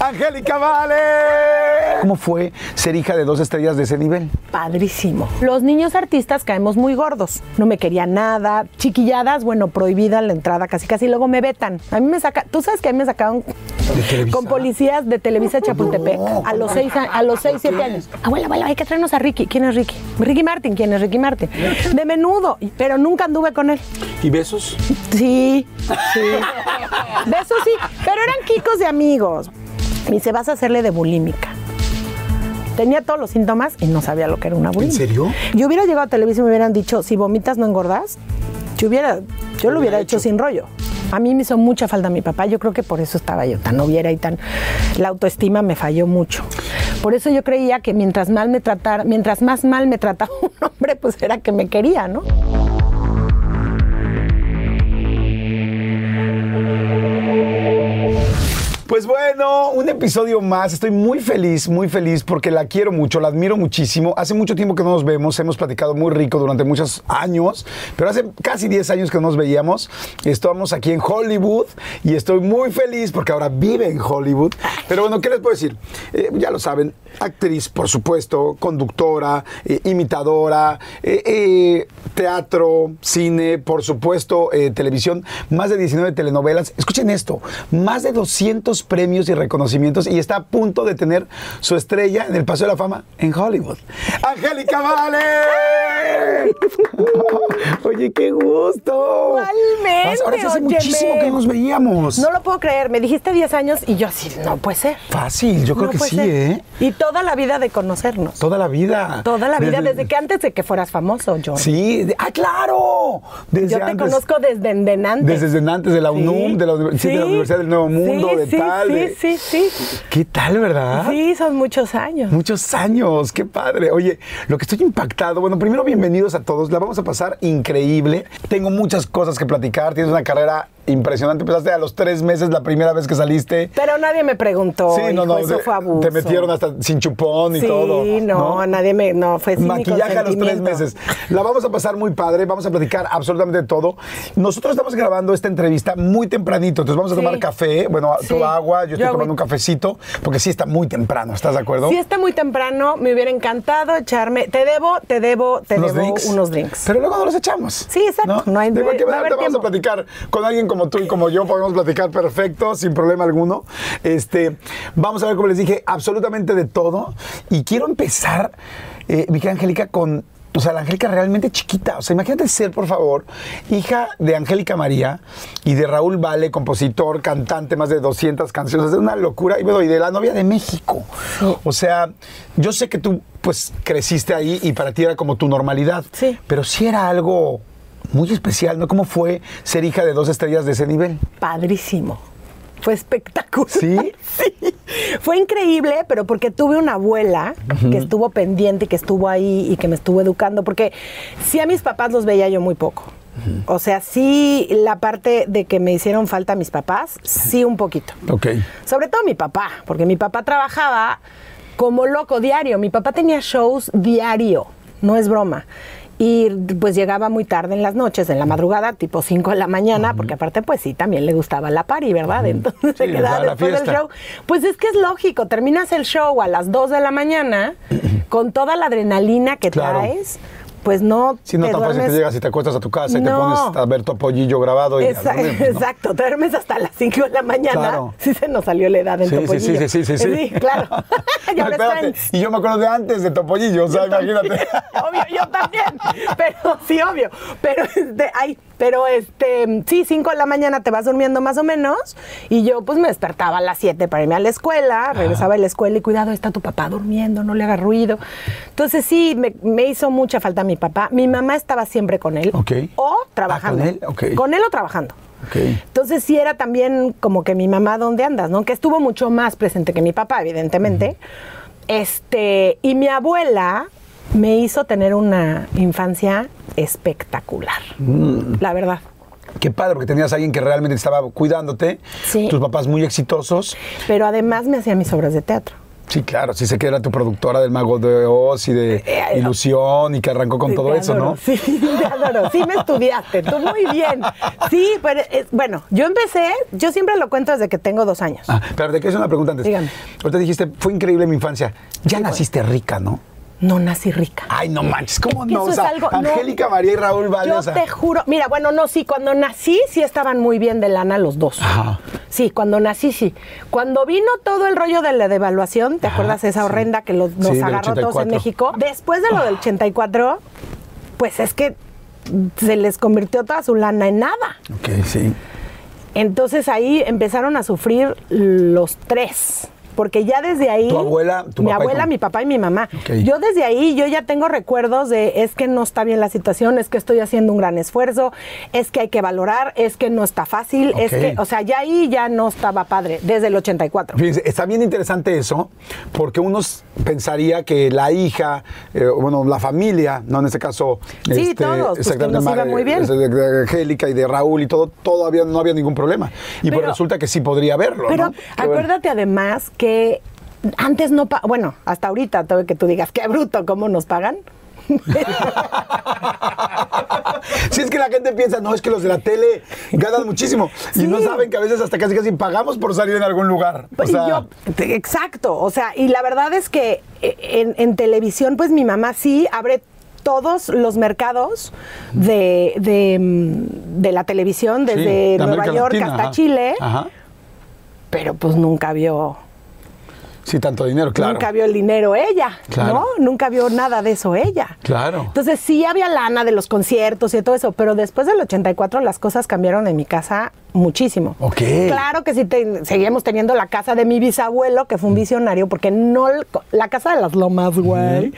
Angélica Vale. ¿Cómo fue ser hija de dos estrellas de ese nivel? Padrísimo. Los niños artistas caemos muy gordos. No me querían nada. Chiquilladas, bueno, prohibida la entrada casi casi. Luego me vetan. A mí me saca. Tú sabes que a mí me sacaron con policías de Televisa Chapultepec a los seis, a, a los seis, siete años. Abuela, abuela, hay que traernos a Ricky. ¿Quién es Ricky? Ricky Martin. ¿Quién es Ricky Martin? De menudo, pero nunca anduve con él. ¿Y besos? Sí, sí. Besos sí, pero eran kikos de amigos. Me dice, vas a hacerle de bulímica. Tenía todos los síntomas y no sabía lo que era una bulímica. ¿En serio? Yo hubiera llegado a televisión y me hubieran dicho, si vomitas no engordas. Yo, hubiera, yo lo hubiera hecho sin rollo. A mí me hizo mucha falta mi papá, yo creo que por eso estaba yo tan noviera y tan... La autoestima me falló mucho. Por eso yo creía que mientras, mal me tratara, mientras más mal me trataba un hombre, pues era que me quería, ¿no? Pues bueno, un episodio más. Estoy muy feliz, muy feliz porque la quiero mucho, la admiro muchísimo. Hace mucho tiempo que no nos vemos, hemos platicado muy rico durante muchos años, pero hace casi 10 años que no nos veíamos. Estamos aquí en Hollywood y estoy muy feliz porque ahora vive en Hollywood. Pero bueno, ¿qué les puedo decir? Eh, ya lo saben, actriz, por supuesto, conductora, eh, imitadora, eh, teatro, cine, por supuesto, televisión, más de 19 telenovelas. Escuchen esto, más de 200 premios y reconocimientos y está a punto de tener su estrella en el Paseo de la Fama en Hollywood. ¡Angélica Vale! Oye, qué gusto. Igualmente, Ahora hace muchísimo que nos veíamos. No lo puedo creer. Me dijiste 10 años y yo así, no puede ser. Fácil, yo creo No que sí, ser. ¿eh? Y toda la vida de conocernos. Toda la vida. Toda la vida, desde, que antes de que fueras famoso, John. Sí, de- ah, claro. Desde Yo te antes. conozco desde antes. Desde antes de la UNUM, de la uni- sí, de la Universidad del Nuevo Mundo, de sí, sí, sí. ¿Qué tal, verdad? Sí, son muchos años. Muchos años, qué padre. Oye, lo que estoy impactado, bueno, primero bienvenidos a todos, la vamos a pasar increíble. Tengo muchas cosas que platicar, tienes una carrera impresionante, empezaste a los tres meses la primera vez que saliste. Pero nadie me preguntó. sí, no, hijo, no, eso te, fue abuso. te metieron hasta sin chupón y sí, todo. no, nadie me. No, fue sin Maquillaje a los tres meses. La vamos a pasar muy padre, vamos a platicar absolutamente todo. Nosotros estamos grabando esta entrevista muy tempranito, entonces vamos a Sí. tomar café, bueno, Sí. toda agua, yo estoy Yo tomando un cafecito, porque sí está muy temprano, ¿estás de acuerdo? Si está muy temprano, me hubiera encantado echarme. Te debo, te debo, te unos debo drinks. unos drinks. Pero luego no los echamos. Sí, exacto. No hay- Digo, que va a haber vamos a platicar con alguien como tú y como yo, podemos platicar perfecto, sin problema alguno. Este, vamos a ver, como les dije, absolutamente de todo. Y quiero empezar, eh, mi querida Angélica, con. O sea, la Angélica realmente chiquita. O sea, imagínate ser, por favor, hija de Angélica María y de Raúl Vale, compositor, cantante, más de 200 canciones. Es una locura. Y, bueno, y de la novia de México. O sea, yo sé que tú, pues, creciste ahí y para ti era como tu normalidad. Sí. Pero sí era algo muy especial, ¿no? ¿Cómo fue ser hija de dos estrellas de ese nivel? Padrísimo. Fue espectacular. ¿Sí? Sí. Fue increíble, pero porque tuve una abuela que estuvo pendiente, que estuvo ahí y que me estuvo educando, porque sí a mis papás los veía yo muy poco. O sea, sí la parte de que me hicieron falta mis papás, sí un poquito. Ok. Sobre todo mi papá, porque mi papá trabajaba como loco diario. Mi papá tenía shows diario, no es broma. Y pues llegaba muy tarde en las noches, en la madrugada, tipo 5 de la mañana, porque aparte pues sí, también le gustaba la party, ¿verdad? Entonces se quedaba después del show. Pues es que es lógico, terminas el show a las 2 de la mañana con toda la adrenalina que Claro. traes. Pues no Si no te tan fácil que duermes- llegas y te acuestas a tu casa y te pones a ver tu grabado y a dormir, pues, ¿no? Exacto, te duermes hasta las 5 de la mañana. Claro. Sí se nos salió la edad en Sí, sí, Topollillo. sí, sí, sí, sí. Sí, claro. y ahora están... Y yo me acuerdo de antes de Topollillo, o sea, imagínate. obvio, yo también. Pero sí, obvio. Pero este, ay, pero este, sí, 5 de la mañana te vas durmiendo más o menos. Y yo pues me despertaba a las 7 para irme a la escuela, regresaba a la escuela y cuidado, está tu papá durmiendo, no le haga ruido. Entonces sí, me, me hizo mucha falta mi papá. Mi mamá estaba siempre con él. Ok. O trabajando. Ah, ¿con él? Con él o trabajando. Ok. Entonces sí era también como que mi mamá, ¿dónde andas? ¿No? Que estuvo mucho más presente que mi papá, evidentemente. Este, y mi abuela me hizo tener una infancia espectacular. Mm. La verdad. Qué padre, porque tenías a alguien que realmente estaba cuidándote. Sí. Tus papás muy exitosos. Pero además me hacía mis obras de teatro. Sí, claro, sí sé que era tu productora del Mago de Oz y de Eh, Ilusión y que arrancó con Sí, todo eso, adoro, ¿no? Sí, te adoro. Sí me estudiaste, tú muy bien. Sí, pero es- bueno, yo empecé, yo siempre lo cuento desde que tengo dos años. Ah, pero te quiero hacer una pregunta antes. Dígame. Ahorita dijiste, fue increíble mi infancia. Ya naciste rica, ¿no? No nací rica. Ay, no manches, ¿cómo no? eso O sea, es algo- no. Angélica, María y Raúl Yo Valdez. te juro, mira, bueno, no, sí, cuando nací sí estaban muy bien de lana los dos. Ajá. Sí, cuando nací sí. Cuando vino todo el rollo de la devaluación, ¿te Ajá, acuerdas esa sí. horrenda que los- nos Sí, agarró todos 84. en México? Después de lo del 84, pues es que se les convirtió toda su lana en nada. Ok, sí. Entonces ahí empezaron a sufrir los tres. Porque ya desde ahí. ¿Tu abuela, tu mi papá abuela, mi papá y mi mamá. Yo desde ahí, yo ya tengo recuerdos de es que no está bien la situación, es que estoy haciendo un gran esfuerzo, es que hay que valorar, es que no está fácil, es que, o sea, ya ahí ya no estaba padre, desde el 84. Fíjense, está bien interesante eso, porque uno pensaría que la hija, eh, bueno, la familia, no en este caso. Sí, todos, pues, que nos iba muy bien. eh, De, Angélica y de Raúl y todo, todavía no había ningún problema. Y pues resulta que sí podría haberlo. Pero ¿no? Qué bueno. acuérdate además que antes no, bueno, hasta ahorita, todo que tú digas, qué bruto, ¿cómo nos pagan? Si es que la gente piensa, no, es que los de la tele ganan muchísimo. Y no saben que a veces hasta casi casi pagamos por salir en algún lugar. O Y sea, yo- exacto, o sea, y la verdad es que eh, en, en televisión, pues mi mamá sí abre todos los mercados de, de, mm, de la televisión, sí, desde de Nueva York Latina, hasta ajá. Chile, Ajá. pero pues nunca vio, Sí, tanto dinero, claro. nunca vio el dinero ella, Claro. ¿no? Nunca vio nada de eso ella. Claro. Entonces sí había lana de los conciertos y todo eso, pero después del 84 las cosas cambiaron en mi casa muchísimo. Ok. Claro que sí te- seguíamos teniendo la casa de mi bisabuelo, que fue un visionario, porque no la casa de las lomas, güey,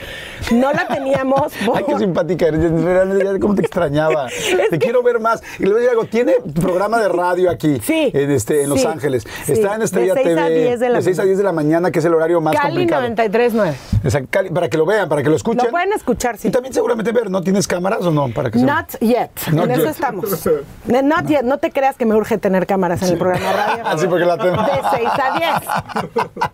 no la teníamos. Ay, qué simpática eres. ¿Cómo te extrañaba? te quiero ver más. Y le voy a decir algo. Tiene programa de radio aquí. Sí, En, este, en Los sí, Ángeles. sí. Está en Estrella De seis TV. a diez de la de 6 a mañana. 10 de la mañana, que es el horario más Cali complicado. 93.9. Exacto, Cali, para que lo vean, para que lo escuchen. Lo pueden escuchar, sí. Y también seguramente ver, ¿no? ¿Tienes cámaras o no? Para que se- Not yet. Not en eso yet. estamos. Not yet. No te creas que me urge tener cámaras en el programa de radio. Ah, sí, porque la tengo. De 6 a 10.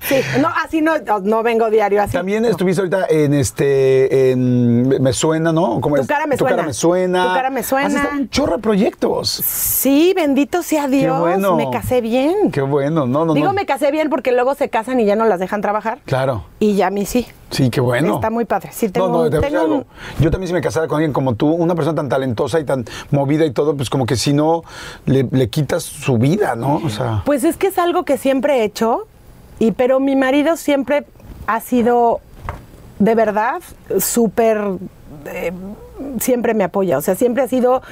Sí. No, así no, no vengo diario así. También estuviste ahorita en este, en Me Suena, ¿no? ¿Cómo Tu cara me tu suena. cara me suena. Tu cara me suena. Has un chorro de proyectos. Sí, bendito sea Dios. bueno. Me casé bien. Qué bueno, no, no, Digo, no. me casé bien porque luego se casan y ya no las dejan trabajar. Claro. Y ya a mí sí. Sí, qué bueno. Está muy padre. Sí, tengo, no, no, te tengo un-. Yo también si me casara con alguien como tú, una persona tan talentosa y tan movida y todo, pues como que si no le, le quitas su vida, ¿no? O sea, Pues es que es algo que siempre he hecho, y pero mi marido siempre ha sido de verdad súper eh, siempre me apoya, o sea, siempre ha sido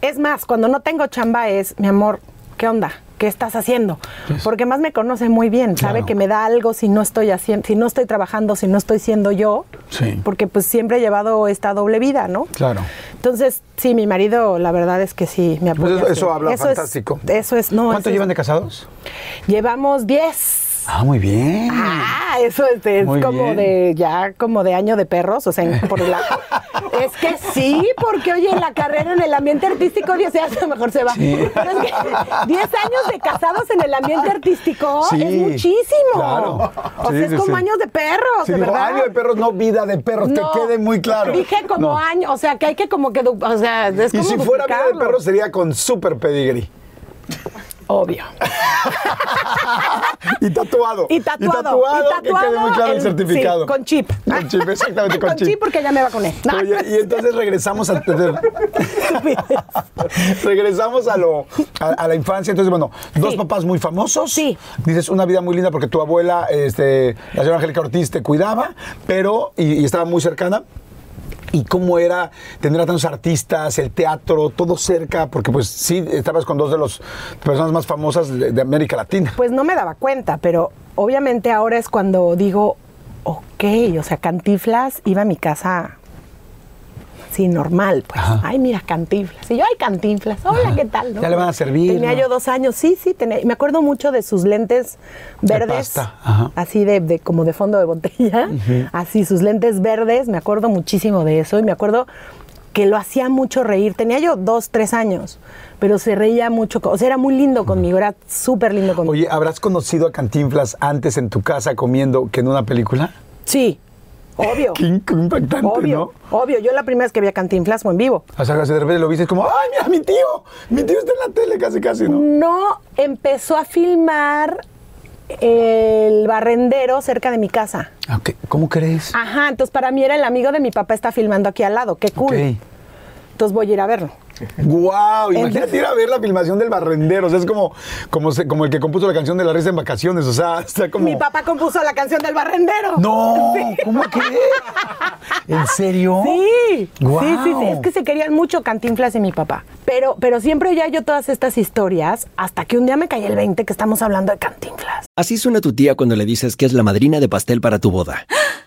es más, cuando no tengo chamba es, mi amor, ¿qué onda? ¿Qué estás haciendo? Porque más me conoce muy bien, sabe Claro. que me da algo si no estoy haciendo, si no estoy trabajando, si no estoy siendo yo. Sí. Porque pues siempre he llevado esta doble vida, ¿no? Claro. Entonces, sí, mi marido, la verdad es que sí, me Pues apoya. eso, eso habla fantástico. eso es, no. ¿Cuánto llevan de casados? Llevamos 10. Ah, muy bien. Ah, eso es, es Muy como bien. de ya como de año de perros, o sea, por la Es que sí, porque oye, la carrera en el ambiente artístico 10 años a lo mejor se va. Pero es que 10 años de casados en el ambiente artístico Sí, es muchísimo. claro. O Sí, sea, es sí, como sí. años de perros, Sí, de verdad. año de perros, no vida de perros, No, que quede muy claro. Dije como No. año, o sea, que hay que como que, o sea, es Y como si fuera vida de perros sería con super pedigree. Obvio. y tatuado. Y tatuado. Y tatuado, y tatuado que quede muy claro el, el- certificado. sí, con chip. Con chip, exactamente, con, Con chip porque ya me vacuné. No. Oye, y entonces regresamos a regresamos a lo a, a la infancia. Entonces, bueno, dos Sí. papás muy famosos. Sí. Dices una vida muy linda porque tu abuela, este, la señora Angélica Ortiz, te cuidaba, pero y, y estaba muy cercana. ¿Y cómo era tener a tantos artistas, el teatro, todo cerca? Porque pues sí, estabas con dos de las personas más famosas de, América Latina. Pues no me daba cuenta, pero obviamente ahora es cuando digo, ok, o sea, Cantiflas iba a mi casa así normal, pues. Ajá. Ay, mira, Cantinflas. Y yo, ay, Cantinflas, hola, ¿qué tal? no? Ya le van a servir, Tenía ¿no? yo dos años, sí, sí, tenía, me acuerdo mucho de sus lentes verdes, ajá. así de, de- como de fondo de botella, así, sus lentes verdes, me acuerdo muchísimo de eso y me acuerdo que lo hacía mucho reír. Tenía yo dos, tres años, pero se reía mucho, o sea, era muy lindo conmigo, era súper lindo conmigo. Oye, ¿habrás conocido a Cantinflas antes en tu casa comiendo que en una película? Sí, obvio. Qué impactante, Obvio, obvio. Yo la primera vez que vi a Cantinflas fue en vivo. ¿no? O sea, de repente lo viste como, ¡ay, mira, mi tío! Mi tío está en la tele casi, casi, ¿no? No empezó a filmar el barrendero cerca de mi casa. Ok, ¿Cómo crees? Ajá, entonces para mí era el amigo de mi papá está filmando aquí al lado. Qué cool. Ok. Entonces voy a ir a verlo. ¡Guau! Imagínate Entonces- ir a ver la filmación del barrendero. O sea, es como, como, se- como el que compuso la canción de la risa en vacaciones. O sea, está como. Mi papá compuso la canción del barrendero. ¡No! ¿Cómo crees? ¿En serio? Sí, Guau. sí, sí, sí, es que se querían mucho Cantinflas y mi papá. Pero, pero siempre ya yo todas estas historias, hasta que un día me caí el 20 que estamos hablando de Cantinflas. Así suena tu tía cuando le dices que es la madrina de pastel para tu boda.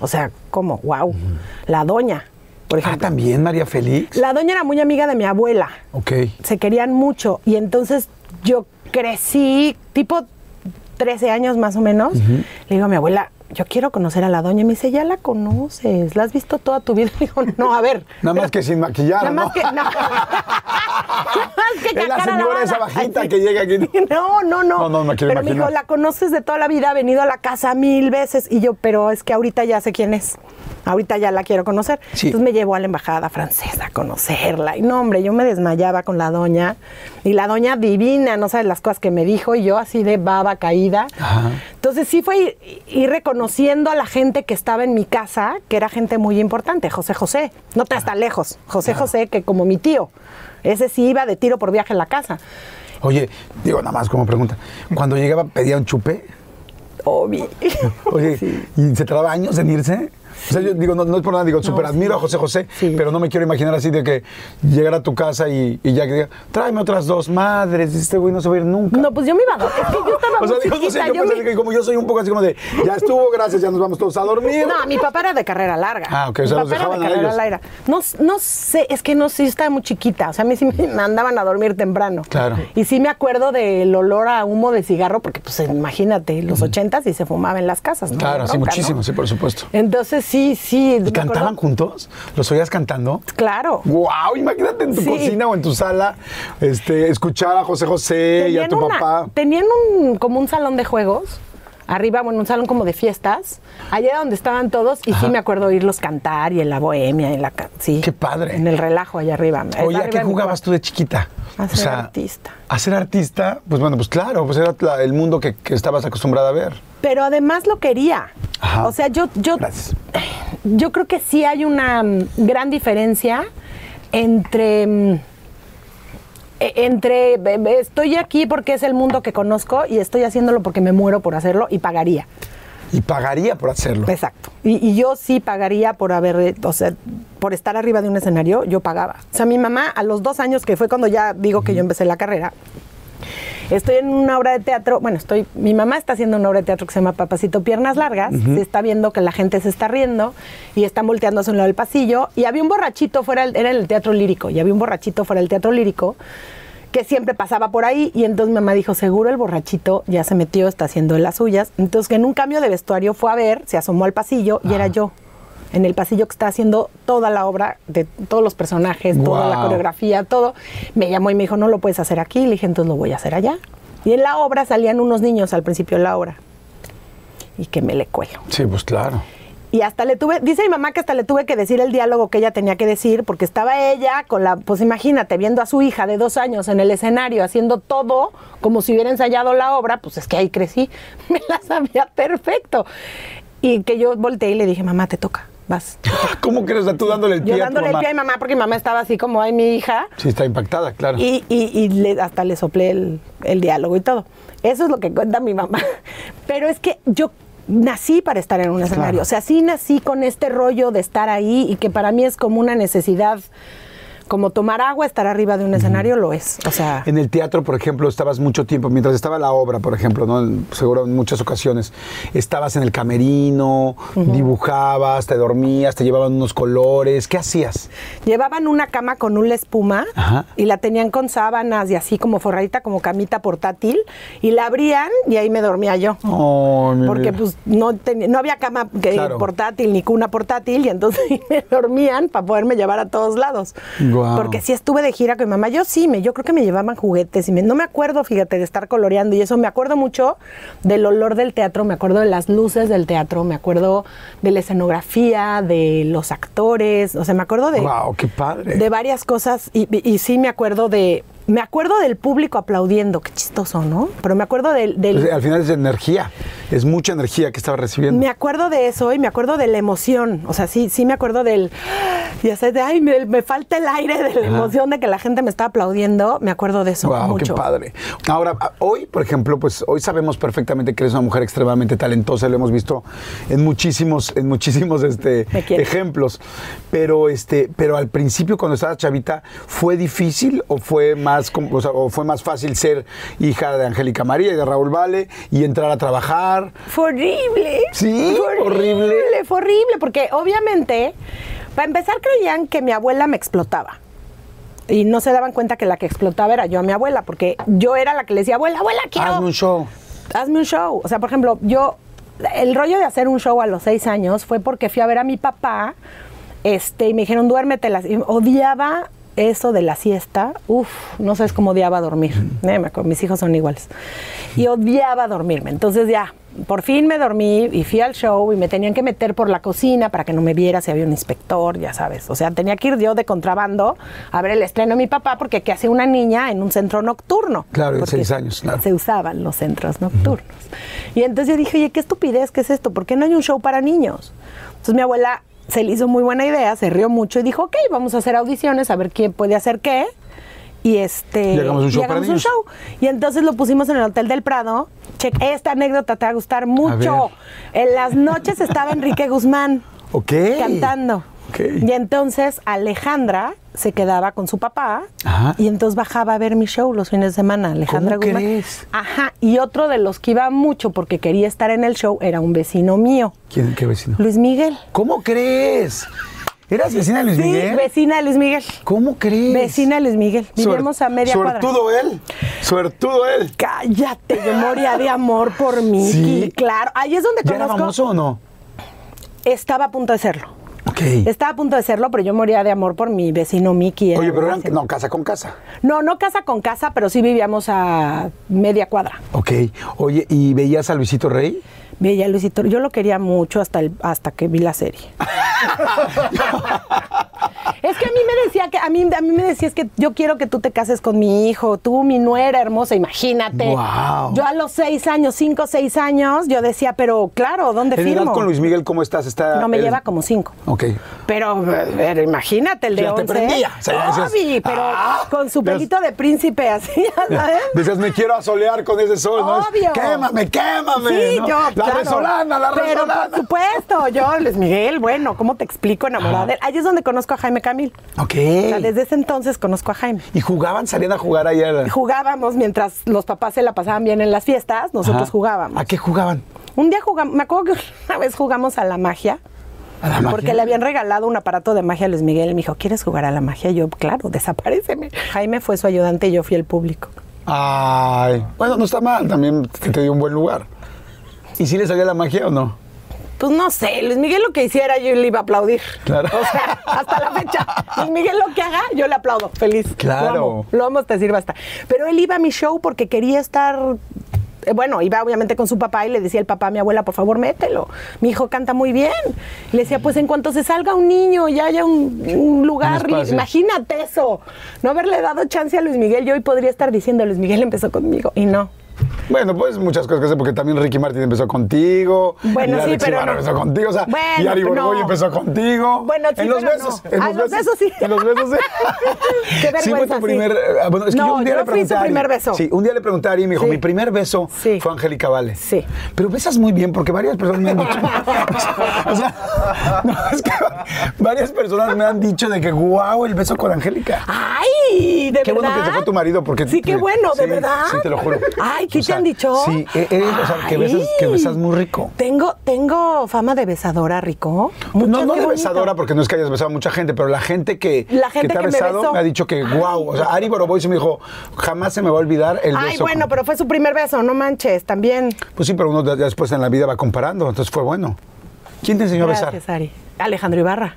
O sea, ¿cómo? Wow. La doña, por Ah, ejemplo. también, María Félix. La doña era muy amiga de mi abuela. Ok. Se querían mucho. Y entonces yo crecí, tipo 13 años más o menos. Le digo a mi abuela, yo quiero conocer a la doña. Y me dice, ya la conoces, la has visto toda tu vida. Le digo, no, a ver. Nada más que sin maquillar, Nada ¿no? más que. No. Nada más que Es la señora esa bajita Ay, que llega aquí. No, no, no. No, no me quiero Pero me dijo, la conoces de toda la vida, ha venido a la casa mil veces. Y yo, pero es que ahorita ya sé quién es. Ahorita ya la quiero conocer. Sí. Entonces me llevó a la embajada francesa a conocerla. Y no, hombre, yo me desmayaba con la doña. Y la doña divina, no sabes las cosas que me dijo. Y yo así de baba caída. Ajá. Entonces sí fue ir, ir reconociendo a la gente que estaba en mi casa, que era gente muy importante. José José, no te hasta lejos. José José, que como mi tío. Ese sí iba de tiro por viaje en la casa. Oye, digo nada más como pregunta. Cuando llegaba, pedía un chupe. Obvio. Oye, ¿y se tardaba años en irse? O sea, yo digo, no, no es por nada, digo, súper admiro a José José, Sí. pero no me quiero imaginar así de que llegara a tu casa y, y ya que diga, tráeme otras dos madres, este güey no se va a ir nunca. No, pues yo me iba a dormir. Es que yo estaba o sea, muy digo, no sé, yo yo pensé me- que como yo soy un poco así como de, ya estuvo, gracias, ya nos vamos todos a dormir. No, mi papá era de carrera larga. Ah, ok, o Mi sea, los era de a carrera ellos. larga. No, no sé, es que no sé, yo estaba muy chiquita. O sea, a mí sí me mandaban a dormir temprano. Claro. Y sí me acuerdo del olor a humo de cigarro, porque pues imagínate, los ochentas y se fumaba en las casas, ¿no? Claro, sí, muchísimo, ¿no? sí, por supuesto. Entonces sí, sí. ¿Y acuerdo- cantaban juntos? ¿Los oías cantando? Claro. ¡Wow! Imagínate en tu Sí. cocina o en tu sala este, escuchar a José José y a tu una- papá. tenían un, como un salón de juegos. Arriba, bueno, un salón como de fiestas. Allá donde estaban todos. Y sí me acuerdo oírlos cantar y en la bohemia, en la... Sí. Qué padre. En el relajo allá arriba. Oye, ¿a qué jugabas tú de chiquita? A ser artista. A ser artista, pues bueno, pues claro, pues era la- el mundo que, que estabas acostumbrada a ver. Pero además lo quería. Ajá. O sea, yo, yo, Gracias. yo creo que sí hay una mm, gran diferencia entre mm, entre be- be- estoy aquí porque es el mundo que conozco y estoy haciéndolo porque me muero por hacerlo y pagaría. Y pagaría por hacerlo. Exacto. Y, y yo sí pagaría por haber, eh, o sea, por estar arriba de un escenario, yo pagaba. O sea, mi mamá a los dos años, que fue cuando ya digo que yo empecé la carrera, estoy en una obra de teatro, bueno, estoy, mi mamá está haciendo una obra de teatro que se llama Papacito Piernas Largas, se está viendo que la gente se está riendo y están volteando hacia un lado del pasillo y había un borrachito fuera, del- era en el teatro lírico, y había un borrachito fuera del teatro lírico que siempre pasaba por ahí y entonces mi mamá dijo, seguro el borrachito ya se metió, está haciendo las suyas. Entonces que en un cambio de vestuario fue a ver, se asomó al pasillo y era yo. En el pasillo que está haciendo toda la obra, de todos los personajes, toda la coreografía, todo. Me llamó y me dijo, no lo puedes hacer aquí. Le dije, entonces lo voy a hacer allá. Y en la obra salían unos niños al principio de la obra. Y que me le cuelo. Sí, pues claro. Y hasta le tuve, dice mi mamá que hasta le tuve que decir el diálogo que ella tenía que decir, porque estaba ella con la, pues imagínate, viendo a su hija de dos años en el escenario, haciendo todo como si hubiera ensayado la obra, pues es que ahí crecí, me la sabía perfecto. Y que yo volteé y le dije, mamá, te toca, vas. te toca". ¿Cómo crees? Tú dándole el pie Yo a tu dándole el mamá. pie a mi mamá, porque mi mamá estaba así como, ay, mi hija. Sí, está impactada, claro. Y, y- y le- hasta le soplé el, el diálogo y todo. Eso es lo que cuenta mi mamá. Pero es que yo nací para estar en un escenario. Claro. O sea, sí nací con este rollo de estar ahí y que para mí es como una necesidad, como tomar agua, estar arriba de un escenario, lo es. O sea, En el teatro, por ejemplo, estabas mucho tiempo, mientras estaba la obra, por ejemplo, ¿no? Seguro en muchas ocasiones, estabas en el camerino, dibujabas, te dormías, te llevaban unos colores, ¿qué hacías? llevaban una cama con una espuma Ajá. y la tenían con sábanas y así como forradita, como camita portátil, y la abrían y ahí me dormía yo. Oh, porque pues no, ten- no había cama que- Claro. portátil ni cuna portátil y entonces me dormían para poderme llevar a todos lados. Porque sí estuve de gira con mi mamá, yo sí, me, yo creo que me llevaban juguetes y me- no me acuerdo, fíjate, de estar coloreando y eso, me acuerdo mucho del olor del teatro, me acuerdo de las luces del teatro, me acuerdo de la escenografía, de los actores, o sea, me acuerdo de Guau, qué padre. de varias cosas y, y- y sí me acuerdo de me acuerdo del público aplaudiendo, qué chistoso, ¿no? Pero me acuerdo del, del- Pues, al final es energía, es mucha energía que estaba recibiendo. me acuerdo de eso y me acuerdo de la emoción. O sea, sí, sí me acuerdo del. Ya sé, de ay, me, me falta el aire de la emoción de que la gente me está aplaudiendo. Me acuerdo de eso Wow, mucho. qué padre. Ahora, hoy, por ejemplo, pues hoy sabemos perfectamente que eres una mujer extremadamente talentosa, lo hemos visto en muchísimos, en muchísimos este, ejemplos. Pero este, pero al principio, cuando estabas chavita, ¿fue difícil o fue más, o sea, o fue más fácil ser hija de Angélica María y de Raúl Vale y entrar a trabajar? Fue horrible. Sí, Fue horrible. Fue horrible, porque obviamente, para empezar, creían que mi abuela me explotaba. Y no se daban cuenta que la que explotaba era yo a mi abuela, porque yo era la que le decía, abuela, abuela, quiero. Hazme un show. hazme un show. O sea, por ejemplo, yo, el rollo de hacer un show a los seis años fue porque fui a ver a mi papá, este, y me dijeron, duérmete. las-". Y odiaba eso de la siesta. Uf, no sabes cómo odiaba dormir. Eh, mis hijos son iguales. Y odiaba dormirme. Entonces ya, por fin me dormí y fui al show y me tenían que meter por la cocina para que no me viera si había un inspector, ya sabes. O sea, tenía que ir yo de contrabando a ver el estreno de mi papá porque ¿qué hace una niña en un centro nocturno? Claro, de seis años, claro. Se usaban los centros nocturnos. Y entonces yo dije, oye, qué estupidez, ¿qué es esto? ¿Por qué no hay un show para niños? Entonces mi abuela se le hizo muy buena idea, se rió mucho y dijo, ok, vamos a hacer audiciones, a ver quién puede hacer qué. Y este Y hagamos un show y hagamos un show. Y entonces lo pusimos en el Hotel del Prado. Check, esta anécdota te va a gustar mucho. En las noches estaba Enrique Guzmán Ok. cantando. Y entonces Alejandra se quedaba con su papá Ajá. y entonces bajaba a ver mi show los fines de semana. Alejandra ¿Cómo Guzmán. crees? Ajá. Y otro de los que iba mucho porque quería estar en el show era un vecino mío, ¿Quién, qué vecino? Luis Miguel. ¿Cómo crees? ¿Eras vecina de Luis Sí, Miguel? vecina de Luis Miguel. ¿Cómo crees? Vecina de Luis Miguel. Vivimos a media cuadra. Suertudo él. Suertudo él. Cállate, yo moría de amor por mí. Sí. Claro. Ahí es donde ¿Ya era conozco. famoso o no? Estaba a punto de serlo. Ok. Estaba a punto de serlo, pero yo moría de amor por mi vecino Mickey. Oye, pero eran, no, casa con casa. No, no casa con casa, pero sí vivíamos a media cuadra. Ok. Oye, ¿y veías a Luisito Rey? Veía a Luisito, yo lo quería mucho hasta el, hasta que vi la serie. es que a mí me decía que a mí, a mí me decías que yo quiero que tú te cases con mi hijo, tú mi nuera hermosa, imagínate. Guau. Yo a los seis años, cinco seis años, yo decía, pero claro, ¿dónde En edad firmo? con Luis Miguel, ¿cómo estás? Está, no me lleva como cinco. Ok. Pero, pero imagínate, el de Ya te 11. prendía, o sea, ya decías, pero "Ah". con su pelito de príncipe así, sabes. Dices, me quiero asolear con ese sol, ¿no? Obvio. Quémame, quémame. Sí, ¿no? yo, La claro. resolana, la Pero resolana. por supuesto, yo, Luis Miguel, bueno, ¿cómo te explico enamorada de él? Ahí es donde conozco a Jaime Camil. Ok. O sea, desde ese entonces conozco a Jaime. Y jugaban, salían a jugar ayer. Jugábamos mientras los papás se la pasaban bien en las fiestas, nosotros Ajá. jugábamos. ¿A qué jugaban? Un día jugamos, me acuerdo que una vez jugamos a la magia. ¿A la magia? Porque le habían regalado un aparato de magia a Luis Miguel y me dijo, ¿quieres jugar a la magia? Y yo, claro, desapareceme. Jaime fue su ayudante y yo fui el público. Ay. Bueno, no está mal, también que te dio un buen lugar. ¿Y si le salía la magia o no? Pues no sé, Luis Miguel lo que hiciera yo le iba a aplaudir. Claro. O sea, hasta la fecha. Luis Miguel lo que haga, yo le aplaudo, feliz. Claro. Lo amo, lo amo hasta decir basta. Pero él iba a mi show porque quería estar. eh, Bueno, iba obviamente con su papá y le decía el papá a mi abuela, por favor, mételo. Mi hijo canta muy bien. Le decía, pues en cuanto se salga un niño y haya un, un lugar, Un imagínate eso. No haberle dado chance a Luis Miguel, yo hoy podría estar diciendo, Luis Miguel empezó conmigo. Y no. Bueno, pues muchas cosas que sé, porque también Ricky Martin empezó contigo. Bueno, y sí, pero Ibarra no. empezó contigo. O sea, Bueno, y Ari Borgoy no. empezó contigo. Bueno, sí, En los pero besos. no. En Ah, los, los besos sí. En los besos sí. Qué Sí, fue vergüenza, tu primer. sí. eh, Bueno, es que No, yo un día yo le fui pregunté. su a Ari- primer beso. Sí, un día le pregunté a Ari y me dijo: Sí. Mi primer beso Sí. fue Angélica Vale. Sí. Pero besas muy bien, porque varias personas me han dicho. o sea, no, es que varias personas me han dicho de que, wow, el beso con Angélica. ¡Ay! ¿De Qué bueno verdad? que se fue tu marido, porque. Sí, qué bueno, ¿de verdad? Sí, te lo juro. Ay, ¿qué te han dicho? Sí, eres, o sea, que besas, que besas muy rico. Tengo, tengo fama de besadora, Rico. no, Muchas, no de bonito. besadora, porque no es que hayas besado a mucha gente, pero la gente que, La gente que te ha que besado me ha dicho que, wow. O sea, Ari Boroboy se me dijo, jamás se me va a olvidar el beso. Ay, bueno, con-". pero fue su primer beso, no manches, también. Pues sí, pero uno de- después en la vida va comparando, entonces fue bueno. ¿Quién te enseñó a besar? Ari. Alejandro Ibarra.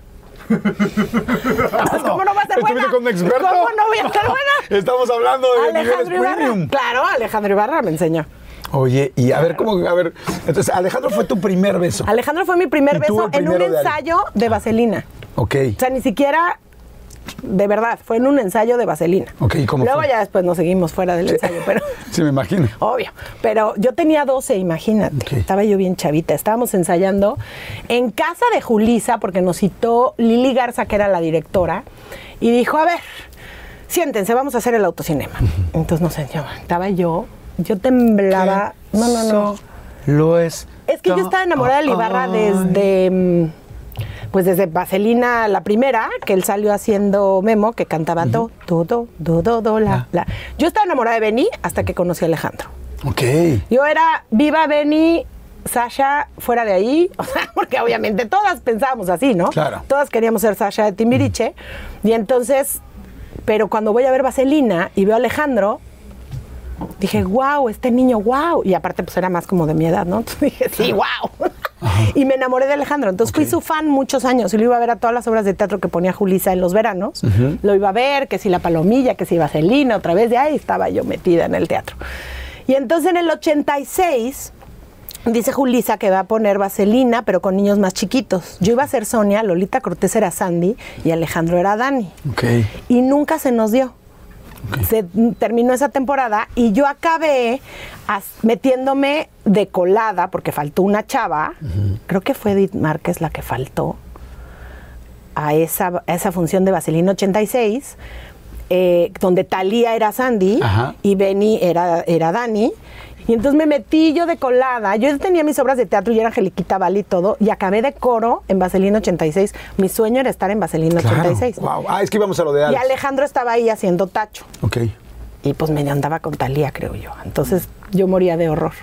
Pues, ¿Cómo no va a ser buena? ¿Estuviste con un experto? ¿Cómo no voy a ser buena? Estamos hablando de Alejandro Ibarra. premium. Claro, Alejandro Ibarra me enseñó. Oye, y a ver, ¿cómo? A ver, entonces, Alejandro fue tu primer beso. Alejandro fue mi primer ¿Y tú beso en un de ensayo de vaselina. Ok. O sea, ni siquiera, de verdad, fue en un ensayo de vaselina. Ok, ¿y cómo Luego fue? ya después nos seguimos fuera del ensayo, pero... Sí, me imagino. Obvio. Pero yo tenía 12, imagínate. Estaba yo bien chavita. Estábamos ensayando en casa de Julisa, porque nos citó Lili Garza, que era la directora, y dijo, a ver, siéntense, vamos a hacer el autocinema. Entonces nos sentó. Estaba yo, yo temblaba. No, no, no. Lo es. Es que yo estaba enamorada de Ibarra Ay. desde... Pues desde Vaselina, la primera, que él salió haciendo Memo, que cantaba do, do, do, do, do, do, la, la. Yo estaba enamorada de Benny hasta que conocí a Alejandro. Ok. Yo era viva Benny, Sasha fuera de ahí, o sea, porque obviamente todas pensábamos así, ¿no? Claro. Todas queríamos ser Sasha de Timbiriche. Y entonces, pero cuando voy a ver Vaselina y veo a Alejandro, dije, wow, este niño, wow. Y aparte, pues era más como de mi edad, ¿no? Entonces dije, sí, wow. Y me enamoré de Alejandro. Entonces fui su fan muchos años y lo iba a ver a todas las obras de teatro que ponía Julisa en los veranos. Lo iba a ver, que si La Palomilla, que si Vaselina, otra vez de ahí estaba yo metida en el teatro. Y entonces en el 86 dice Julisa que va a poner Vaselina, pero con niños más chiquitos. Yo iba a ser Sonia, Lolita Cortés era Sandy y Alejandro era Dani. Y nunca se nos dio. Se terminó esa temporada y yo acabé metiéndome de colada porque faltó una chava. Creo que fue Edith Márquez la que faltó a esa, a esa función de Vaselina 86, eh, donde Talía era Sandy Ajá. y Benny era, era Dani. Y entonces me metí yo de colada. Yo tenía mis obras de teatro y era Angeliquita Vale y todo. Y acabé de coro en Vaselina 86. Mi sueño era estar en Vaselina Claro. 86. Wow. Ah, es que íbamos a lo de Y. Alejandro estaba ahí haciendo tacho. Ok. Y pues me andaba con Talía, creo yo. Entonces yo moría de horror.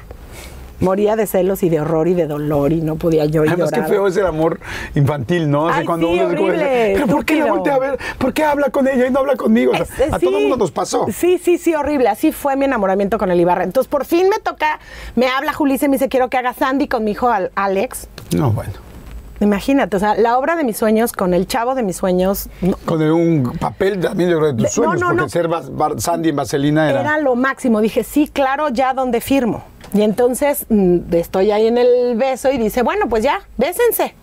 Moría de celos y de horror y de dolor y no podía yo Además, qué lloraba. feo es el amor infantil, ¿no? Así Ay, cuando sí, uno se horrible, Pero ¿por qué la voltea a ver? ¿Por qué habla con ella y no habla conmigo? O sea, Es- es- a todo sí. el mundo nos pasó. Sí, sí, sí, horrible. Así fue mi enamoramiento con el Ibarra. Entonces, por fin me toca, me habla Julissa y me dice, quiero que haga Sandy con mi hijo Al- Alex. No, bueno. Imagínate, o sea, la obra de mis sueños con el chavo de mis sueños no- Con un papel también yo creo de tus De- no, sueños, no, porque ser Bar- Sandy en Vaselina era... era lo máximo. Dije, sí, claro, ya donde firmo. Y entonces mm, estoy ahí en el beso y dice, bueno, pues ya, bésense.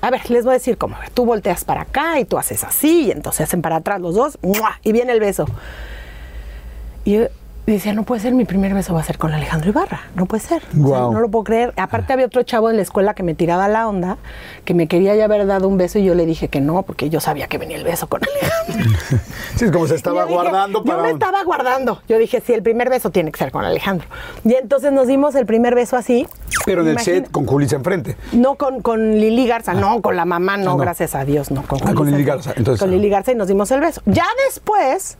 A ver, les voy a decir cómo. Tú volteas para acá y tú haces así, y entonces hacen para atrás los dos, ¡mua! y viene el beso. Y yo, Y decía, no puede ser, mi primer beso va a ser con Alejandro Ibarra. No puede ser. O sea, Guau. no lo puedo creer. Aparte había otro chavo en la escuela que me tiraba la onda, que me quería ya haber dado un beso y yo le dije que no, porque yo sabía que venía el beso con Alejandro. Sí, es como se estaba dije, guardando para. Yo me estaba guardando. Yo dije, sí, el primer beso tiene que ser con Alejandro. Y entonces nos dimos el primer beso así. Pero en el set con Julissa enfrente. No con, con Lili Garza, no, con la mamá, no, Ah, no. gracias a Dios, no. Con, Ah, con Lili. Garza, entonces, Con ah. Lili Garza y nos dimos el beso. Ya después,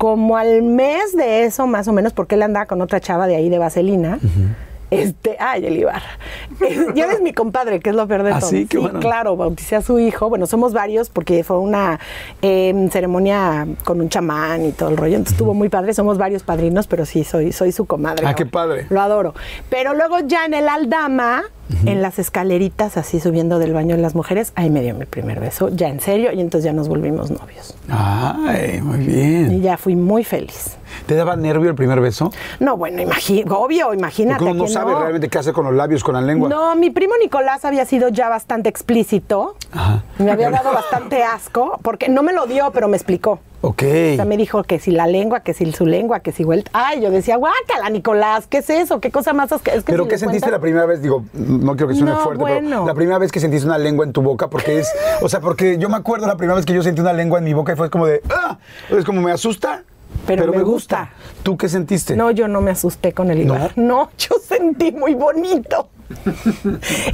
como al mes de eso, más o menos, porque él andaba con otra chava de ahí de Vaselina. Este, ay, el Ibarra. Ya eres mi compadre, que es lo peor de ¿Ah, todo. sí? Qué bueno. claro, bauticé a su hijo. Bueno, somos varios porque fue una eh, ceremonia con un chamán y todo el rollo. Entonces estuvo muy padre. Somos varios padrinos, pero sí, soy, soy su comadre. Ah, qué padre. Lo adoro. Pero luego ya en el Aldama, en las escaleritas, así subiendo del baño de las mujeres, ahí me dio mi primer beso, ya en serio, y entonces ya nos volvimos novios. Ay, muy Y bien. ya fui muy feliz. ¿Te daba nervio el primer beso? No, bueno, imagi- obvio, imagínate. Porque uno no que sabe no. realmente qué hacer con los labios, con la lengua. No, mi primo Nicolás había sido ya bastante explícito. Ajá. Me había dado bastante asco, porque no me lo dio, pero me explicó. Ok. O sea, me dijo que si la lengua, que si su lengua, que si vuelta. Ay, yo decía, guácala, Nicolás, ¿qué es eso? ¿Qué cosa más? Es que ¿Pero si qué sentiste cuentas- la primera vez? Digo, no quiero que suene No, fuerte, bueno. pero la primera vez que sentiste una lengua en tu boca, porque es, o sea, porque yo me acuerdo la primera vez que yo sentí una lengua en mi boca y fue como de, ¡ah! Es como me asusta, Pero me gusta. ¿Tú qué sentiste? No, yo no me asusté con el Ibar. No, yo sentí muy bonito.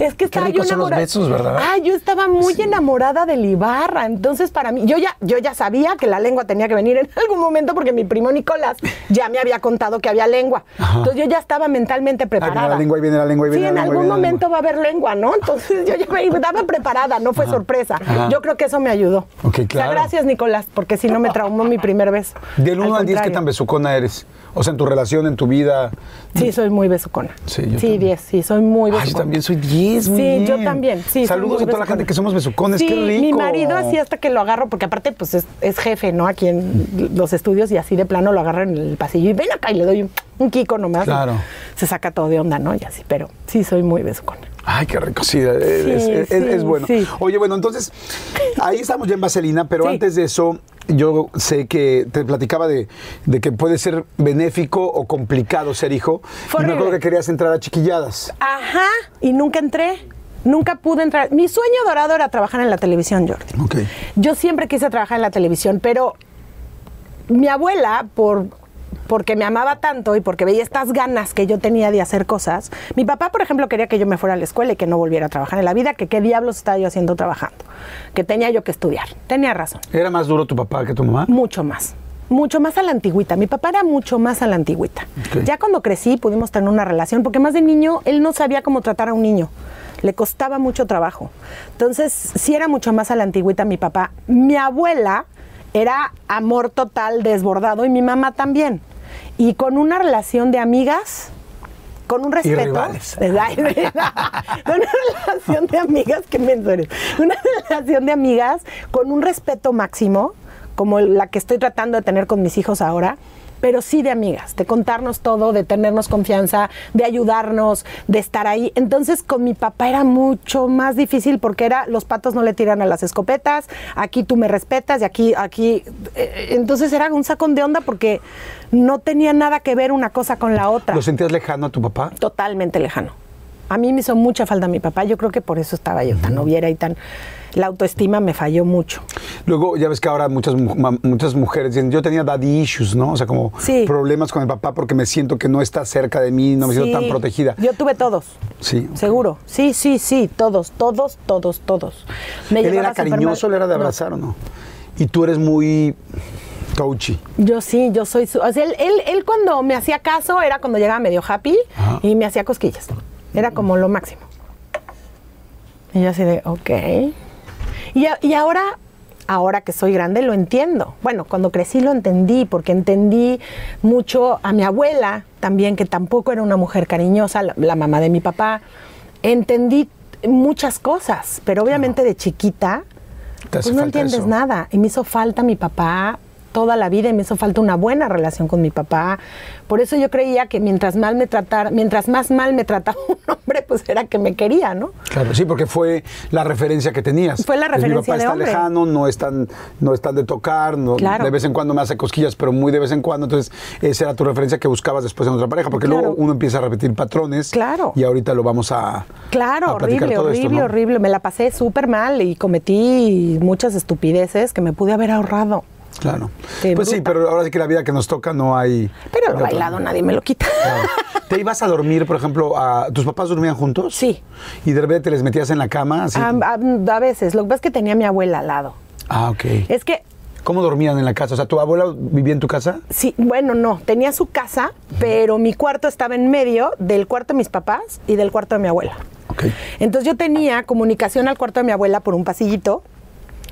Es que estaba yo enamorada. besos, ¿verdad? Ah, yo estaba muy enamorada del Ibarra. Entonces, para mí, yo ya, yo ya sabía que la lengua tenía que venir en algún momento porque mi primo Nicolás ya me había contado que había lengua. Entonces yo ya estaba mentalmente preparada. la lengua, ahí viene la lengua, ahí Sí, viene en la lengua, ahí algún viene momento va a haber lengua, ¿no? Entonces yo ya me estaba preparada, no fue sorpresa. ajá. Yo creo que eso me ayudó. Ok, O sea, claro. gracias, Nicolás, porque si no me traumó mi primer beso. Del 1 al 10, ¿qué tan besucona eres? O sea, en tu relación, en tu vida. Sí, soy muy besucona. Sí, yo Sí, también. 10, sí, soy muy Ay, besucona. yo también soy 10, muy Sí, bien. yo también. Sí, Saludos a toda la gente que somos besucones, Sí, qué rico. mi marido así hasta que lo agarro, porque aparte pues es, es jefe, ¿no? Aquí en los estudios y así de plano lo agarro en el pasillo y ven acá y le doy un, un kiko nomás. Claro. Se saca todo de onda, ¿no? Y así, pero sí soy muy besucona. Ay, qué rico, sí, es, es- es- sí, es bueno. sí. Oye, bueno, entonces, ahí estamos ya en Vaselina, pero antes de eso, yo sé que te platicaba de, de que puede ser benéfico o complicado ser hijo. Fue y me acuerdo que querías entrar a chiquilladas. Ajá, y nunca entré. Nunca pude entrar. Mi sueño dorado era trabajar en la televisión, Jordi. Ok. Yo siempre quise trabajar en la televisión, pero mi abuela, por, porque me amaba tanto y porque veía estas ganas que yo tenía de hacer cosas, mi papá, por ejemplo, quería que yo me fuera a la escuela y que no volviera a trabajar en la vida, que qué diablos estaba yo haciendo trabajando, que tenía yo que estudiar. Tenía razón, ¿Era más duro tu papá que tu mamá? mucho más. Mucho más a la antigüita. Mi papá era mucho más a la antigüita. Ya cuando crecí pudimos tener una relación, porque más de niño él no sabía cómo tratar a un niño. Le costaba mucho trabajo. Entonces, sí era mucho más a la antigüita mi papá. Mi abuela era amor total, desbordado, y mi mamá también. Y con una relación de amigas, con un respeto. rivales. Ay, una relación de amigas, qué menso eres. Una relación de amigas con un respeto máximo, como la que estoy tratando de tener con mis hijos ahora, pero sí de amigas, de contarnos todo, de tenernos confianza, de ayudarnos, de estar ahí. Entonces con mi papá era mucho más difícil porque era los patos no le tiran a las escopetas, aquí tú me respetas y aquí, aquí. eh, Entonces era un sacón de onda porque no tenía nada que ver una cosa con la otra ¿Lo sentías lejano a tu papá? totalmente lejano. A mí me hizo mucha falta mi papá. Yo creo que por eso estaba yo tan noviera y tan. La autoestima me falló mucho. Luego, ya ves que ahora muchas, muchas mujeres dicen, yo tenía daddy issues, ¿no? O sea, como Sí. problemas con el papá porque me siento que no está cerca de mí, no me siento tan protegida. Yo tuve todos. Sí. Seguro. Sí, sí, sí. Todos, todos, todos, todos. Me ¿Él era cariñoso, él era de No. abrazar o no? Y tú eres muy touchy. Yo sí, yo soy su. O sea, él, él, él cuando me hacía caso era cuando llegaba medio happy Ajá. y me hacía cosquillas. Era como lo máximo. Y yo así de, ok. Y, a- y ahora, ahora que soy grande, lo entiendo. Bueno, cuando crecí lo entendí, porque entendí mucho a mi abuela también, que tampoco era una mujer cariñosa, la, la mamá de mi papá. Entendí muchas cosas, pero obviamente de chiquita, pues no entiendes eso. nada. Y me hizo falta mi papá toda la vida y me hizo falta una buena relación con mi papá. Por eso yo creía que mientras mal me tratara, mientras más mal me trataba un hombre, pues era que me quería, ¿no? Claro, sí, porque fue la referencia que tenías. Fue la Es, Mi referencia papá de está hombre. lejano, no es tan, no es tan de tocar, no, Claro. de vez en cuando me hace cosquillas, pero muy de vez en cuando. Entonces, esa era tu referencia que buscabas después en otra pareja, porque Claro. luego uno empieza a repetir patrones. Claro. Y ahorita lo vamos a. Claro, a horrible, todo esto, horrible, ¿no? horrible. Me la pasé súper mal y cometí muchas estupideces que me pude haber ahorrado. Claro. Pues sí, pero ahora sí que la vida que nos toca no hay. Pero otra. bailado nadie me lo quita. Claro. ¿Te ibas a dormir, por ejemplo, a, tus papás dormían juntos? Sí. Y de repente te les metías en la cama, así. A, a- a veces, lo que pasa es que tenía a mi abuela al lado. ah, ok. Es que ¿Cómo dormían en la casa? O sea, ¿tu abuela vivía en tu casa? Sí, bueno, no, tenía su casa, pero mi cuarto estaba en medio del cuarto de mis papás y del cuarto de mi abuela. Ok. Entonces yo tenía comunicación al cuarto de mi abuela por un pasillito,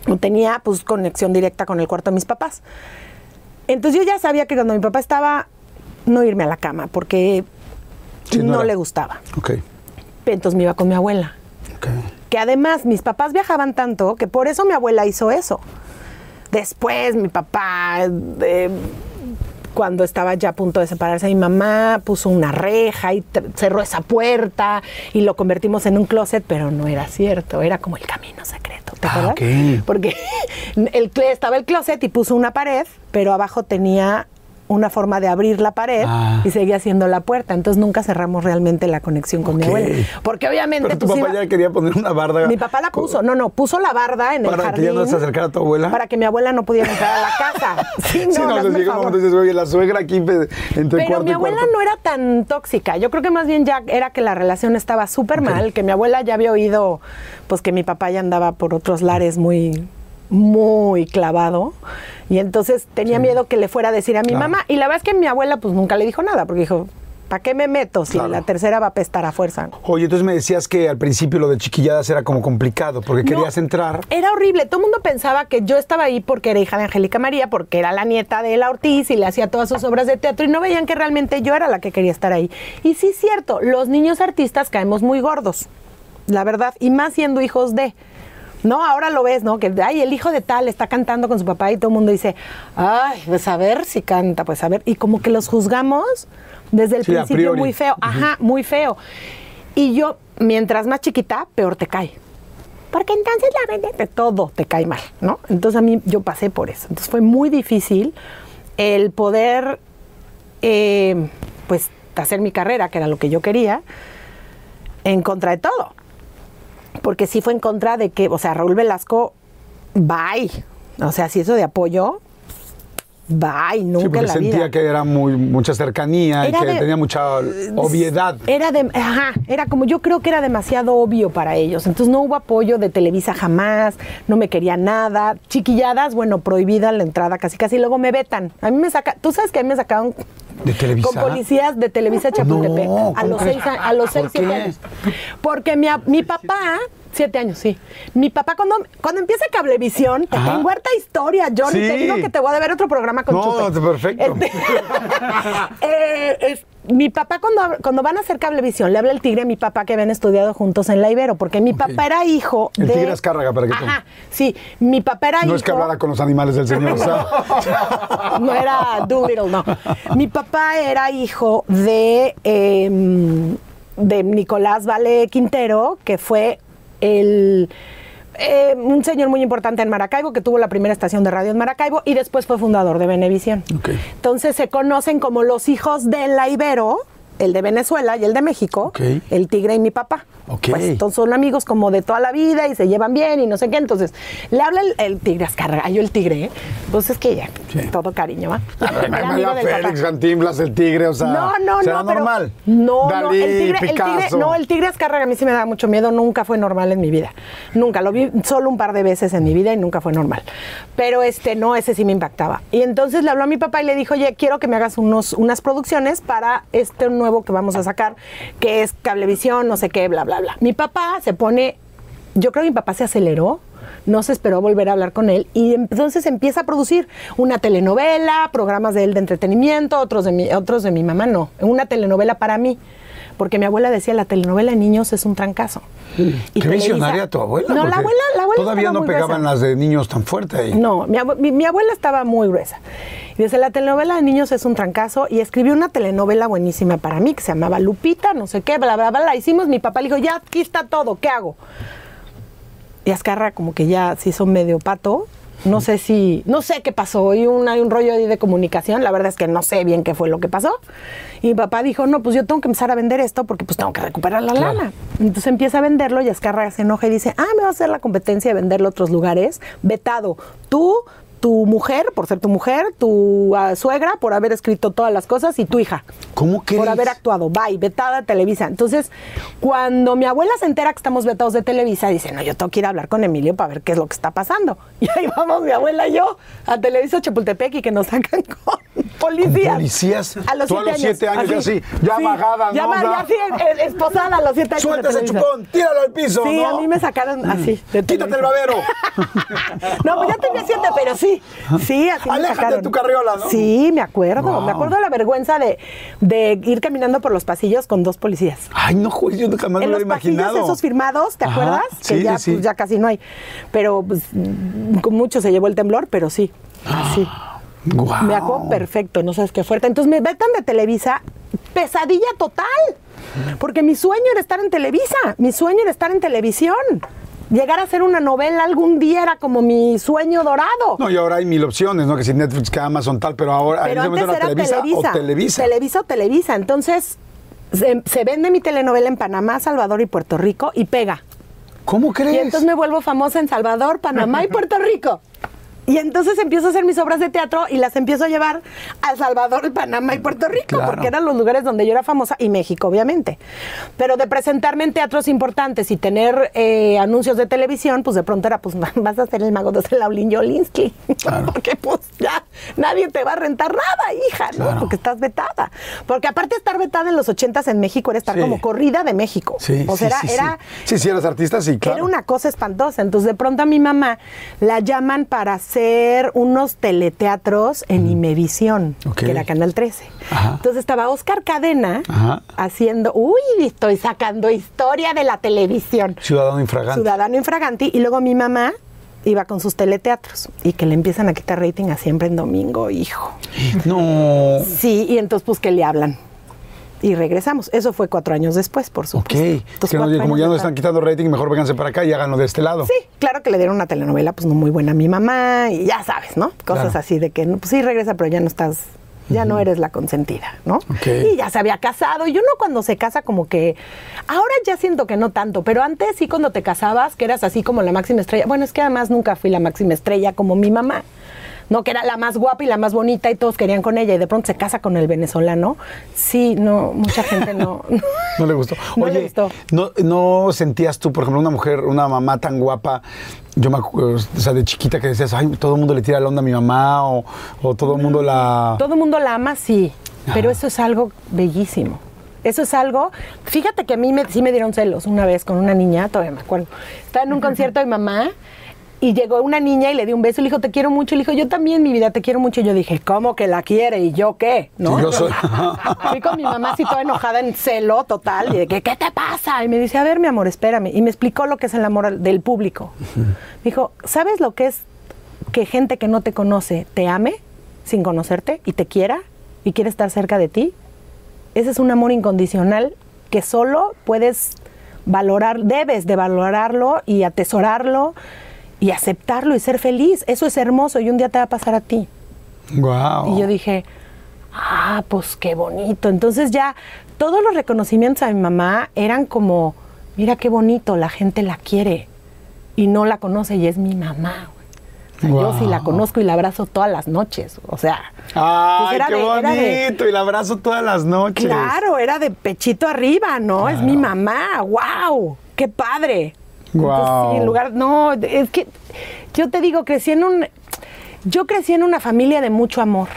o tenía pues conexión directa con el cuarto de mis papás. Entonces yo ya sabía que cuando mi papá estaba, no irme a la cama, porque Sí, no no, le gustaba. Ok. Entonces me iba con mi abuela. Que además mis papás viajaban tanto que por eso mi abuela hizo eso. Después mi papá, eh, cuando estaba ya a punto de separarse mi mamá, puso una reja y cerró esa puerta y lo convertimos en un closet, pero no era cierto, era como el camino secreto, ¿te Ah, acuerdas? ok. Porque el, cle- estaba el closet y puso una pared, pero abajo tenía una forma de abrir la pared Ah. y seguía siendo la puerta. Entonces nunca cerramos realmente la conexión con mi abuela. Porque obviamente Pero tu pues, papá iba- ya quería poner una barda. mi papá la puso, no, no, puso la barda en el Para que jardín. ya no se acercara a tu abuela. Para que mi abuela no pudiera entrar a la casa. Sí, no, Sí, no, hazme les llega un momento y dices, oye, la suegra aquí entre Pero cuarto mi y abuela cuarto. no era tan tóxica. Yo creo que más bien ya era que la relación estaba súper mal, que mi abuela ya había oído pues que mi papá ya andaba por otros lares muy muy clavado y entonces tenía miedo que le fuera a decir a mi Claro. mamá y la verdad es que mi abuela pues nunca le dijo nada porque dijo ¿para qué me meto si Claro. la tercera va a pestar a fuerza? Oye, entonces me decías que al principio lo de chiquilladas era como complicado, porque No, querías entrar. Era horrible. Todo el mundo pensaba que yo estaba ahí porque era hija de Angélica María, porque era la nieta de la Ortiz y le hacía todas sus obras de teatro y no veían que realmente yo era la que quería estar ahí. Y sí es cierto, los niños artistas caemos muy gordos, la verdad, y más siendo hijos de. No, ahora lo ves, ¿no? Que, ay, el hijo de tal está cantando con su papá y todo el mundo dice, ay, pues a ver si canta, pues a ver. Y como que los juzgamos desde el Sí, principio muy feo. Ajá, muy feo. Y yo, mientras más chiquita, peor te cae. Porque entonces la mente de todo te cae mal, ¿no? Entonces a mí yo pasé por eso. Entonces fue muy difícil el poder, eh, pues, hacer mi carrera, que era lo que yo quería, en contra de todo. Porque sí fue en contra de que, o sea, Raúl Velasco, bye. O sea, si eso de apoyo, bye, Sí, nunca porque en la sentía vida. que era muy mucha cercanía Era y que de- tenía mucha obviedad. Era de, ajá, era como yo creo que era demasiado obvio para ellos. Entonces no hubo apoyo de Televisa jamás, no me quería nada. Chiquilladas, bueno, prohibida la entrada casi casi. Luego me vetan. A mí me saca, tú sabes que a mí me sacaron ¿De Televisa? con policías de Televisa Chapultepec No, a ¿cómo los seis, a, a los ¿Por seis, siete años. Porque mi, mi papá, siete años, sí. Mi papá cuando, cuando empieza Cablevisión, te Ajá. tengo harta historia, Johnny. Sí. Te digo que te voy a ver otro programa con No, Chupe. perfecto. Este, eh, es- mi papá cuando, cuando van a hacer cablevisión le habla el tigre a mi papá que habían estudiado juntos en la Ibero, porque mi papá era hijo El de... tigre Azcárraga, para que tú- Ajá, sí. Mi papá era hijo... No es que hablara con los animales del señor. o sea, no era Doolittle, no. Mi papá era hijo de, eh, de Nicolás Vale Quintero, que fue el, eh, un señor muy importante en Maracaibo, que tuvo la primera estación de radio en Maracaibo y después fue fundador de Venevisión. Ok. Entonces se conocen como los hijos de la Ibero, el de Venezuela y el de México, el tigre y mi papá. Ok. Pues entonces son amigos como de toda la vida y se llevan bien y no sé qué. Entonces le habla el, el tigre Azcárraga, yo el tigre, ¿eh? pues es que ya, Sí. todo cariño, ¿va? Amigo del Félix, papá. Cantinflas, el tigre, o sea. No, no, ¿será no, pero- normal? No, no, Dalí, el tigre, el tigre, no, el tigre Azcárraga a mí sí me da mucho miedo, nunca fue normal en mi vida. Nunca, lo vi solo un par de veces en mi vida y nunca fue normal. Pero este, no, ese sí me impactaba. Y entonces le habló a mi papá y le dijo, oye, quiero que me hagas unos, unas producciones para este nuevo que vamos a sacar, que es Cablevisión, no sé qué, bla, bla, bla. Mi papá se pone, yo creo que mi papá se aceleró, no se esperó volver a hablar con él y entonces empieza a producir una telenovela, programas de él de entretenimiento, otros de mi, otros de mi mamá no, una telenovela para mí. Porque mi abuela decía, la telenovela de niños es un trancazo. Y Qué visionaria tu abuela. No, la abuela, la abuela Todavía no pegaban gruesa. las de niños tan fuerte ahí. No, mi, abue- mi- mi abuela estaba muy gruesa. Y dice, la telenovela de niños es un trancazo y escribió una telenovela buenísima para mí que se llamaba Lupita, no sé qué, bla, bla, bla. La hicimos, mi papá le dijo, ya, aquí está todo, ¿qué hago? Y Azcarra como que ya se hizo medio pato. No sé si, no sé qué pasó, hay un, hay un rollo ahí de comunicación, la verdad es que no sé bien qué fue lo que pasó. Y mi papá dijo, no, pues yo tengo que empezar a vender esto porque pues tengo que recuperar la lana. Entonces empieza a venderlo y Azcarra se enoja y dice, ah, me va a hacer la competencia de venderlo a otros lugares, vetado. Tú, tu mujer, por ser tu mujer, tu ah, suegra, por haber escrito todas las cosas, y tu hija. ¿Cómo crees? Por haber actuado. Bye, vetada Televisa. Entonces, cuando mi abuela se entera que estamos vetados de Televisa, dice, no, yo tengo que ir a hablar con Emilio para ver qué es lo que está pasando. Y ahí vamos mi abuela y yo a Televisa Chapultepec y que nos sacan con policías. policías? A los Tú a siete los siete años, así, ya Sí, bajada, Ya, ¿no? Ya. ya así, eh, esposada a los siete años. de Suelta ese Televisa. chupón, tíralo al piso, Sí, ¿no? a mí me sacaron así. de Quítate el babero. No, pues ya tenía siete, pero sí. Sí, así me Aléjate sacaron. de tu carriola, ¿no? Sí, me acuerdo. Wow. Me acuerdo de la vergüenza de, de ir caminando por los pasillos con dos policías. Ay, no, juez, yo nunca más me en lo los había pasillos imaginado. esos firmados, ¿te Ajá, acuerdas? sí, que ya, sí, sí. pues, ya casi no hay. Pero pues, con mucho se llevó el temblor, pero sí. Sí. Guau. Me acuerdo perfecto, no sabes qué fuerte. Entonces me vetan de Televisa, pesadilla total. Porque mi sueño era estar en Televisa, mi sueño era estar en televisión. Llegar a hacer una novela algún día era como mi sueño dorado. No, y ahora hay mil opciones, ¿no? Que si Netflix, que Amazon, tal, pero ahora Pero antes era Televisa, Televisa. o Televisa. Televisa o Televisa. Entonces se, se vende mi telenovela en Panamá, Salvador y Puerto Rico y pega. ¿Cómo crees? Y entonces me vuelvo famosa en Salvador, Panamá y Puerto Rico. Y entonces empiezo a hacer mis obras de teatro y las empiezo a llevar a El Salvador, Panamá y Puerto Rico, Claro. porque eran los lugares donde yo era famosa y México, obviamente. Pero de presentarme en teatros importantes y tener eh, anuncios de televisión, pues de pronto era, pues vas a ser el mago de Laulín Jolinsky. Claro. porque pues ya nadie te va a rentar nada, hija, ¿no? Claro. Porque estás vetada. Porque aparte de estar vetada en los ochentas en México era estar Sí. como corrida de México. Sí, o sí, sea, era, sí, sí. era Sí, sí, eras artista, sí, claro. era una cosa espantosa. Entonces, de pronto a mi mamá la llaman para hacer unos teleteatros en Imevisión, Ok. que era Canal 13. Ajá. Entonces estaba Oscar Cadena Ajá. haciendo, uy, estoy sacando historia de la televisión. Ciudadano infragante. Ciudadano Infraganti. Y luego mi mamá iba con sus teleteatros y que le empiezan a quitar rating a siempre en domingo, hijo. No. Sí, y entonces pues que le hablan. Y regresamos. Eso fue cuatro años después, por Ok. supuesto. Es Entonces, que no, cuatro como ya no después. están quitando rating, mejor vénganse para acá y háganlo de este lado. Sí, claro que le dieron una telenovela pues no muy buena a mi mamá y ya sabes, ¿no? Cosas Claro. así de que no, pues sí regresa, pero ya no estás, ya no eres la consentida, ¿no? Ok. Y ya se había casado. Y yo no cuando se casa como que, ahora ya siento que no tanto, pero antes sí cuando te casabas, que eras así como la máxima estrella. Bueno, es que además nunca fui la máxima estrella como mi mamá. No, que era la más guapa y la más bonita y todos querían con ella y de pronto se casa con el venezolano. Sí, no, mucha gente no. No le gustó. No Oye, le gustó. ¿no, ¿no sentías tú, por ejemplo, una mujer, una mamá tan guapa, yo me acuerdo, o sea, de chiquita que decías, ay, todo el mundo le tira la onda a mi mamá o, o todo el mundo la... Todo el mundo la ama, sí, pero eso es algo bellísimo. Eso es algo, fíjate que a mí me, sí me dieron celos una vez con una niña, todavía me acuerdo. Estaba en un concierto de mamá y llegó una niña y le dio un beso y le dijo, te quiero mucho. Y le dijo, yo también, mi vida, te quiero mucho. Y yo dije, ¿cómo que la quiere? ¿Y yo qué? ¿No? Sí, yo soy- Fui con mi mamá así toda enojada en celo total y de que, ¿qué te pasa? Y me dice, a ver, mi amor, espérame. Y me explicó lo que es el amor del público. Me dijo, ¿sabes lo que es que gente que no te conoce te ame sin conocerte y te quiera y quiere estar cerca de ti? Ese es un amor incondicional que solo puedes valorar, debes de valorarlo y atesorarlo y aceptarlo y ser feliz. Eso es hermoso y un día te va a pasar a ti. Wow. Y yo dije, ah, pues qué bonito. Entonces ya todos los reconocimientos a mi mamá eran como, mira qué bonito, la gente la quiere y no la conoce y es mi mamá. O sea, Yo sí la conozco y la abrazo todas las noches. O sea, Ay, pues qué de- era de- bonito. Y la abrazo todas las noches. claro, era de pechito arriba, ¿no? Es mi mamá. ¡Wow! ¡Qué padre! Entonces, sí, en lugar, no, es que yo te digo, crecí en un, yo crecí en una familia de mucho amor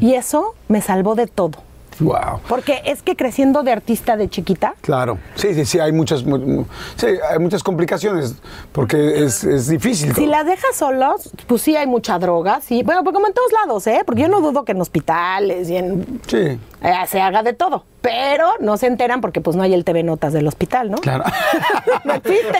y eso me salvó de todo. Wow. Porque es que creciendo de artista de chiquita, Claro, sí, sí, sí, hay muchas, mu- mu- sí, hay muchas complicaciones porque es, es difícil. si las dejas solos, pues sí hay mucha droga, sí. Bueno, pues como en todos lados, ¿eh? Porque yo no dudo que en hospitales y en Sí, eh, se haga de todo. Pero no se enteran porque pues no hay el TV Notas del hospital, ¿no? Claro. no existe.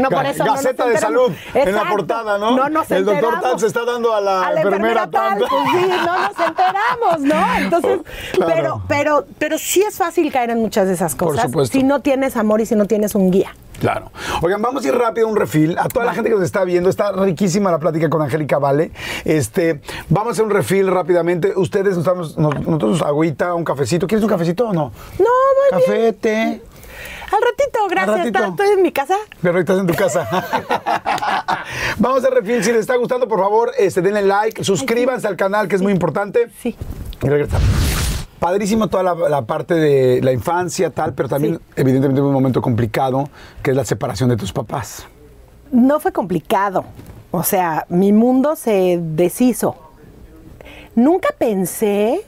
No, por eso no nos Gaceta de enteramos. salud en la portada, ¿no? No nos El doctor enteramos. tal se está dando a la, a la enfermera tal, tal. pues sí, no nos enteramos, ¿no? Entonces, Claro. pero, pero, pero sí es fácil caer en muchas de esas Por cosas supuesto. si no tienes amor y si no tienes un guía. Claro. Oigan, vamos a ir rápido a un refil. A toda la gente que nos está viendo, está riquísima la plática con Angélica Vale. Este, vamos a hacer un refil rápidamente. Ustedes nos damos, nos- nosotros agüita, un cafecito. ¿Quieres un cafecito o no? No, muy Café, bien. té. Al ratito, gracias. ratito. ¿Está- ¿Estoy en mi casa? Pero estás en tu casa. Vamos a refil. Si les está gustando, por favor, este, denle like, suscríbanse al canal, que es muy importante. Sí. Y regresamos. Padrísimo toda la, la parte de la infancia, tal, pero también, Sí. evidentemente, un momento complicado, que es la separación de tus papás. No fue complicado. O sea, mi mundo se deshizo. Nunca pensé,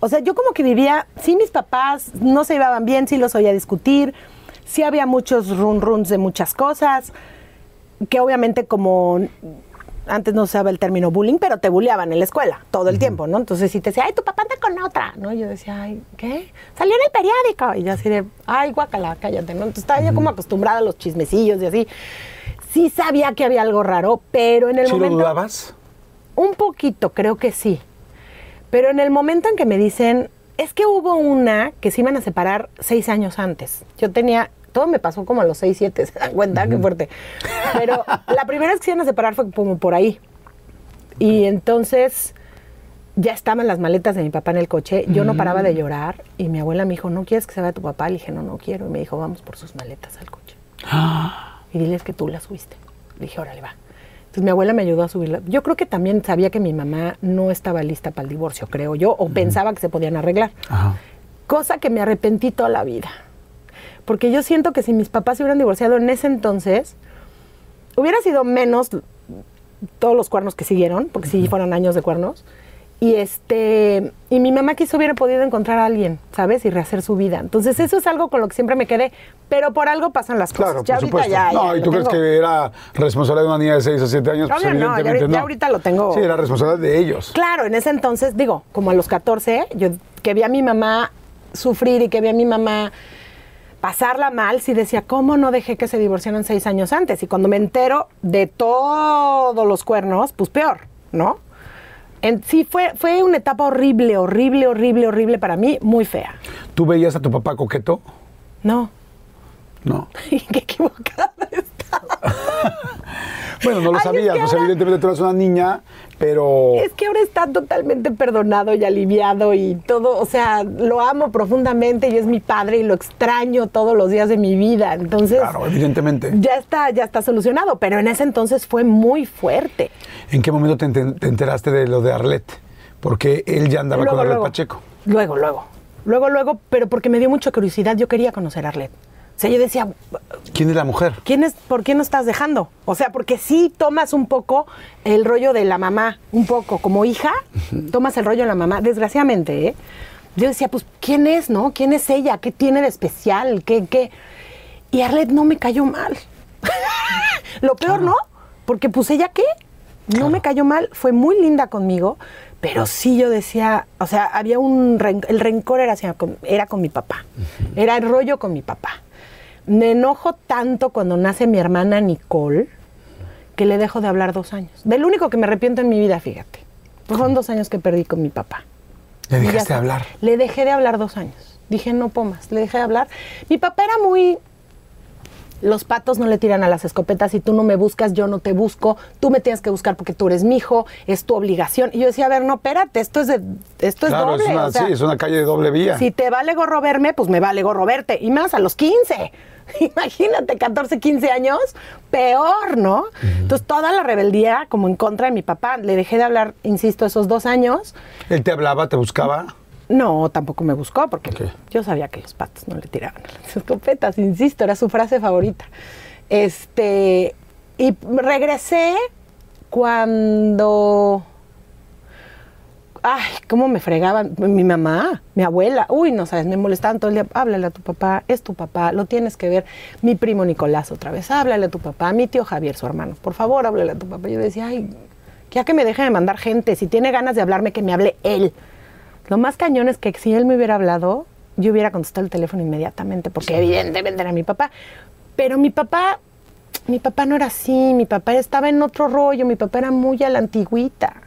o sea, yo como que vivía, sí mis papás no se llevaban bien, sí los oía discutir, sí había muchos run runs de muchas cosas, que obviamente como antes no usaba el término bullying, pero te bulleaban en la escuela todo el tiempo, ¿no? Entonces si te decía, ay, tu papá anda con otra, ¿no? Y yo decía, ay, ¿qué? Salió en el periódico. Y yo así de, ay, guácala, cállate, ¿no? Entonces estaba yo como acostumbrada a los chismecillos y así. Sí sabía que había algo raro, pero en el ¿Sí lo dudabas? Un poquito, creo que sí. Pero en el momento en que me dicen, es que hubo una que se iban a separar seis años antes. Yo tenía, todo me pasó como a los seis, siete, ¿se dan cuenta? Qué fuerte. Pero la primera vez que se iban a separar fue como por ahí. Y entonces ya estaban las maletas de mi papá en el coche. Yo no paraba de llorar y mi abuela me dijo, ¿no quieres que se vaya tu papá? Le dije, no, no quiero. Y me dijo, vamos por sus maletas al coche. Y diles que tú las subiste. Le dije, órale, va. Entonces mi abuela me ayudó a subirla. Yo creo que también sabía que mi mamá no estaba lista para el divorcio, creo yo, o pensaba que se podían arreglar. Ajá. Cosa que me arrepentí toda la vida. Porque yo siento que si mis papás se hubieran divorciado en ese entonces, hubiera sido menos todos los cuernos que siguieron, porque sí fueron años de cuernos. Y este y mi mamá quizá hubiera podido encontrar a alguien, ¿sabes? Y rehacer su vida. Entonces eso es algo con lo que siempre me quedé, pero por algo pasan las cosas. Claro, ya por ahorita supuesto. ya, no, ya ¿y tú crees que era responsabilidad de una niña de 6 o 7 años? Pues Obvio no, ya evidentemente ahorita- no. ya ahorita lo tengo. Sí, era responsabilidad de ellos. Claro, en ese entonces, digo, como a los 14, yo que vi a mi mamá sufrir y que vi a mi mamá pasarla mal, sí decía, ¿cómo no dejé que se divorciaran seis años antes? Y cuando me entero de todos los cuernos, pues peor, ¿no? En, sí, fue, fue una etapa horrible, horrible, horrible, horrible para mí, muy fea. ¿Tú veías a tu papá coqueto? No, No. qué equivocada estaba. Bueno, no lo Ay, es sabías. que Pues ahora- evidentemente tú eras una niña, pero... Es que ahora está totalmente perdonado y aliviado y todo, o sea, lo amo profundamente y es mi padre y lo extraño todos los días de mi vida. Entonces, Claro, evidentemente. ya está, ya está solucionado, pero en ese entonces fue muy fuerte. ¿En qué momento te enteraste de lo de Arlet? Porque él ya andaba con Arlet Pacheco. Luego, luego. Luego, luego, pero porque me dio mucha curiosidad, yo quería conocer a Arlet. O sea, yo decía, ¿Quién es la mujer? ¿quién es, ¿por qué no estás dejando? O sea, porque sí tomas un poco el rollo de la mamá, un poco, como hija, tomas el rollo de la mamá, desgraciadamente, ¿eh? Yo decía, pues, ¿quién es, no? ¿Quién es ella? ¿Qué tiene de especial? ¿Qué, qué? Y Arlet no me cayó mal. Lo peor, ¿no? Porque, pues, ¿ella qué? No me cayó mal, fue muy linda conmigo, pero sí yo decía, o sea, había un, ren- el rencor era, hacia era con mi papá, era el rollo con mi papá. Me enojo tanto cuando nace mi hermana Nicole que le dejo de hablar dos años. Del único que me arrepiento en mi vida, fíjate. Pues fueron dos años que perdí con mi papá. Le dejaste está. hablar. Le dejé de hablar dos años. Dije, no pomas, le dejé de hablar. Mi papá era muy... Los patos no le tiran a las escopetas. Si tú no me buscas, yo no te busco. Tú me tienes que buscar porque tú eres mi hijo. Es tu obligación. Y yo decía, a ver, no, espérate, esto es, de, esto claro, es doble. es una, o sea, sí, es una calle de doble vía. si te vale gorro verme, pues me vale gorro verte. Y más a los 15. Imagínate, 14, 15 años, peor, ¿no? Entonces, toda la rebeldía como en contra de mi papá. Le dejé de hablar, insisto, esos dos años. Él te hablaba, te buscaba. No, tampoco me buscó porque yo sabía que los patos no le tiraban a las escopetas, insisto, era su frase favorita. Este, y regresé cuando Ay, cómo me fregaban mi mamá, mi abuela. Uy, no sabes, me molestaban todo el día. Háblale a tu papá, es tu papá, lo tienes que ver. Mi primo Nicolás otra vez, háblale a tu papá. Mi tío Javier, su hermano, por favor, háblale a tu papá. Yo decía, ay, ya que me deje de mandar gente, si tiene ganas de hablarme, que me hable él. Lo más cañón es que si él me hubiera hablado, yo hubiera contestado el teléfono inmediatamente, porque evidentemente era mi papá. Pero mi papá, mi papá no era así, mi papá estaba en otro rollo, mi papá era muy a la antigüita.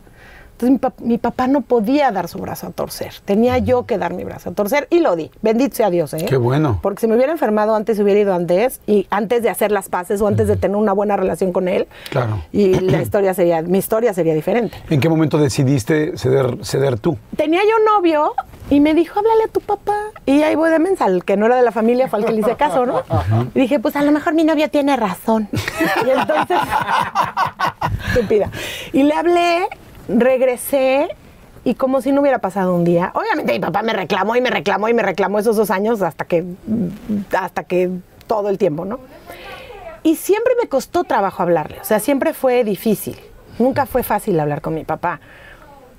Entonces mi, pap- mi papá no podía dar su brazo a torcer, tenía yo que dar mi brazo a torcer y lo di. Bendito sea Dios, ¿eh? Qué bueno. Porque si me hubiera enfermado antes, hubiera ido antes, y antes de hacer las paces o antes de tener una buena relación con él. Claro. Y la historia sería, mi historia sería diferente. ¿En qué momento decidiste ceder, ceder tú? Tenía yo novio y me dijo, háblale a tu papá. Y ahí voy de mensa, el que no era de la familia fue al que le hice caso, ¿no? Y dije, pues a lo mejor mi novio tiene razón. Y entonces, estúpida. Y le hablé, regresé y como si no hubiera pasado un día. Obviamente mi papá me reclamó y me reclamó y me reclamó esos dos años hasta que, hasta que todo el tiempo, ¿no? Y siempre me costó trabajo hablarle, o sea, siempre fue difícil. Nunca fue fácil hablar con mi papá.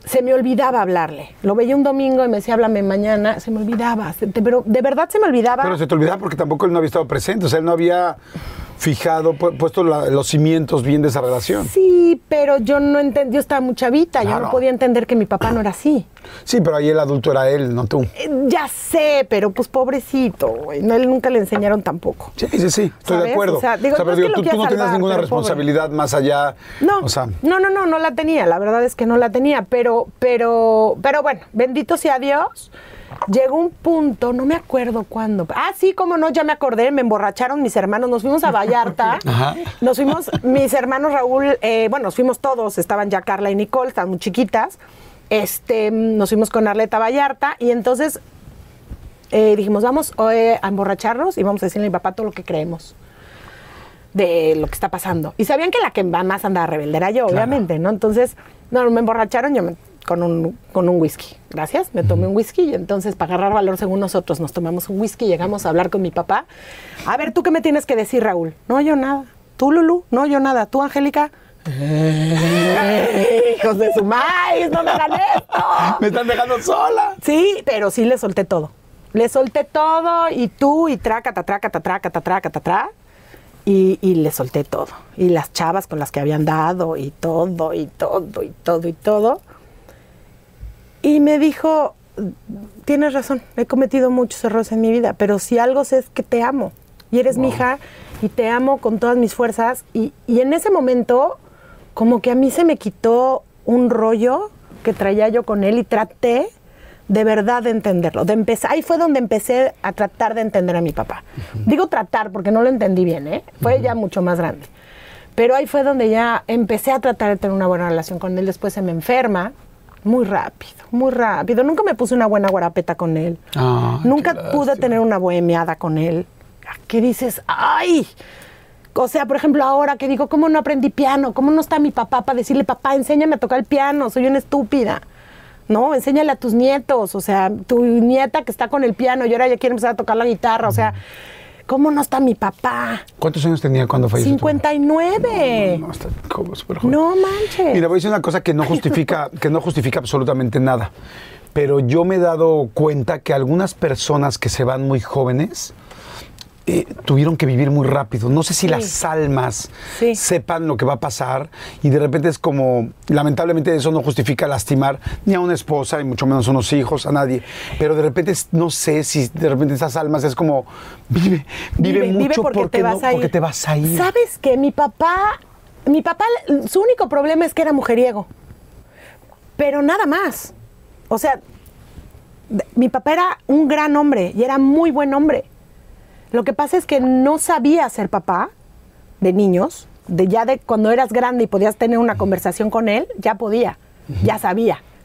Se me olvidaba hablarle. Lo veía un domingo y me decía, háblame mañana. Se me olvidaba, pero de verdad se me olvidaba. Pero se te olvidaba porque tampoco él no había estado presente, o sea, él no había fijado, pu- puesto la- los cimientos bien de esa relación. Sí, pero yo no entendí, yo estaba muy chavita, yo Claro. no podía entender que mi papá no era así. Sí, pero ahí el adulto era él, no tú. Eh, Ya sé, pero pues pobrecito, güey. No, él nunca le enseñaron tampoco. Sí, sí, sí, estoy de acuerdo. O sea, digo, no pero es que digo, tú, no tenías ninguna pobre. responsabilidad más allá. No, O sea, no, no, no, no la tenía. La verdad es que no la tenía. Pero, pero, pero bueno, bendito sea Dios. Llegó un punto, no me acuerdo cuándo. Ah, sí, cómo no, ya me acordé. Me emborracharon mis hermanos. Nos fuimos a Vallarta. Ajá. Nos fuimos, mis hermanos Raúl, eh, bueno, nos fuimos todos. Estaban ya Carla y Nicole, estaban muy chiquitas. Este, nos fuimos con Arleta a Vallarta y entonces eh, dijimos, vamos eh, a emborracharnos y vamos a decirle a mi papá todo lo que creemos de lo que está pasando. Y sabían que la que más andaba rebelde era yo, obviamente, ¿no? Entonces, no, me emborracharon yo me- con, un, con un whisky. Gracias, me tomé un whisky y entonces para agarrar valor según nosotros nos tomamos un whisky, llegamos a hablar con mi papá. A ver, ¿tú qué me tienes que decir, Raúl? No, yo nada. ¿Tú, Lulu? No, yo nada. ¿Tú, Angélica? Hijos de su maíz, no me hagan esto. me están dejando sola. Sí, pero sí le solté todo. Le solté todo y tú y trácata, trácata, trácata, trácata, tra. Y, y le solté todo. Y las chavas con las que habían dado y todo, y todo, y todo, y todo. Y me dijo, tienes razón, he cometido muchos errores en mi vida, pero si algo sé es que te amo. Y eres mi hija y te amo con todas mis fuerzas. Y, y en ese momento, como que a mí se me quitó un rollo que traía yo con él y traté de verdad de entenderlo. De empezar, ahí fue donde empecé a tratar de entender a mi papá. Digo tratar porque no lo entendí bien, ¿eh? Fue ya mucho más grande. Pero ahí fue donde ya empecé a tratar de tener una buena relación con él. Después se me enferma. Muy rápido, muy rápido. Nunca me puse una buena guarapeta con él. Nunca pude tener una bohemiada con él. ¿Qué dices? ¡Ay! O sea, por ejemplo, ahora que digo, ¿cómo no aprendí piano? ¿Cómo no está mi papá para decirle, papá, enséñame a tocar el piano? Soy una estúpida. No, enséñale a tus nietos. O sea, tu nieta que está con el piano y ahora ya quiere empezar a tocar la guitarra. O sea, ¿cómo no está mi papá? ¿Cuántos años tenía cuando falleció? tu mamá? 59. No, está como súper joven. No manches. Mira, voy a decir una cosa que no justifica, que no justifica absolutamente nada. Pero yo me he dado cuenta que algunas personas que se van muy jóvenes eh, tuvieron que vivir muy rápido. No sé si las almas Sí. sepan lo que va a pasar y de repente es como, lamentablemente eso no justifica lastimar ni a una esposa y mucho menos a unos hijos, a nadie. Pero de repente es- no sé si de repente esas almas es como, vive, vive, mucho porque, no- porque te vas a ir. ¿Sabes que Mi papá, mi papá, su único problema es que era mujeriego. Pero nada más. O sea, mi papá era un gran hombre y era muy buen hombre. Lo que pasa es que no sabía ser papá de niños. De ya de cuando eras grande y podías tener una conversación con él, ya podía, ya sabía.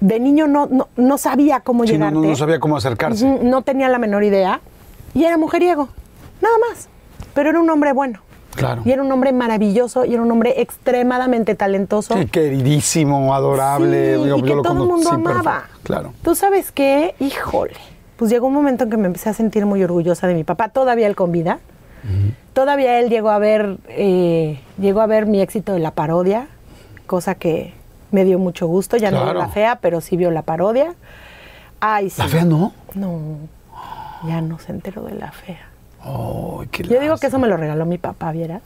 De niño no, no, no sabía cómo Sí, no, llegarte. no, no sabía cómo acercarse. No tenía la menor idea. Y era mujeriego. Nada más. Pero era un hombre bueno. Claro. Y era un hombre maravilloso y era un hombre extremadamente talentoso. Sí, queridísimo, adorable. Sí, Digo, y que todo el mundo amaba. Claro. Tú sabes qué, híjole. Pues llegó un momento en que me empecé a sentir muy orgullosa de mi papá. Todavía él con vida. Todavía él llegó a ver, eh, llegó a ver mi éxito de la parodia, cosa que me dio mucho gusto. Ya no vio la fea, pero sí vio la parodia. Ay, sí. ¿La fea no? No, ya no se enteró de la fea. Qué Yo digo que eso me lo regaló mi papá, ¿vieras?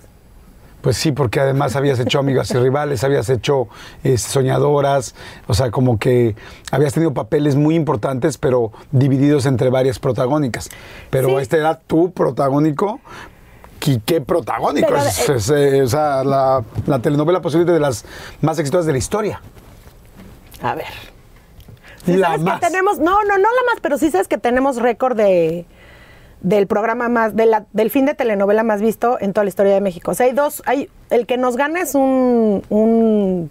Pues sí, porque además habías hecho amigas y rivales, habías hecho eh, soñadoras, o sea, como que habías tenido papeles muy importantes, pero divididos entre varias protagónicas. Pero Sí. a esta edad, tú, protagónico, ¿y qué protagónico? Pero, es, eh, es, eh, o sea, la, la telenovela posiblemente de las más exitosas de la historia. A ver. Sí La sabes más. que tenemos, no, no, no la más, pero sí sabes que tenemos récord de del programa más, de la- del fin de telenovela más visto en toda la historia de México. O sea, hay dos, hay, el que nos gana es un, un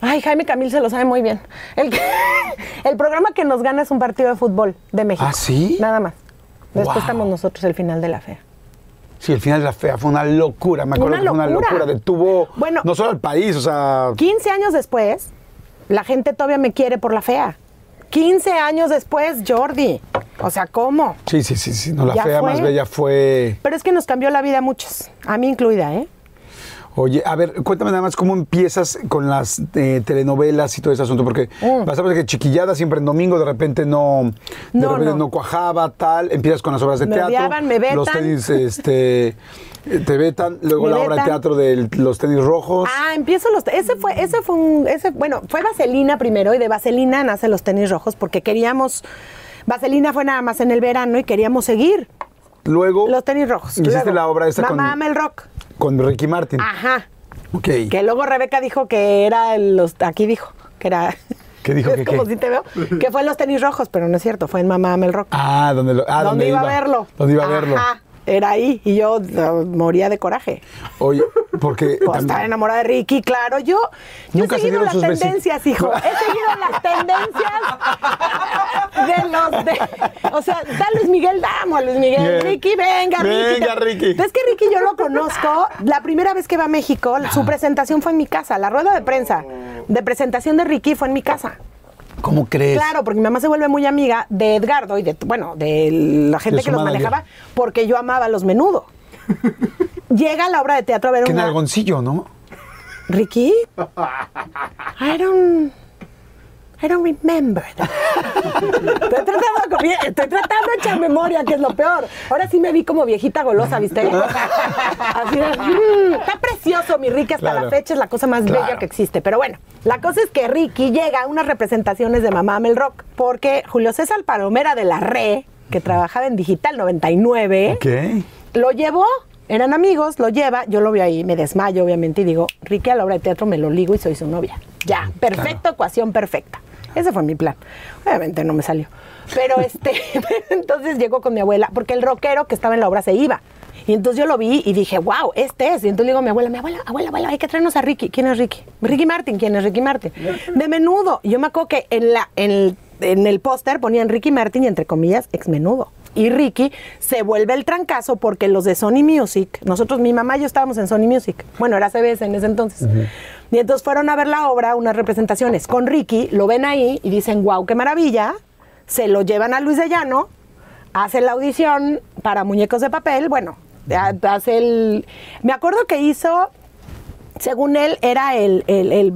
Ay, Jaime Camil se lo sabe muy bien. El, que- el programa que nos gana es un partido de fútbol de México. ¿Ah, sí? Nada más. Después Wow. estamos nosotros el final de la fea. Sí, el final de la fea fue una locura, me acuerdo Una que fue una locura. detuvo Bueno. no solo al país, o sea, 15 años después, la gente todavía me quiere por la fea. 15 años después, Jordi. O sea, ¿cómo? sí, sí, sí, sí, no, la fea fue. más bella fue... Pero es que nos cambió la vida a muchos, a mí incluida, ¿eh? Oye, a ver, cuéntame nada más cómo empiezas con las eh, telenovelas y todo ese asunto, porque Mm. pasamos de que chiquillada siempre en domingo, de repente no, de No, repente no. no. cuajaba, tal, empiezas con las obras de Me teatro, odiaban, me los vetan. tenis, este, eh, te vetan, luego Me la obra de teatro de los tenis rojos. Ah, empiezo los. Ese fue, ese fue un. Ese, bueno, fue Vaselina primero y de Vaselina nace los tenis rojos porque queríamos. Vaselina fue nada más en el verano y queríamos seguir Luego los tenis rojos. hiciste Luego, la obra esta Mamá con, ama el rock. Con Ricky Martin. Ajá. Ok. Que luego Rebeca dijo que era los. Aquí dijo que era. ¿Qué dijo Es que como qué? si te veo. Que fue en los tenis rojos, pero no es cierto, fue en Mamá ama el rock. Ah, donde lo, ah, ¿Dónde donde iba, a verlo? Donde iba a verlo. Ajá, era ahí y yo uh, moría de coraje. Oye, porque Pues también- estaba enamorada de Ricky, claro. Yo, yo Nunca he se seguido las sus tendencias, hijo. He seguido las tendencias de los de. O sea, da Luis Miguel, damos a Luis Miguel. Bien. Ricky, venga, Ricky. Venga, Ricky. Es que Ricky yo lo conozco. La primera vez que va a México, su presentación fue en mi casa. La rueda de prensa de presentación de Ricky fue en mi casa. ¿Cómo crees? Claro, porque mi mamá se vuelve muy amiga de Edgardo y de, bueno, de la gente De que los manejaba, porque yo amaba los menudo. Llega a la obra de teatro a ver Qué una... nalgoncillo, ¿no? Ricky? I don't... I don't remember that. Estoy tratando, de, estoy tratando de echar memoria, que es lo peor. Ahora sí me vi como viejita golosa, ¿viste? Así de, "Mm, está precioso mi Ricky, hasta Claro. la fecha es la cosa más Claro. bella que existe. Pero bueno, la cosa es que Ricky llega a unas representaciones de Mamá Mel Rock, porque Julio César Palomera de la RE, que trabajaba en Digital 99, Ok. lo llevó, eran amigos, lo lleva, yo lo veo ahí, me desmayo obviamente y digo, Ricky a la obra de teatro me lo ligo y soy su novia. Ya, perfecto, ecuación perfecta. Ese fue mi plan. Obviamente no me salió. Pero este, entonces llegó con mi abuela, porque el rockero que estaba en la obra se iba. Y entonces yo lo vi y dije, wow, este es. Y entonces le digo a mi abuela, mi abuela, abuela, abuela, hay que traernos a Ricky. ¿Quién es Ricky? Ricky Martin, ¿quién es Ricky Martin? De menudo. Yo me acuerdo que en, la, en el, en el póster ponían Ricky Martin y entre comillas, ex menudo. Y Ricky se vuelve el trancazo porque los de Sony Music, nosotros, mi mamá y yo estábamos en Sony Music. Bueno, era CBS en ese entonces. Y entonces fueron a ver la obra, unas representaciones con Ricky, lo ven ahí y dicen, wow, qué maravilla. Se lo llevan a Luis de Llano, hace la audición para Muñecos de Papel. Bueno, ha- hace el. Me acuerdo que hizo, según él, era el. el-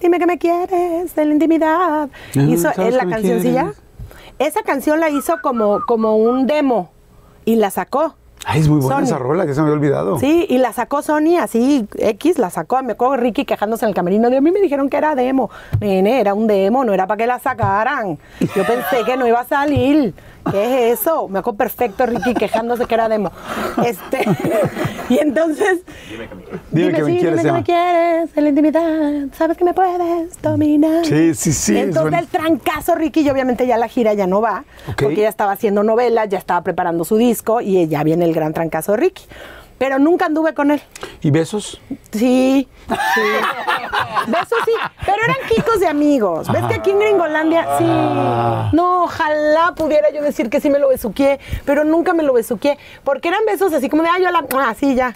Dime que me quieres, de la intimidad. hizo ¿sabes él la cancioncilla. Esa canción la hizo como, como un demo y la sacó. Ay, es muy buena Sony. esa rola, que se me había olvidado. Sí, y la sacó Sony así, X, la sacó. Me acuerdo Ricky quejándose en el camerino. De a mí me dijeron que era demo. Nene, era un demo, no era para que la sacaran. Yo pensé que no iba a salir. ¿Qué es eso? Me acuerdo perfecto Ricky quejándose que era demo. Este, y entonces... Dime que me sí, quieres, Dime que me quieres, en la intimidad, sabes que me puedes dominar. Sí, sí, sí, es Entonces bueno. el trancazo Ricky, y obviamente ya la gira ya no va, Ok. porque ya estaba haciendo novela, ya estaba preparando su disco y ya viene el gran trancazo Ricky. Pero nunca anduve con él. ¿Y besos? Sí, sí. Besos sí, pero eran quicos de amigos. ¿Ves que aquí en Gringolandia sí? No, ojalá pudiera yo decir que sí me lo besuqué, pero nunca me lo besuqué, porque eran besos así como de, ay, hola, ah, sí, ya.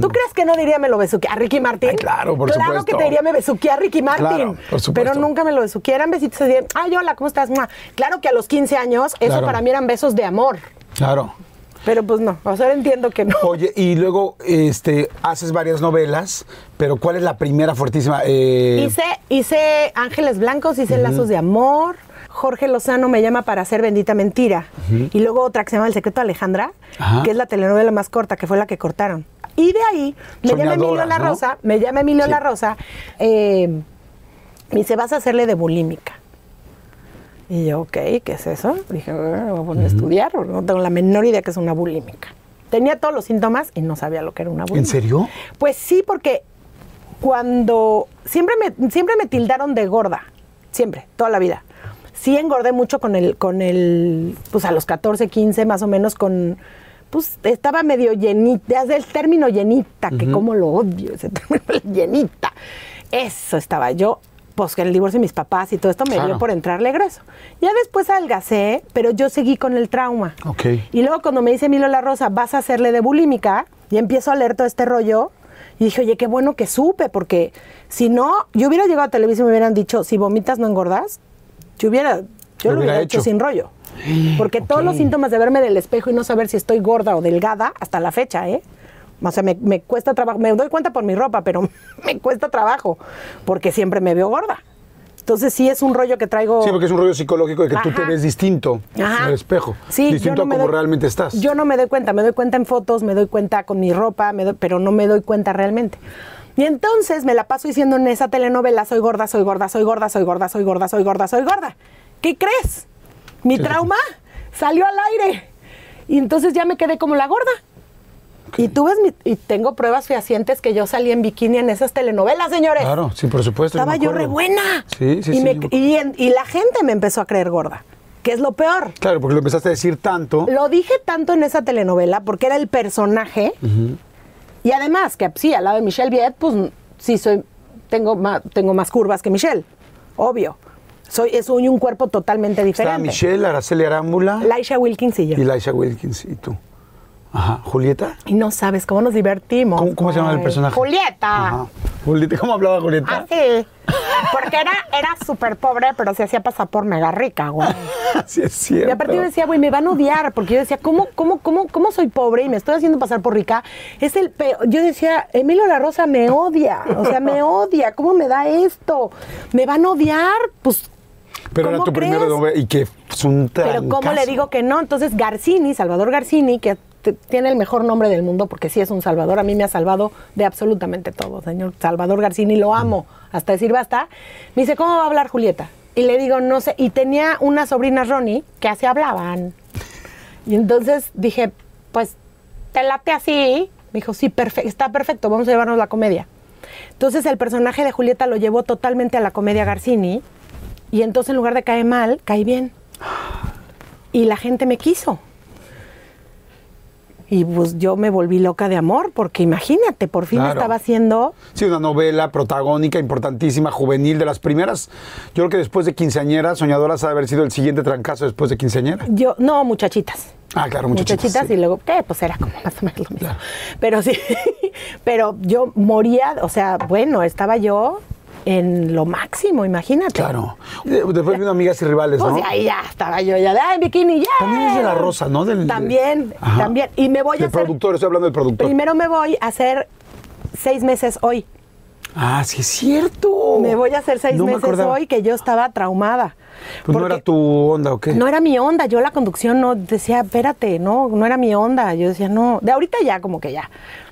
¿Tú crees que no diría me lo besuqué a Ricky Martin? Ay, claro, por Claro supuesto. que te diría me besuqué a Ricky Martin. Claro, por supuesto. Pero nunca me lo besuqué. Eran besitos así de, ay, hola, ¿cómo estás? Claro que a los 15 años, eso Claro. para mí eran besos de amor. Claro. Pero pues no, o sea, entiendo que no. Oye, y luego este, haces varias novelas, pero ¿cuál es la primera fuertísima? Eh, Hice, hice Ángeles Blancos, hice Lazos de Amor. Jorge Lozano me llama para hacer Bendita Mentira. Y luego otra que se llama El Secreto de Alejandra, Ajá. que es la telenovela más corta, que fue la que cortaron. Y de ahí me llama Emilio La ¿no? Rosa, me llama Emilio Sí. La Rosa, eh, me dice, vas a hacerle de bulímica. Y yo, ok, ¿qué es eso? Dije, "Bueno, voy a poner a estudiar, porque no tengo la menor idea que es una bulímica. Tenía todos los síntomas y no sabía lo que era una bulímica. ¿En serio? Pues sí, porque cuando siempre me, siempre me tildaron de gorda, siempre, toda la vida. Sí engordé mucho con el, con el, pues a los 14, 15 más o menos con, pues estaba medio llenita, el término llenita, que como lo odio, ese término llenita. Eso estaba yo, pues que el divorcio de mis papás y todo esto me Claro. dio por entrarle grueso. Ya después adelgacé, pero yo seguí con el trauma. Y luego cuando me dice Milo La Rosa, vas a hacerle de bulímica, y empiezo a leer todo este rollo, y dije, oye, qué bueno que supe, porque si no, yo hubiera llegado a televisión y me hubieran dicho, si vomitas no engordas, yo hubiera, yo Lo lo hubiera hecho. hecho. sin rollo. Porque todos los síntomas de verme del espejo y no saber si estoy gorda o delgada, hasta la fecha, ¿eh? O sea, me, me cuesta trabajo, me doy cuenta por mi ropa, pero me cuesta trabajo, porque siempre me veo gorda. Entonces sí es un rollo que traigo... Sí, porque es un rollo psicológico de que tú te ves distinto Ajá. el espejo. Sí, distinto a doy- realmente estás. Yo no me doy cuenta, me doy cuenta en fotos, me doy cuenta con mi ropa, me doy- pero no me doy cuenta realmente. Y entonces me la paso diciendo en esa telenovela, soy gorda, soy gorda, soy gorda, soy gorda, soy gorda, soy gorda, soy gorda. ¿Qué crees? Mi trauma salió al aire. Y entonces ya me quedé como la gorda. Y tú ves, mi- y tengo pruebas fehacientes que yo salí en bikini en esas telenovelas, señores. Claro, sí, por supuesto. Estaba yo acuerdo. re buena. Sí, sí, y, sí. me- yo y en- y la gente me empezó a creer gorda, que es lo peor. Claro, porque lo empezaste a decir tanto. Lo dije tanto en esa telenovela porque era el personaje. Y además, que sí, al lado de Michelle Viet, pues sí soy, tengo más, tengo más curvas que Michelle, obvio. Soy, soy un cuerpo totalmente diferente. Michelle, Araceli Arámbula Laisha Wilkins y yo. y Laisha Wilkins y tú. Ajá. ¿Julieta? Y no sabes cómo nos divertimos. ¿Cómo, cómo se llama el personaje? Julieta. Ajá. Julieta. ¿Cómo hablaba Julieta? Así. Porque era, era súper pobre, pero se hacía pasar por mega rica, güey. Sí, es cierto. Y aparte yo decía, güey, me van a odiar, porque yo decía, ¿cómo, cómo, cómo, cómo soy pobre y me estoy haciendo pasar por rica? Es el peor. Yo decía, Emilio La Rosa me odia, o sea, me odia, ¿cómo me da esto? ¿Me van a odiar? Pues, Pero era ¿cómo tu primera crees? novela y que es un Pero ¿cómo le digo que no? Entonces Garcini, Salvador Garcini, que tiene el mejor nombre del mundo porque sí es un salvador, a mí me ha salvado de absolutamente todo, señor Salvador Garcini, lo amo, hasta decir basta. Me dice, ¿cómo va a hablar Julieta? Y le digo, no sé, y tenía una sobrina Ronnie que así hablaban. Y entonces dije, pues, te late así. Me dijo, sí, perfecto, está perfecto, vamos a llevarnos la comedia. Entonces el personaje de Julieta lo llevó totalmente a la comedia Garcini y entonces en lugar de caer mal, caí bien. Y la gente me quiso. Y pues yo me volví loca de amor, porque imagínate, por fin Claro. estaba haciendo... Sí, una novela protagónica, importantísima, juvenil, de las primeras. Yo creo que después de quinceañera, Soñadoras ha de haber sido el siguiente trancazo después de quinceañera. Yo, no, muchachitas. Ah, claro, muchachitas. Muchachitas sí. y luego, ¿qué? Pues era como más o menos lo mismo. Pero sí, pero yo moría, o sea, bueno, estaba yo en lo máximo, imagínate. Claro. De- Después vino Amigas y Rivales, Pues ¿no? de ahí ya estaba yo ya de ay, bikini, ya. También es de La Rosa, ¿no? Del- también, Ajá. también. Y me voy a Del hacer. productor, estoy hablando del productor. Primero me voy a hacer seis meses hoy. Ah, sí es cierto. Me voy a hacer seis No meses hoy que yo estaba traumada. Pues no era tu onda, ¿o qué? No era mi onda. Yo la conducción no decía, espérate, no, no era mi onda. Yo decía, no. De ahorita ya, como que ya.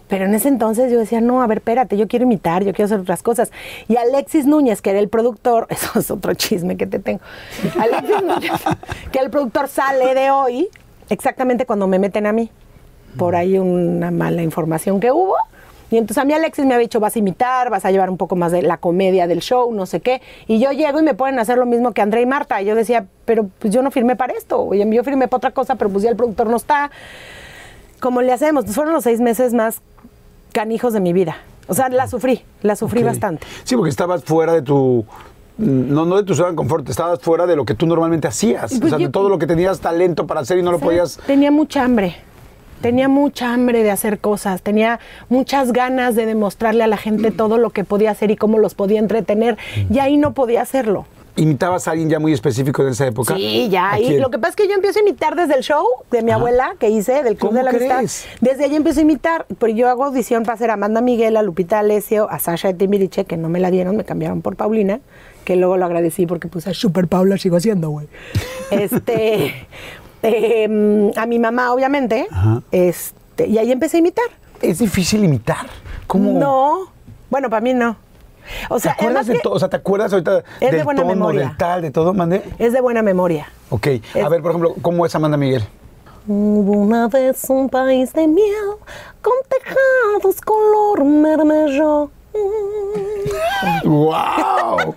Pero en ese entonces yo decía, no, a ver, espérate, yo quiero imitar, yo quiero hacer otras cosas. Y Alexis Núñez, que era el productor, eso es otro chisme que te tengo. Alexis Núñez, que el productor sale de hoy, exactamente cuando me meten a mí. Por ahí una mala información que hubo. Y entonces a mí Alexis me había dicho, vas a imitar, vas a llevar un poco más de la comedia del show, no sé qué. Y yo llego y me a hacer lo mismo que André y Marta. Y yo decía, pero pues yo no firmé para esto. Yo firmé para otra cosa, pero pues ya el productor no está. ¿Cómo le hacemos? Pues fueron los seis meses más canijos de mi vida. O sea, la sufrí, la sufrí bastante. Sí, porque estabas fuera de tu. No, no de tu zona de confort, estabas fuera de lo que tú normalmente hacías. Pues o sea, yo- de todo lo que tenías talento para hacer y no lo podías. Tenía mucha hambre. Tenía mucha hambre de hacer cosas, tenía muchas ganas de demostrarle a la gente todo lo que podía hacer y cómo los podía entretener. Y ahí no podía hacerlo. ¿Imitabas a alguien ya muy específico en esa época? Sí, ya. ¿A Y lo que pasa es que yo empiezo a imitar desde el show de mi abuela que hice, del Club ¿Cómo de la Amistad. crees? Desde allí empiezo a imitar. Pero yo hago audición para hacer a Amanda Miguel, a Lupita Alessio, a Sasha de Timbiriche, que no me la dieron, me cambiaron por Paulina, que luego lo agradecí porque puse a Super Paula, sigo haciendo, güey. Este. eh, a mi mamá, obviamente. Ajá. Este, y ahí empecé a imitar. Es difícil imitar. ¿Cómo? No. Bueno, para mí no. O ¿Te sea, acuerdas además de todo? O sea, ¿te acuerdas ahorita Es de del buena tono, memoria. del tal, de todo, mande? es de buena memoria. Ok. A Es- ver, por ejemplo, ¿cómo es Amanda Miguel? Hubo una vez un país de miel con tejados color mermello. ¡Wow!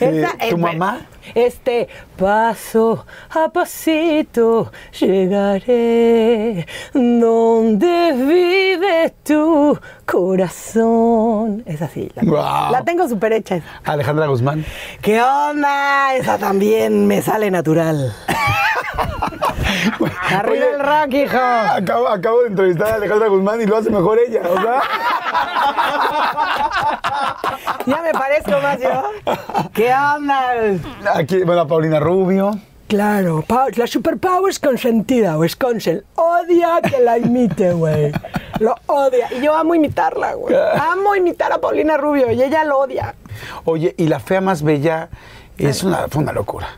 Eh, ¿Tu mamá? Este, paso a pasito llegaré donde vive tu corazón. Es así. La, Guau. la tengo súper hecha. esa. Alejandra Guzmán. ¿Qué onda? Esa también me sale natural. Arriba Oye, el rock, hijo. Acabo, acabo de entrevistar a Alejandra Guzmán y lo hace mejor ella, o sea. Ya me parezco más yo. ¿Qué onda? Aquí, bueno, Paulina Rubio. Claro, la superpower es consentida, Wisconsin. Odia que la imite, güey. Lo odia. Y yo amo imitarla, güey. Amo imitar a Paulina Rubio y ella lo odia. Oye, y la fea más bella es una, fue una locura.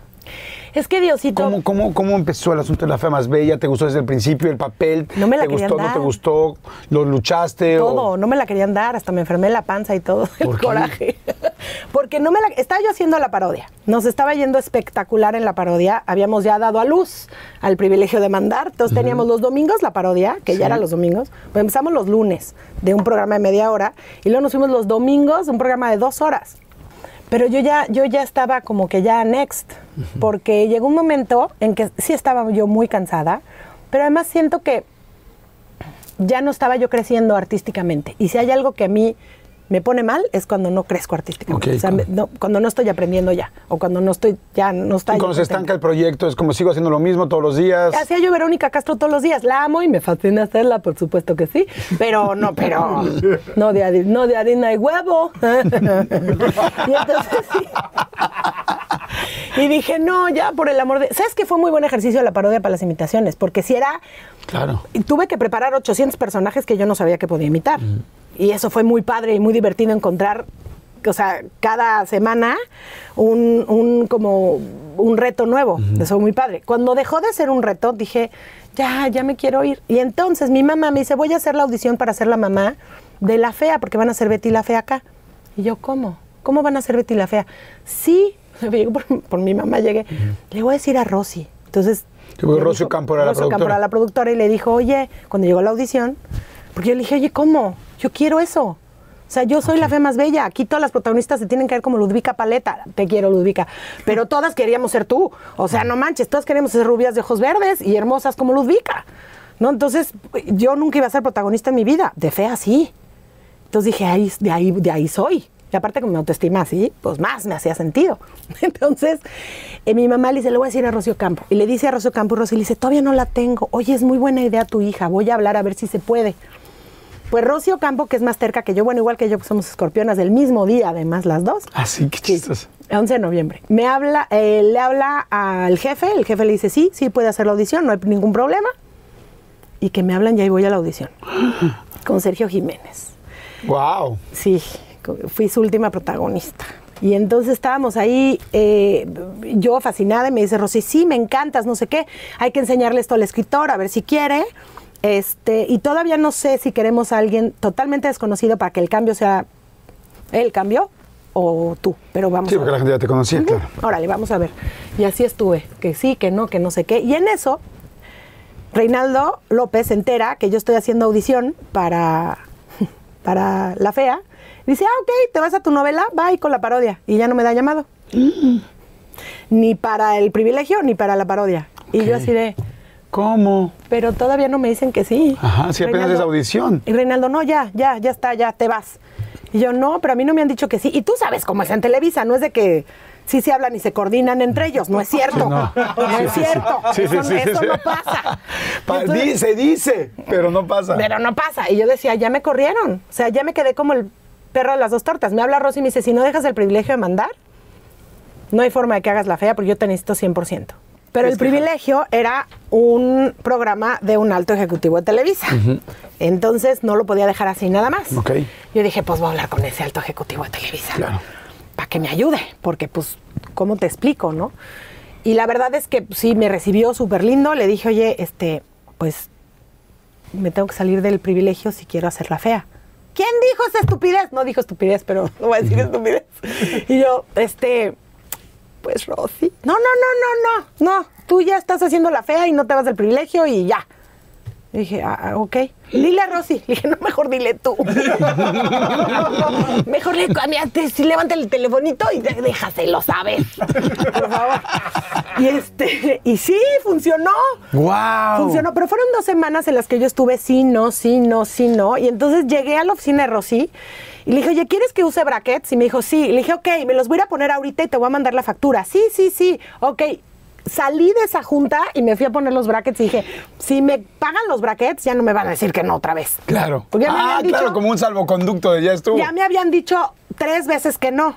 Es que Diosito. ¿Cómo, cómo, ¿Cómo empezó el asunto de la fea más bella? ¿Te gustó desde el principio el papel? No me la ¿Te querían gustó, no dar. te gustó? ¿Lo luchaste? o- Todo, no me la querían dar, hasta me enfermé la panza y todo, el coraje. Porque no me la estaba yo haciendo la parodia. Nos estaba yendo espectacular en la parodia. Habíamos ya dado a luz al privilegio de mandar. Entonces teníamos los domingos la parodia, que Sí. ya era los domingos. Pues empezamos los lunes de un programa de media hora y luego nos fuimos los domingos de un programa de dos horas. Pero yo ya, yo ya estaba como que ya next, porque llegó un momento en que sí estaba yo muy cansada, pero además siento que ya no estaba yo creciendo artísticamente. Y si hay algo que a mí me pone mal es cuando no crezco artísticamente. O sea, me- no- cuando no estoy aprendiendo ya. O cuando no estoy, ya no está Y cuando se estanca el proyecto, es como sigo haciendo lo mismo todos los días. Hacía yo Verónica Castro todos los días. La amo y me fascina hacerla, por supuesto que sí. Pero no, pero no de, hari- no de harina y huevo. y entonces sí. Y dije, no, ya por el amor de. ¿Sabes que fue muy buen ejercicio la parodia para las imitaciones? Porque si era. Claro. Tuve que preparar 800 personajes que yo no sabía que podía imitar. Y eso fue muy padre y muy divertido encontrar, o sea, cada semana un, un como un reto nuevo. Eso fue muy padre. Cuando dejó de ser un reto, dije, ya, ya me quiero ir. Y entonces mi mamá me dice, voy a hacer la audición para ser la mamá de la fea, porque van a ser Betty la fea acá. Y yo, ¿cómo? ¿Cómo van a ser Betty la fea? Sí, por, por mi mamá llegué, le voy a decir a Rosy. Entonces Sí, dijo- Campo era la Campo productora. era la productora y le dijo, oye, cuando llegó la audición, porque yo le dije, oye, ¿cómo? Yo quiero eso. O sea, yo soy la fe más bella. Aquí todas las protagonistas se tienen que ver como Ludvica Paleta. Te quiero, Ludvica. Pero todas queríamos ser tú. O sea, no manches, todas queríamos ser rubias de ojos verdes y hermosas como Ludvica. ¿No? Entonces, yo nunca iba a ser protagonista en mi vida. De fea, sí. Entonces dije, ahí, de, ahí, de ahí soy. Y aparte con mi autoestima así, pues más me hacía sentido. Entonces, eh, mi mamá le dice, le voy a decir a Rocío Campo. Y le dice a Rocío Campo, y Rocío le dice, todavía no la tengo. Oye, es muy buena idea tu hija, voy a hablar a ver si se puede. Pues Rocío Campo, que es más cerca que yo, bueno, igual que yo, pues somos escorpionas del mismo día, además las dos. Así que Sí, chistoso. 11 de noviembre. Me habla, eh, le habla al jefe, el jefe le dice, sí, sí puede hacer la audición, no hay ningún problema. Y que me hablan y ahí voy a la audición. Con Sergio Jiménez. Wow. Sí, fui su última protagonista. Y entonces estábamos ahí, eh, yo fascinada, y me dice Rosy, sí, me encantas, no sé qué, hay que enseñarle esto al escritor, a ver si quiere. Este, y todavía no sé si queremos a alguien totalmente desconocido para que el cambio sea el cambio o tú, pero vamos Sí, a porque ver. la gente ya te conocía, claro. Órale, vamos a ver. Y así estuve, que sí, que no, que no sé qué. Y en eso, Reinaldo López se entera que yo estoy haciendo audición para, para La Fea. Dice, ah, ok, te vas a tu novela, bye con la parodia. Y ya no me da llamado. Ni para el privilegio, ni para la parodia. Y yo así de, ¿Cómo? pero todavía no me dicen que sí. Ajá, sí, apenas es audición. Y Reinaldo, no, ya, ya, ya está, ya te vas. Y yo, no, pero a mí no me han dicho que sí. Y tú sabes cómo es en Televisa, no es de que sí se hablan y se coordinan entre ellos, no es cierto. no. No, es cierto. Sí, sí, eso no pasa. Pa- Entonces- di- se dice, pero no pasa. pero no pasa. Y yo decía, ya me corrieron. O sea, ya me quedé como el perro de las dos tortas. Me habla Rosy y me dice, si no dejas el privilegio de mandar, no hay forma de que hagas la fea porque yo te necesito 100%. Pero el privilegio era un programa de un alto ejecutivo de Televisa. Entonces no lo podía dejar así nada más. Ok. Yo dije, pues voy a hablar con ese alto ejecutivo de Televisa. Claro. Para que me ayude, porque pues, ¿cómo te explico, no? Y la verdad es que pues, sí, me recibió súper lindo. Le dije, oye, este, pues me tengo que salir del privilegio si quiero hacer la fea. ¿Quién dijo esa estupidez? No dijo estupidez, pero no voy a decir estupidez. Y yo, este, pues Rosy. No, no, no, no, no, no. Tú ya estás haciendo la fea y no te vas del privilegio y ya. Y dije, ah, ah, ok. Dile a Rosy. Le dije, no, mejor dile tú. mejor le cambiaste, si levanta el telefonito y de- déjaselo, ¿sabes? Por favor. Y este, y sí, funcionó. ¡Wow! Funcionó, pero fueron dos semanas en las que yo estuve sí, no, sí, no, sí, no. Y entonces llegué a la oficina de Rosy y le dije, oye, ¿quieres que use brackets? Y me dijo, sí. Y le dije, ok, me los voy a poner ahorita y te voy a mandar la factura. Sí, sí, sí, ok. Salí de esa junta y me fui a poner los brackets y dije, si me pagan los brackets, ya no me van a decir que no otra vez. Claro. Porque ya me ah, habían claro, dicho- como un salvoconducto de ya estuvo. Ya me habían dicho tres veces que no,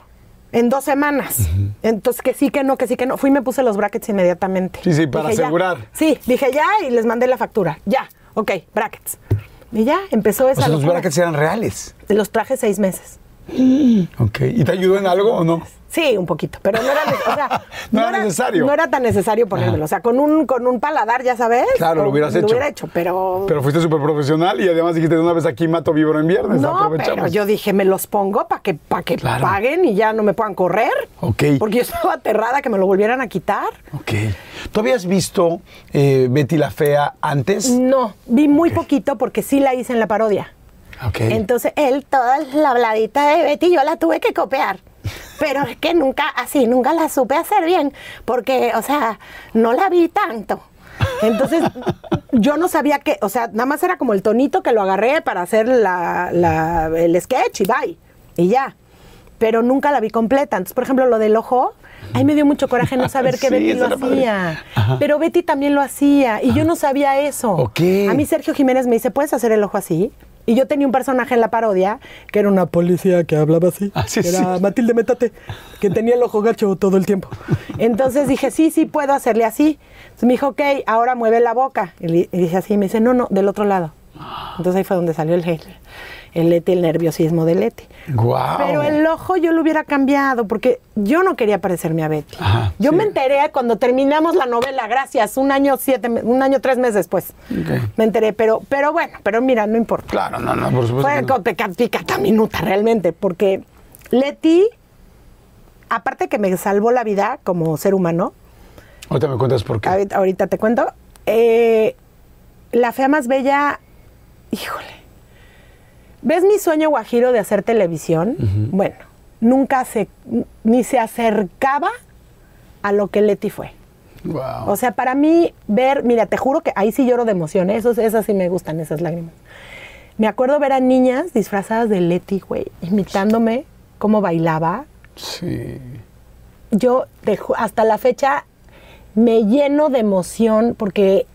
en dos semanas. Entonces, que sí, que no, que sí, que no. Fui y me puse los brackets inmediatamente. Sí, sí, para Dije, ya. asegurar. Sí, dije ya y les mandé la factura. Ya, ok, brackets. Y ya, empezó O esa sea, los brackets eran reales. Los traje seis meses. Ok. ¿Y te ayudó en algo o no? Sí, un poquito, pero no era, ne- o sea, No era necesario. No era tan necesario ponérmelo. O sea, con un, con un paladar, ya sabes. Claro, lo hubieras hecho. Lo hubiera hecho, pero... Pero fuiste súper profesional y además dijiste de una vez aquí mato víbora en viernes. no, aprovechamos. pero yo dije, me los pongo para que, pa que Claro. paguen y ya no me puedan correr. Ok. Porque yo estaba aterrada que me lo volvieran a quitar. Ok. ¿Tú habías visto eh, Betty la Fea antes? No, vi muy poquito porque sí la hice en la parodia. Ok. Entonces él, toda la habladita de Betty, yo la tuve que copiar. Pero es que nunca, así, nunca la supe hacer bien, porque, o sea, no la vi tanto. Entonces, yo no sabía que, o sea, nada más era como el tonito que lo agarré para hacer la, la- el sketch y bye. Y ya. Pero nunca la vi completa. Entonces, por ejemplo, lo del ojo, ahí me dio mucho coraje no saber que Sí, Betty lo hacía. Pero Betty también lo hacía y yo no sabía eso. Ok. A mí Sergio Jiménez me dice, ¿puedes hacer el ojo así? Y yo tenía un personaje en la parodia que era una policía que hablaba así. Ah, sí, que era sí. Matilde Métate, que tenía el ojo gacho todo el tiempo. Entonces dije, sí, sí, puedo hacerle así. Entonces me dijo, ok, ahora mueve la boca. Y, dije así, y me dice, no, no, del otro lado. Entonces ahí fue donde salió el, el Leti, el nerviosismo de Leti. Guau. Pero el ojo yo lo hubiera cambiado porque yo no quería parecerme a Betty. Ajá, yo sí. me enteré cuando terminamos la novela, gracias, un año siete, un año tres meses después. Me enteré, pero, pero bueno, pero mira, no importa. Claro, no, no, por supuesto. Fue no. picata minuta realmente, porque Leti, aparte que me salvó la vida como ser humano, Ahorita me cuentas por qué. ahorita, ahorita te cuento, eh, la fea más bella, híjole. ¿Ves mi sueño guajiro de hacer televisión? Bueno, nunca se, ni se acercaba a lo que Leti fue. Guau. O sea, para mí ver, mira, te juro que ahí sí lloro de emoción, ¿eh? Esos, esas sí me gustan, esas lágrimas. Me acuerdo ver a niñas disfrazadas de Leti, güey, imitándome cómo bailaba. sí. Yo hasta la fecha me lleno de emoción porque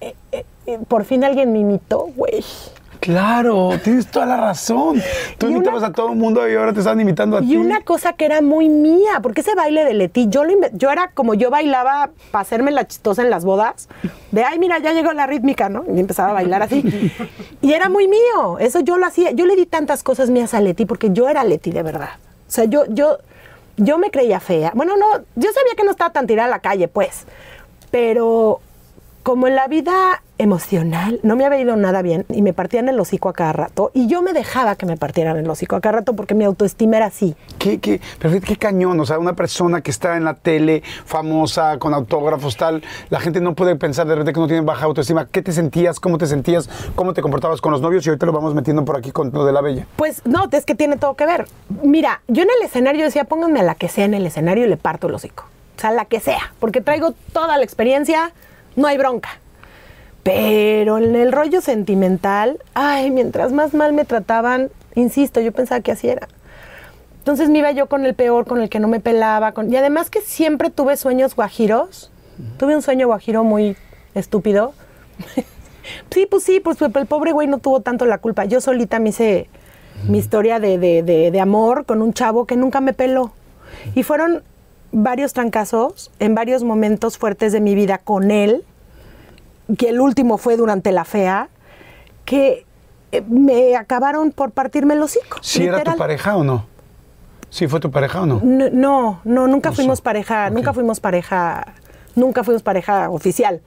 eh, eh, por fin alguien me imitó, güey. Claro, tienes toda la razón. Tú Y imitabas una- a todo el mundo y ahora te están imitando a ti. Y una cosa que era muy mía, porque ese baile de Leti, yo, lo yo era como yo bailaba para hacerme la chistosa en las bodas, de ay, mira, ya llegó la rítmica, ¿no? Y empezaba a bailar así. Y era muy mío, eso yo lo hacía. Yo le di tantas cosas mías a Leti porque yo era Leti de verdad. O sea, yo, yo, yo me creía fea. Bueno, no, yo sabía que no estaba tan tirada a la calle, pues, pero como en la vida emocional no me había ido nada bien y me partían el hocico a cada rato y yo me dejaba que me partieran el hocico a cada rato porque mi autoestima era así. ¿Qué, qué, pero qué cañón, o sea, una persona que está en la tele, famosa, con autógrafos, tal, la gente no puede pensar de repente que no tiene baja autoestima. ¿Qué te sentías? ¿Cómo te sentías? ¿Cómo te comportabas con los novios? Y ahorita lo vamos metiendo por aquí con lo de la bella. Pues no, es que tiene todo que ver. Mira, yo en el escenario decía, pónganme a la que sea en el escenario y le parto el hocico. O sea, la que sea, porque traigo toda la experiencia, no hay bronca. Pero en el rollo sentimental, ay, mientras más mal me trataban, insisto, yo pensaba que así era. Entonces me iba yo con el peor, con el que no me pelaba. Con... Y además que siempre tuve sueños guajiros. Tuve un sueño guajiro muy estúpido. sí, pues sí, pues el pobre güey no tuvo tanto la culpa. Yo solita me hice mi historia de, de, de, de amor con un chavo que nunca me peló. Y fueron varios trancazos en varios momentos fuertes de mi vida con él que el último fue durante la fea, que eh, me acabaron por partirme los hocico. ¿Sí era tu pareja o no? ¿Sí fue tu pareja o no? No, no, nunca fuimos pareja, nunca fuimos pareja, nunca fuimos pareja oficial,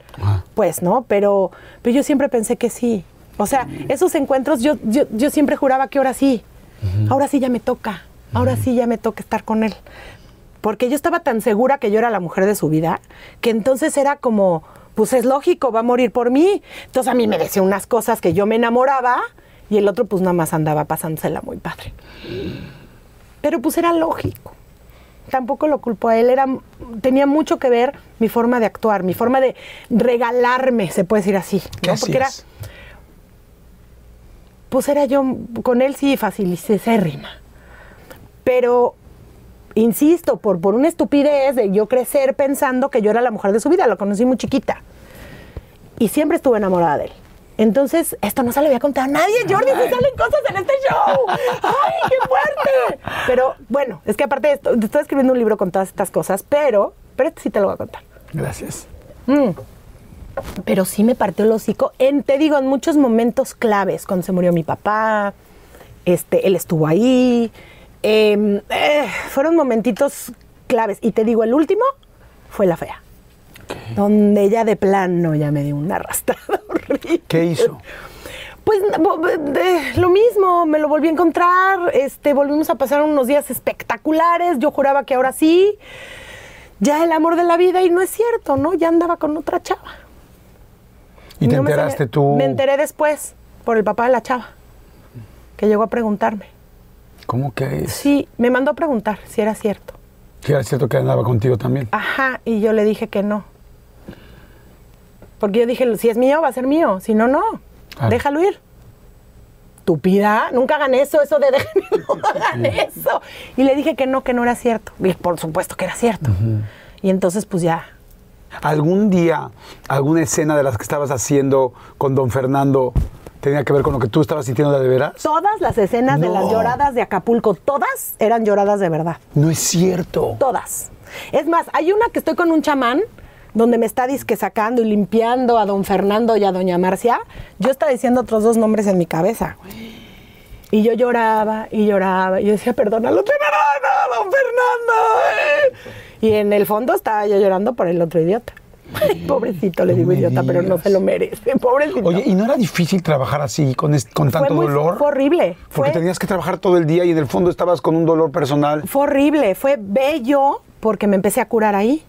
pues, ¿no? Pero, pero yo siempre pensé que sí. O sea, esos encuentros yo, yo, siempre juraba que ahora sí, ahora sí ya me toca, ahora sí ya me toca estar con él. Porque yo estaba tan segura que yo era la mujer de su vida, que entonces era como, pues es lógico, va a morir por mí. Entonces a mí me decía unas cosas que yo me enamoraba y el otro pues nada más andaba pasándosela muy padre. Pero pues era lógico. Tampoco lo culpo a él, era, tenía mucho que ver mi forma de actuar, mi forma de regalarme, se puede decir así. ¿no? Porque era, pues era yo, con él sí rima. Pero insisto, por, por una estupidez de yo crecer pensando que yo era la mujer de su vida, lo conocí muy chiquita. Y siempre estuve enamorada de él. Entonces, esto no se le había contado a nadie, Jordi, se salen cosas en este show. ¡Ay, qué fuerte! Pero bueno, es que aparte de esto, estoy escribiendo un libro con todas estas cosas, pero, pero este sí te lo voy a contar. Gracias. Mm. Pero sí me partió el hocico, en, te digo, en muchos momentos claves, cuando se murió mi papá, este, él estuvo ahí, Em, eh, fueron momentitos claves. Y te digo, el último fue la fea. Donde ella de plano ya me dio una arrastrada horrible. ¿Qué hizo? Pues lo mismo, me lo volví a encontrar, este, volvimos a pasar unos días espectaculares, yo juraba que ahora sí, ya el amor de la vida y no es cierto, ¿no? Ya andaba con otra chava. ¿Y te enteraste tú? Me enteré después por el papá de la chava, que llegó a preguntarme. ¿Cómo que es? Sí, me mandó a preguntar si era cierto. Si era cierto que andaba contigo también. Ajá, y yo le dije que no. Porque yo dije, si es mío, va a ser mío. Si no, no. Déjalo ir. Tupida, nunca hagan eso, eso de déjenme, no hagan eso. Y le dije que no, que no era cierto. Y por supuesto que era cierto. Y entonces, pues ya. ¿Algún día, alguna escena de las que estabas haciendo con don Fernando tenía que ver con lo que tú estabas sintiendo de veras? Todas las escenas de las lloradas de Acapulco, todas eran lloradas de verdad. No es cierto. Todas. Es más, hay una que estoy con un chamán donde me está disque sacando y limpiando a don Fernando y a doña Marcia. Yo estaba diciendo otros dos nombres en mi cabeza. Y yo lloraba y lloraba. Y yo decía, perdónalo, te don Fernando. Y en el fondo estaba yo llorando por el otro idiota. Pobrecito, le digo idiota, pero no se lo merece. Pobrecito. Oye, ¿y no era difícil trabajar así, con, con tanto dolor? Fue horrible. Porque tenías que trabajar todo el día y en el fondo estabas con un dolor personal. Fue horrible. Fue bello porque me empecé a curar ahí.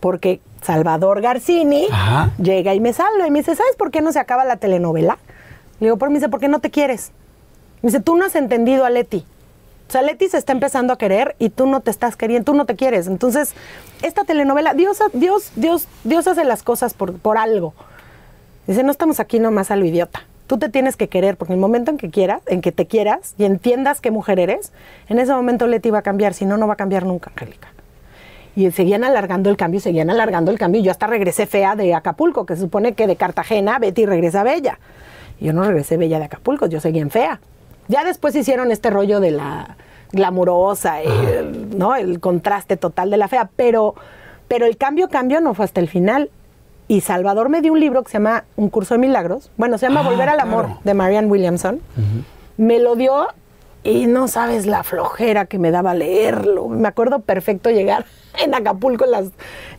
Porque Salvador Garcini llega y me salva y me dice, ¿sabes por qué no se acaba la telenovela? Le digo, por mí dice, ¿por qué no te quieres? Me dice, tú no has entendido a Leti. O sea, Leti se está empezando a querer y tú no te estás queriendo, tú no te quieres. Entonces, esta telenovela, Dios, Dios, Dios, Dios hace las cosas por, por algo. Dice, no estamos aquí nomás a lo idiota. Tú te tienes que querer, porque en el momento en que quieras, en que te quieras y entiendas qué mujer eres, en ese momento Leti va a cambiar, si no, no va a cambiar nunca, Angélica. Y seguían alargando el cambio, seguían alargando el cambio. Yo hasta regresé fea de Acapulco, que se supone que de Cartagena Betty regresa bella. Yo no regresé bella de Acapulco, yo seguía en fea. Ya después hicieron este rollo de la glamurosa, el, ¿no? El contraste total de la fea, pero, pero el cambio, cambio no fue hasta el final. Y Salvador me dio un libro que se llama Un curso de milagros. Bueno, se llama ah, Volver al amor de Marianne Williamson. Me lo dio Y no sabes la flojera que me daba leerlo. Me acuerdo perfecto llegar en Acapulco en las,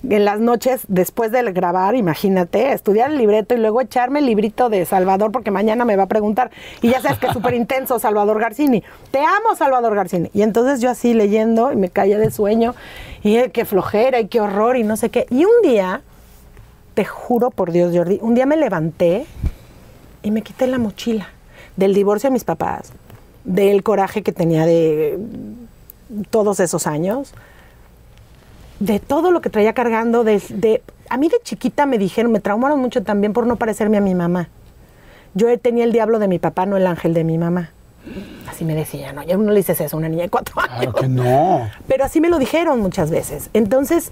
en las noches después de grabar, imagínate, estudiar el libreto y luego echarme el librito de Salvador porque mañana me va a preguntar. Y ya sabes que es súper intenso Salvador Garcini. Te amo Salvador Garcini. Y entonces yo así leyendo y me caía de sueño y eh, qué flojera y qué horror y no sé qué. Y un día, te juro por Dios Jordi, un día me levanté y me quité la mochila del divorcio de mis papás, del coraje que tenía de todos esos años, de todo lo que traía cargando, de, de- a mí de chiquita me dijeron, me traumaron mucho también por no parecerme a mi mamá. Yo tenía el diablo de mi papá, no el ángel de mi mamá. Así me decían, ¿no? Ya no le dices eso a una niña de cuatro años. Claro que no. Pero así me lo dijeron muchas veces. Entonces,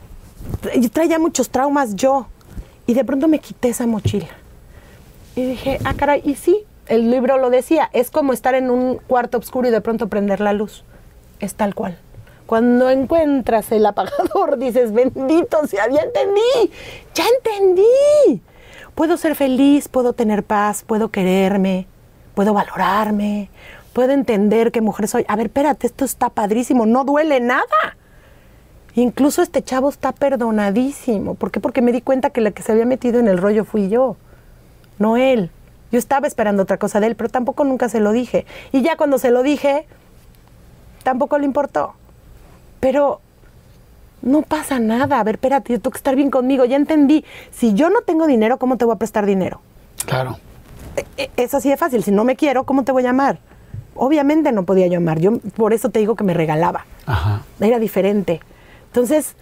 tra- yo traía muchos traumas yo. Y de pronto me quité esa mochila. Y dije, ah, caray, y sí, el libro lo decía, es como estar en un cuarto oscuro y de pronto prender la luz. Es tal cual. Cuando encuentras el apagador, dices, bendito sea, ya entendí, ya entendí. Puedo ser feliz, puedo tener paz, puedo quererme, puedo valorarme, puedo entender qué mujer soy. A ver, espérate, esto está padrísimo, no duele nada. Incluso este chavo está perdonadísimo. ¿Por qué? Porque me di cuenta que la que se había metido en el rollo fui yo, no él. Yo estaba esperando otra cosa de él, pero tampoco nunca se lo dije. Y ya cuando se lo dije, tampoco le importó. Pero no pasa nada. A ver, espérate, yo tengo que estar bien conmigo. Ya entendí. Si yo no tengo dinero, ¿cómo te voy a prestar dinero? Claro. E- Es así de fácil. Si no me quiero, ¿cómo te voy a amar? Obviamente no podía yo amar. Yo por eso te digo que me regalaba. Ajá. Era diferente. Entonces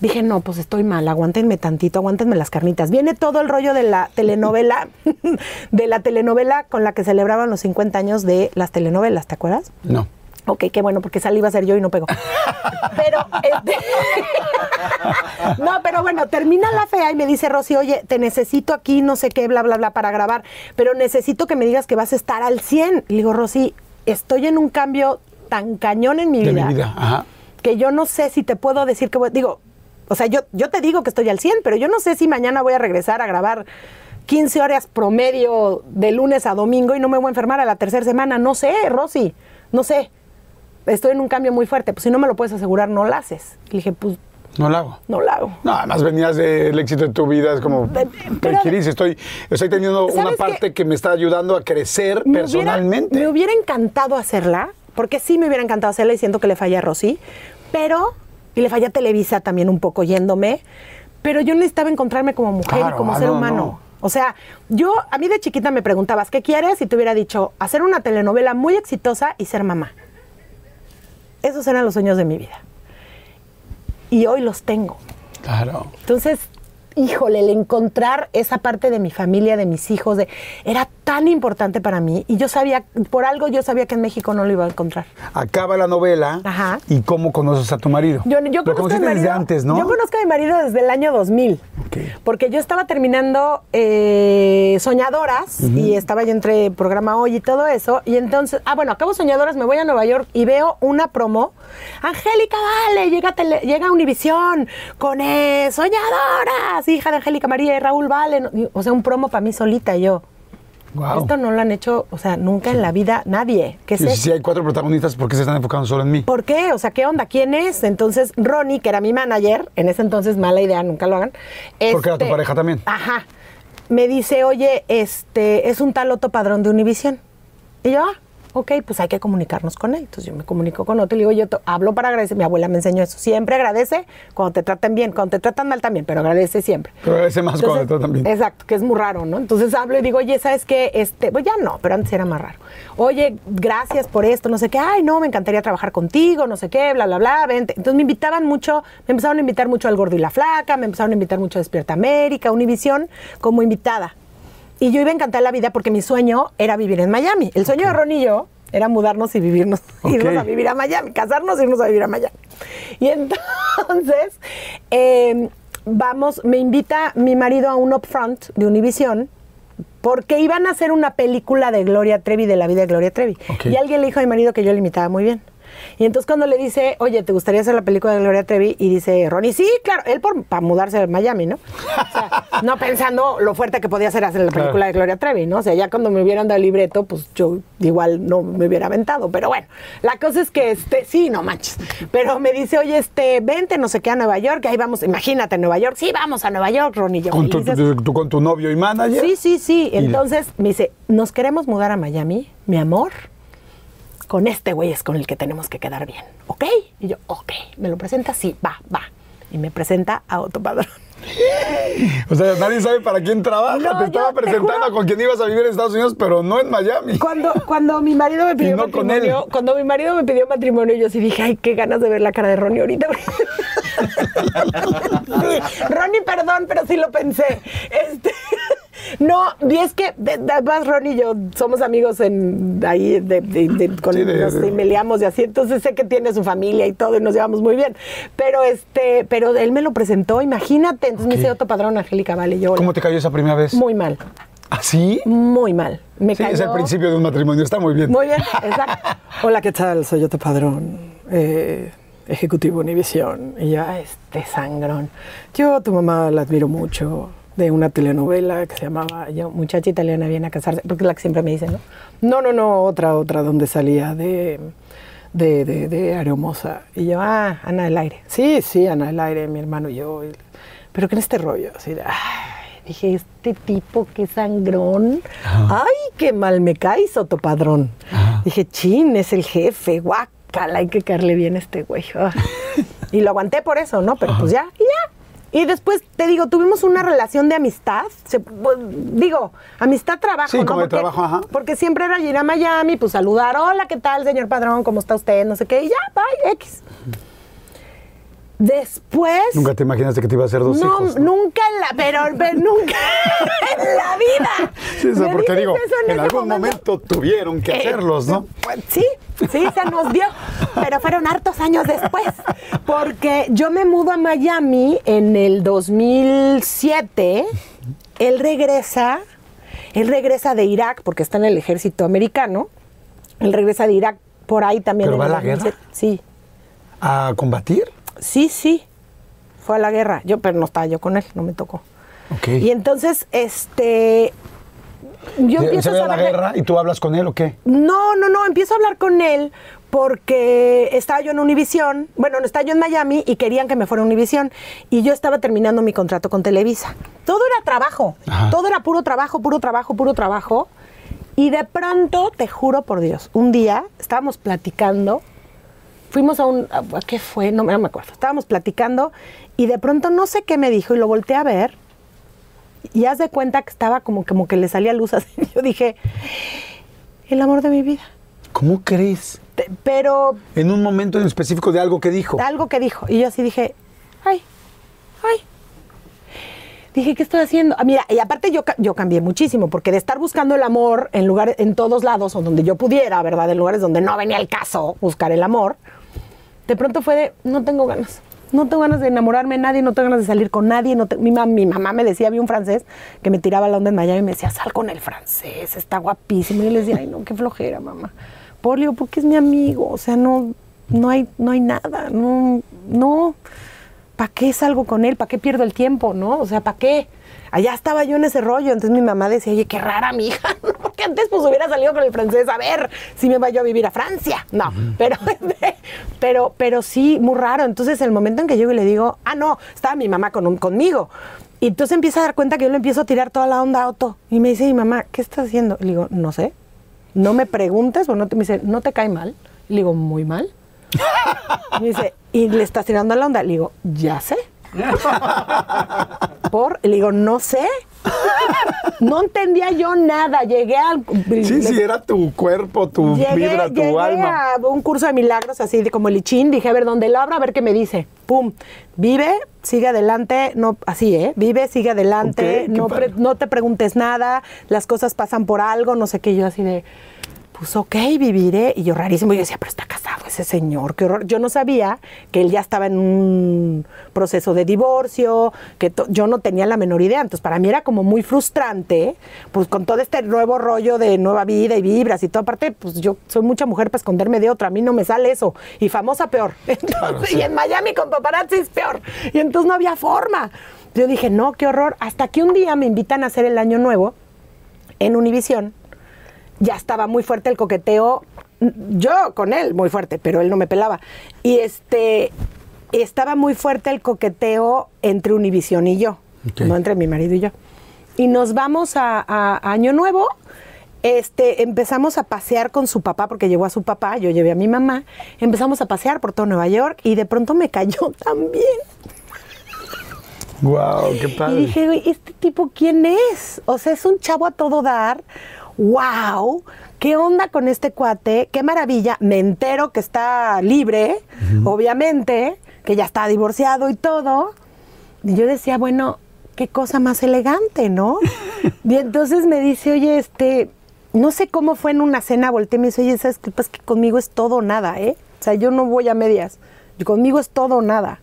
dije, no, pues estoy mal, aguántenme tantito, aguántenme las carnitas. Viene todo el rollo de la telenovela, de la telenovela con la que celebraban los 50 años de las telenovelas, ¿te acuerdas? No. Ok, qué bueno, porque iba a ser yo y no pegó. Pero, este, no, pero bueno, termina la fea y me dice Rosy, oye, te necesito aquí, no sé qué, bla, bla, bla, para grabar, pero necesito que me digas que vas a estar al 100. Le digo, Rosy, estoy en un cambio tan cañón en mi De vida, mi vida. Ajá. que yo no sé si te puedo decir que voy, digo, o sea, yo, yo te digo que estoy al 100, pero yo no sé si mañana voy a regresar a grabar 15 horas promedio de lunes a domingo y no me voy a enfermar a la tercera semana. No sé, Rosy, no sé. Estoy en un cambio muy fuerte. Pues si no me lo puedes asegurar, no lo haces. Le dije, pues No lo hago. no lo hago. No, además venías del éxito de tu vida, es como, Pe- pero- Kiris, estoy, estoy teniendo una ¿Sabes parte que me está ayudando a crecer Me personalmente. Hubiera, me hubiera encantado hacerla, porque sí me hubiera encantado hacerla y siento que le falla a Rosy, pero, y le falla a Televisa también un poco yéndome, pero yo necesitaba encontrarme como mujer Claro, y como ah, ser no, humano. no. O sea, yo, a mí de chiquita me preguntabas, ¿qué quieres? Y te hubiera dicho, hacer una telenovela muy exitosa y ser mamá. Esos eran los sueños de mi vida. Y hoy los tengo. Claro. Entonces, híjole, el encontrar esa parte de mi familia, de mis hijos, de, era tan importante para mí. Y yo sabía, por algo yo sabía que en México no lo iba a encontrar. Acaba la novela Ajá. y cómo conoces a tu marido. Yo, yo Lo conozco a mi conociste marido, desde antes, ¿no? Yo conozco a mi marido desde el año 2000. Ok. Porque yo estaba terminando eh, Soñadoras y estaba yo entre programa hoy y todo eso. Y entonces, ah, bueno, acabo Soñadoras, me voy a Nueva York y veo una promo. Angélica Vale, llega, tele- llega a Univisión con eh, Soñadoras, hija de Angélica María y Raúl Vale. No, y- O sea, un promo para mí solita yo. Esto no lo han hecho, o sea, nunca en la vida nadie. ¿Qué es Y si hay cuatro protagonistas, ¿por qué se están enfocando solo en mí? ¿Por qué? O sea, ¿qué onda? ¿Quién es? Entonces, Ronnie, que era mi manager, en ese entonces, mala idea, nunca lo hagan. Porque era tu este, pareja también. Ajá. Me dice, oye, este, es un tal Otto Padrón de Univisión. Y yo, ah, ok, pues hay que comunicarnos con él. Entonces yo me comunico con Otto y le digo, yo to- hablo para agradecer. Mi abuela me enseñó eso. Siempre agradece cuando te tratan bien, cuando te tratan mal también, pero agradece siempre. Pero agradece más cuando te tratan bien. Exacto, que es muy raro, ¿no? Entonces hablo y digo, oye, ¿sabes qué? Este, pues ya no, pero antes era más raro. Oye, gracias por esto, no sé qué. Ay, no, me encantaría trabajar contigo, no sé qué, bla, bla, bla, vente. Entonces me invitaban mucho, me empezaron a invitar mucho al Gordo y la Flaca, me empezaron a invitar mucho a Despierta América, Univisión, como invitada. Y yo iba a encantar la vida porque mi sueño era vivir en Miami. El sueño de Ron y yo era mudarnos y vivirnos, Ok. irnos a vivir a Miami, casarnos y irnos a vivir a Miami. Y entonces, eh, vamos, me invita mi marido a un upfront de Univision porque iban a hacer una película de Gloria Trevi, de la vida de Gloria Trevi. Y alguien le dijo a mi marido que yo le imitaba muy bien. Y entonces cuando le dice, oye, ¿te gustaría hacer la película de Gloria Trevi? Y dice Ronnie, sí, claro, él por, para mudarse a Miami, ¿no? O sea, no pensando lo fuerte que podía ser hacer la película Claro. de Gloria Trevi, ¿no? O sea, ya cuando me hubieran dado el libreto, pues yo igual no me hubiera aventado. Pero bueno, la cosa es que, este, sí, no manches. Pero me dice, oye, este, vente, no sé qué, a Nueva York, ahí vamos, imagínate, Nueva York. Sí, vamos a Nueva York, Ronnie. Yo Con tu, felices. tu- tu- con tu novio y manager. Sí, sí, sí. Entonces me dice, nos queremos mudar a Miami, mi amor. Con este güey es con el que tenemos que quedar bien, ¿ok? Y yo, ok. ¿Me lo presenta? Sí, va, va. Y me presenta a Otto Padrón. O sea, nadie sabe para quién trabaja. No, te estaba te presentando juro. con quien ibas a vivir en Estados Unidos, pero no en Miami. Cuando, cuando mi marido me pidió no matrimonio, cuando mi marido me pidió matrimonio, yo sí dije, ay, qué ganas de ver la cara de Ronnie ahorita. Ronnie, perdón, pero sí lo pensé. Este, no, y es que de- de- además Ronnie y yo somos amigos en ahí de, de- de- con Sí, de- nos y así, entonces sé que tiene su familia y todo y nos llevamos muy bien. Pero este, pero él me lo presentó, imagínate. Entonces me Ok. dice Otto Padrón, Angélica, vale, yo. ¿Cómo te cayó esa primera vez? Muy mal, ¿Ah, sí? muy mal. Me Sí, cayó. es el principio de un matrimonio. Está muy bien. Muy bien, exacto. Hola, ¿qué tal? Soy Otto Padrón, eh, ejecutivo Univisión. Y ya, este sangrón. Yo a tu mamá la admiro mucho de una telenovela que se llamaba yo, Muchacha Italiana viene a casarse, porque es la que siempre me dicen, ¿no? No, no, no, otra, otra, donde salía de, de, de, de Areomosa. Y yo, ah, Ana del Aire. Sí, sí, Ana del Aire, mi hermano y yo. Y- pero que en este rollo, así de, ay, dije, este tipo, qué sangrón. Ay, qué mal me cae, Soto Padrón. Dije, chin, es el jefe, guácala, hay que caerle bien a este güey. Ah. y lo aguanté por eso, ¿no? Pero pues ya, y ya. Y después, te digo, tuvimos una relación de amistad. Se- pues, digo, amistad-trabajo, Sí, ¿no? como de Porque- trabajo, ajá. Porque siempre era ir a Miami, pues saludar, hola, ¿qué tal, señor Padrón? ¿Cómo está usted? No sé qué, y ya, bye, X. Después... Nunca te imaginaste que te iba a hacer dos no, hijos. ¿no? nunca en la, pero, pero nunca en la vida. Sí, o sea, porque digo, en algún momento tuvieron que Eh, hacerlos, ¿no? sí, sí, se nos dio, pero fueron hartos años después, porque yo me mudo a Miami en el 2007, él regresa, él regresa de Irak, porque está en el ejército americano, él regresa de Irak por ahí también. ¿Pero va a la guerra? 2007. Sí, ¿A combatir? Sí, sí, fue a la guerra, yo, pero no estaba yo con él, no me tocó. Y entonces, este, yo ¿Se empiezo ve a a la guerra y tú hablas con él o qué? no, no, no, empiezo a hablar con él porque estaba yo en Univisión, bueno, no estaba yo en Miami y querían que me fuera a Univisión y yo estaba terminando mi contrato con Televisa. Todo era trabajo, Ajá. todo era puro trabajo, puro trabajo, puro trabajo. Y de pronto, te juro por Dios, un día estábamos platicando, fuimos a un, a- ¿qué fue? No, me- no me acuerdo, estábamos platicando y de pronto no sé qué me dijo y lo volteé a ver y haz de cuenta que estaba como, como que le salía luz así. Yo dije, el amor de mi vida. ¿Cómo crees? Te- Pero En un momento en específico de algo que dijo. algo que dijo. Y yo así dije, ay, ay. Dije, ¿qué estoy haciendo? Ah, mira, y aparte yo, ca- yo cambié muchísimo, porque de estar buscando el amor en lugares, en todos lados, o donde yo pudiera, ¿verdad? En lugares donde no venía el caso buscar el amor, de pronto fue de, no tengo ganas. No tengo ganas de enamorarme de nadie, no tengo ganas de salir con nadie. No te- mi, mam- mi mamá me decía, había un francés que me tiraba la onda en Miami y me decía, sal con el francés, está guapísimo. Y yo le decía, ay, no, qué flojera, mamá. Polio, porque es mi amigo, o sea, no, no, hay, no hay nada, no, no. ¿Para qué salgo con él? ¿Para qué pierdo el tiempo, no? O sea, ¿para qué? Allá estaba yo en ese rollo, entonces mi mamá decía, oye, qué rara mi hija, ¿no? porque antes pues hubiera salido con el francés, a ver si me voy yo a vivir a Francia. No, pero, pero, pero sí, muy raro. Entonces el momento en que llego y le digo, ah, no, estaba mi mamá con, conmigo. Y entonces empieza a dar cuenta que yo le empiezo a tirar toda la onda a Otto. Y me dice, mi mamá, ¿qué estás haciendo? Y le digo, no sé. No me preguntes, o no te, me dice, ¿no te cae mal? Y le digo, muy mal. Y me dice, ¿y le estás tirando la onda? Le digo, ya sé. Por, le digo, no sé. No entendía yo nada. Llegué al. Sí, sí, era tu cuerpo, tu Llegué, vibra, tu llegué alma. a un curso de milagros así de como el lichín, dije, a ver, donde lo abra, a ver qué me dice. Pum, vive, sigue adelante, no, así, ¿eh? Vive, sigue adelante, pre- no te preguntes nada, las cosas pasan por algo, no sé qué, yo así de, pues ok, viviré. Y yo rarísimo, yo decía, pero está casado ese señor, qué horror. Yo no sabía que él ya estaba en un proceso de divorcio, que yo no tenía la menor idea. Entonces, para mí era como muy frustrante, pues con todo este nuevo rollo de nueva vida y vibras y todo. Aparte, pues yo soy mucha mujer para esconderme de otra, a mí no me sale eso. Y famosa peor. Entonces, Y en Miami con paparazzi es peor. Y entonces no había forma. Yo dije, no, qué horror. Hasta que un día me invitan a hacer el año nuevo en Univisión ya estaba muy fuerte el coqueteo. Yo con él, muy fuerte, pero él no me pelaba. Y este estaba muy fuerte el coqueteo entre Univisión y yo, no entre mi marido y yo. Y nos vamos a, a Año Nuevo. Este, empezamos a pasear con su papá, porque llevó a su papá, yo llevé a mi mamá. Empezamos a pasear por todo Nueva York y de pronto me cayó también. Wow, qué padre. Y dije, ¿este tipo quién es? O sea, es un chavo a todo dar. ¡Wow! ¿Qué onda con este cuate? ¡Qué maravilla! Me entero que está libre, obviamente, que ya está divorciado y todo. Y yo decía, bueno, qué cosa más elegante, ¿no? y entonces me dice, oye, este, no sé cómo fue en una cena, volteé y me dice, oye, ¿sabes qué? Pues que conmigo es todo o nada, ¿eh? O sea, yo no voy a medias. Conmigo es todo o nada.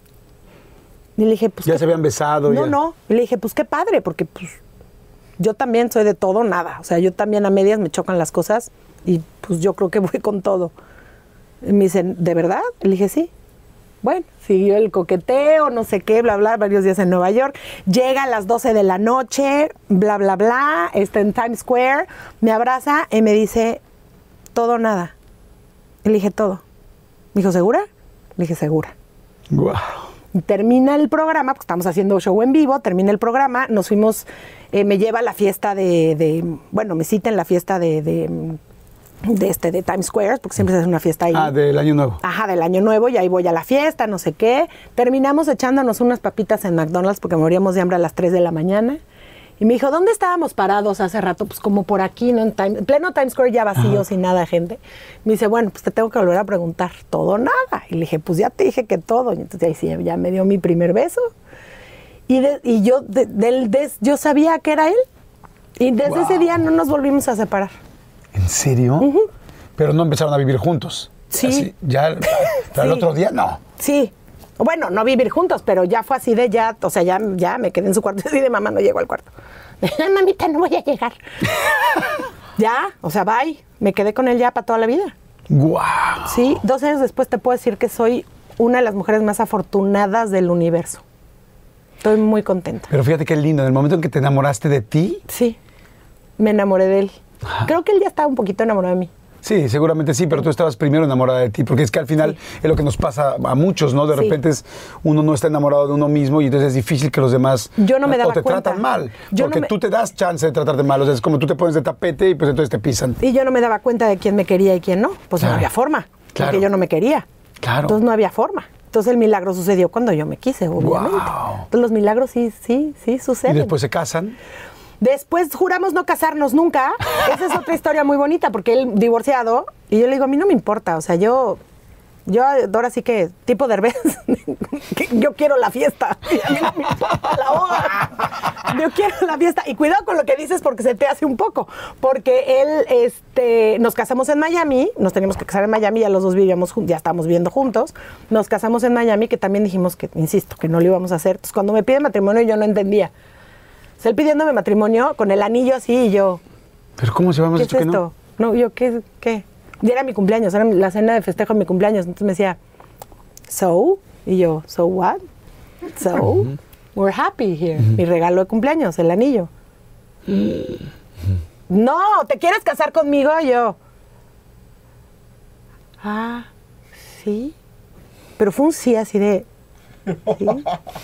Y le dije, pues. Ya ¿qué- se habían besado. No, ya. no. Y le dije, pues qué padre, porque pues yo también soy de todo nada. O sea, yo también a medias me chocan las cosas y pues yo creo que voy con todo. Y me dicen, ¿de verdad? Le dije, sí. Bueno, siguió el coqueteo, no sé qué, bla, bla, varios días en Nueva York. Llega a las 12 de la noche, bla, bla, bla, está en Times Square, me abraza y me dice, todo nada. Le dije, todo. Me dijo, ¿segura? Le dije, segura. Wow. Termina el programa, porque estamos haciendo show en vivo, termina el programa, nos fuimos, eh, me lleva a la fiesta de, de- bueno, me cita en la fiesta de, de, de este, de Times Square, porque siempre se hace una fiesta ahí. Ah, del año nuevo. Ajá, del año nuevo, y ahí voy a la fiesta, no sé qué. Terminamos echándonos unas papitas en McDonald's porque moríamos de hambre a las 3 de la mañana. Y me dijo, ¿dónde estábamos parados hace rato? Pues como por aquí, ¿no? En, Time- en pleno Times Square ya vacío, sin nada de gente. Me dice, bueno, pues te tengo que volver a preguntar, ¿todo o nada? Y le dije, pues ya te dije que todo. Y entonces ahí sí, ya me dio mi primer beso. Y, de- y yo, de- del des- yo sabía que era él. Y desde ese día no nos volvimos a separar. ¿En serio? Pero no empezaron a vivir juntos. Sí. Así, ya, pero el otro día no. Sí. Bueno, no vivir juntos, pero ya fue así de ya, o sea, ya, ya me quedé en su cuarto así de mamá, no llego al cuarto. "Ay, mamita, no voy a llegar. ya, o sea, bye. Me quedé con él ya para toda la vida. Wow. Sí, dos años después te puedo decir que soy una de las mujeres más afortunadas del universo. Estoy muy contenta. Pero fíjate qué lindo, en el momento en que te enamoraste de ti, Sí, me enamoré de él. Creo que él ya estaba un poquito enamorado de mí. Sí, seguramente sí, pero tú estabas primero enamorada de ti, porque es que al final Sí. es lo que nos pasa a muchos, ¿no? De Sí. repente es, uno no está enamorado de uno mismo y entonces es difícil que los demás Yo no me daba o te cuenta. tratan mal, Yo no porque me- tú te das chance de tratarte mal, o sea, es como tú te pones de tapete y pues entonces te pisan. Y yo no me daba cuenta de quién me quería y quién no. Pues Claro. no había forma. Claro. Porque yo no me quería. Claro. Entonces no había forma. Entonces el milagro sucedió cuando yo me quise, obviamente. Guau. Entonces los milagros sí, sí, sí Y suceden. después se casan. Después juramos no casarnos nunca. Esa es otra historia muy bonita porque él divorciado y yo le digo, a mí no me importa, o sea, yo yo ahora sí que tipo de yo quiero la fiesta. La. Yo quiero la fiesta y cuidado con lo que dices porque se te hace un poco, porque él este nos casamos en Miami, nos teníamos que casar en Miami, ya los dos vivíamos ya estábamos viviendo juntos. Nos casamos en Miami que también dijimos que insisto, que no lo íbamos a hacer. Entonces cuando me pide matrimonio yo no entendía. Él pidiéndome matrimonio con el anillo así y yo, Pero ¿cómo se habíamos ¿qué es que esto? no? No, yo, ¿qué? ¿Qué? Y era mi cumpleaños, era la cena de festejo de mi cumpleaños. Entonces me decía, ¿so? Y yo, ¿so what? So, we're happy here. Mi regalo de cumpleaños, el anillo. No, ¿te quieres casar conmigo? Y yo, ah, sí. Pero fue un sí así de, ¿Sí?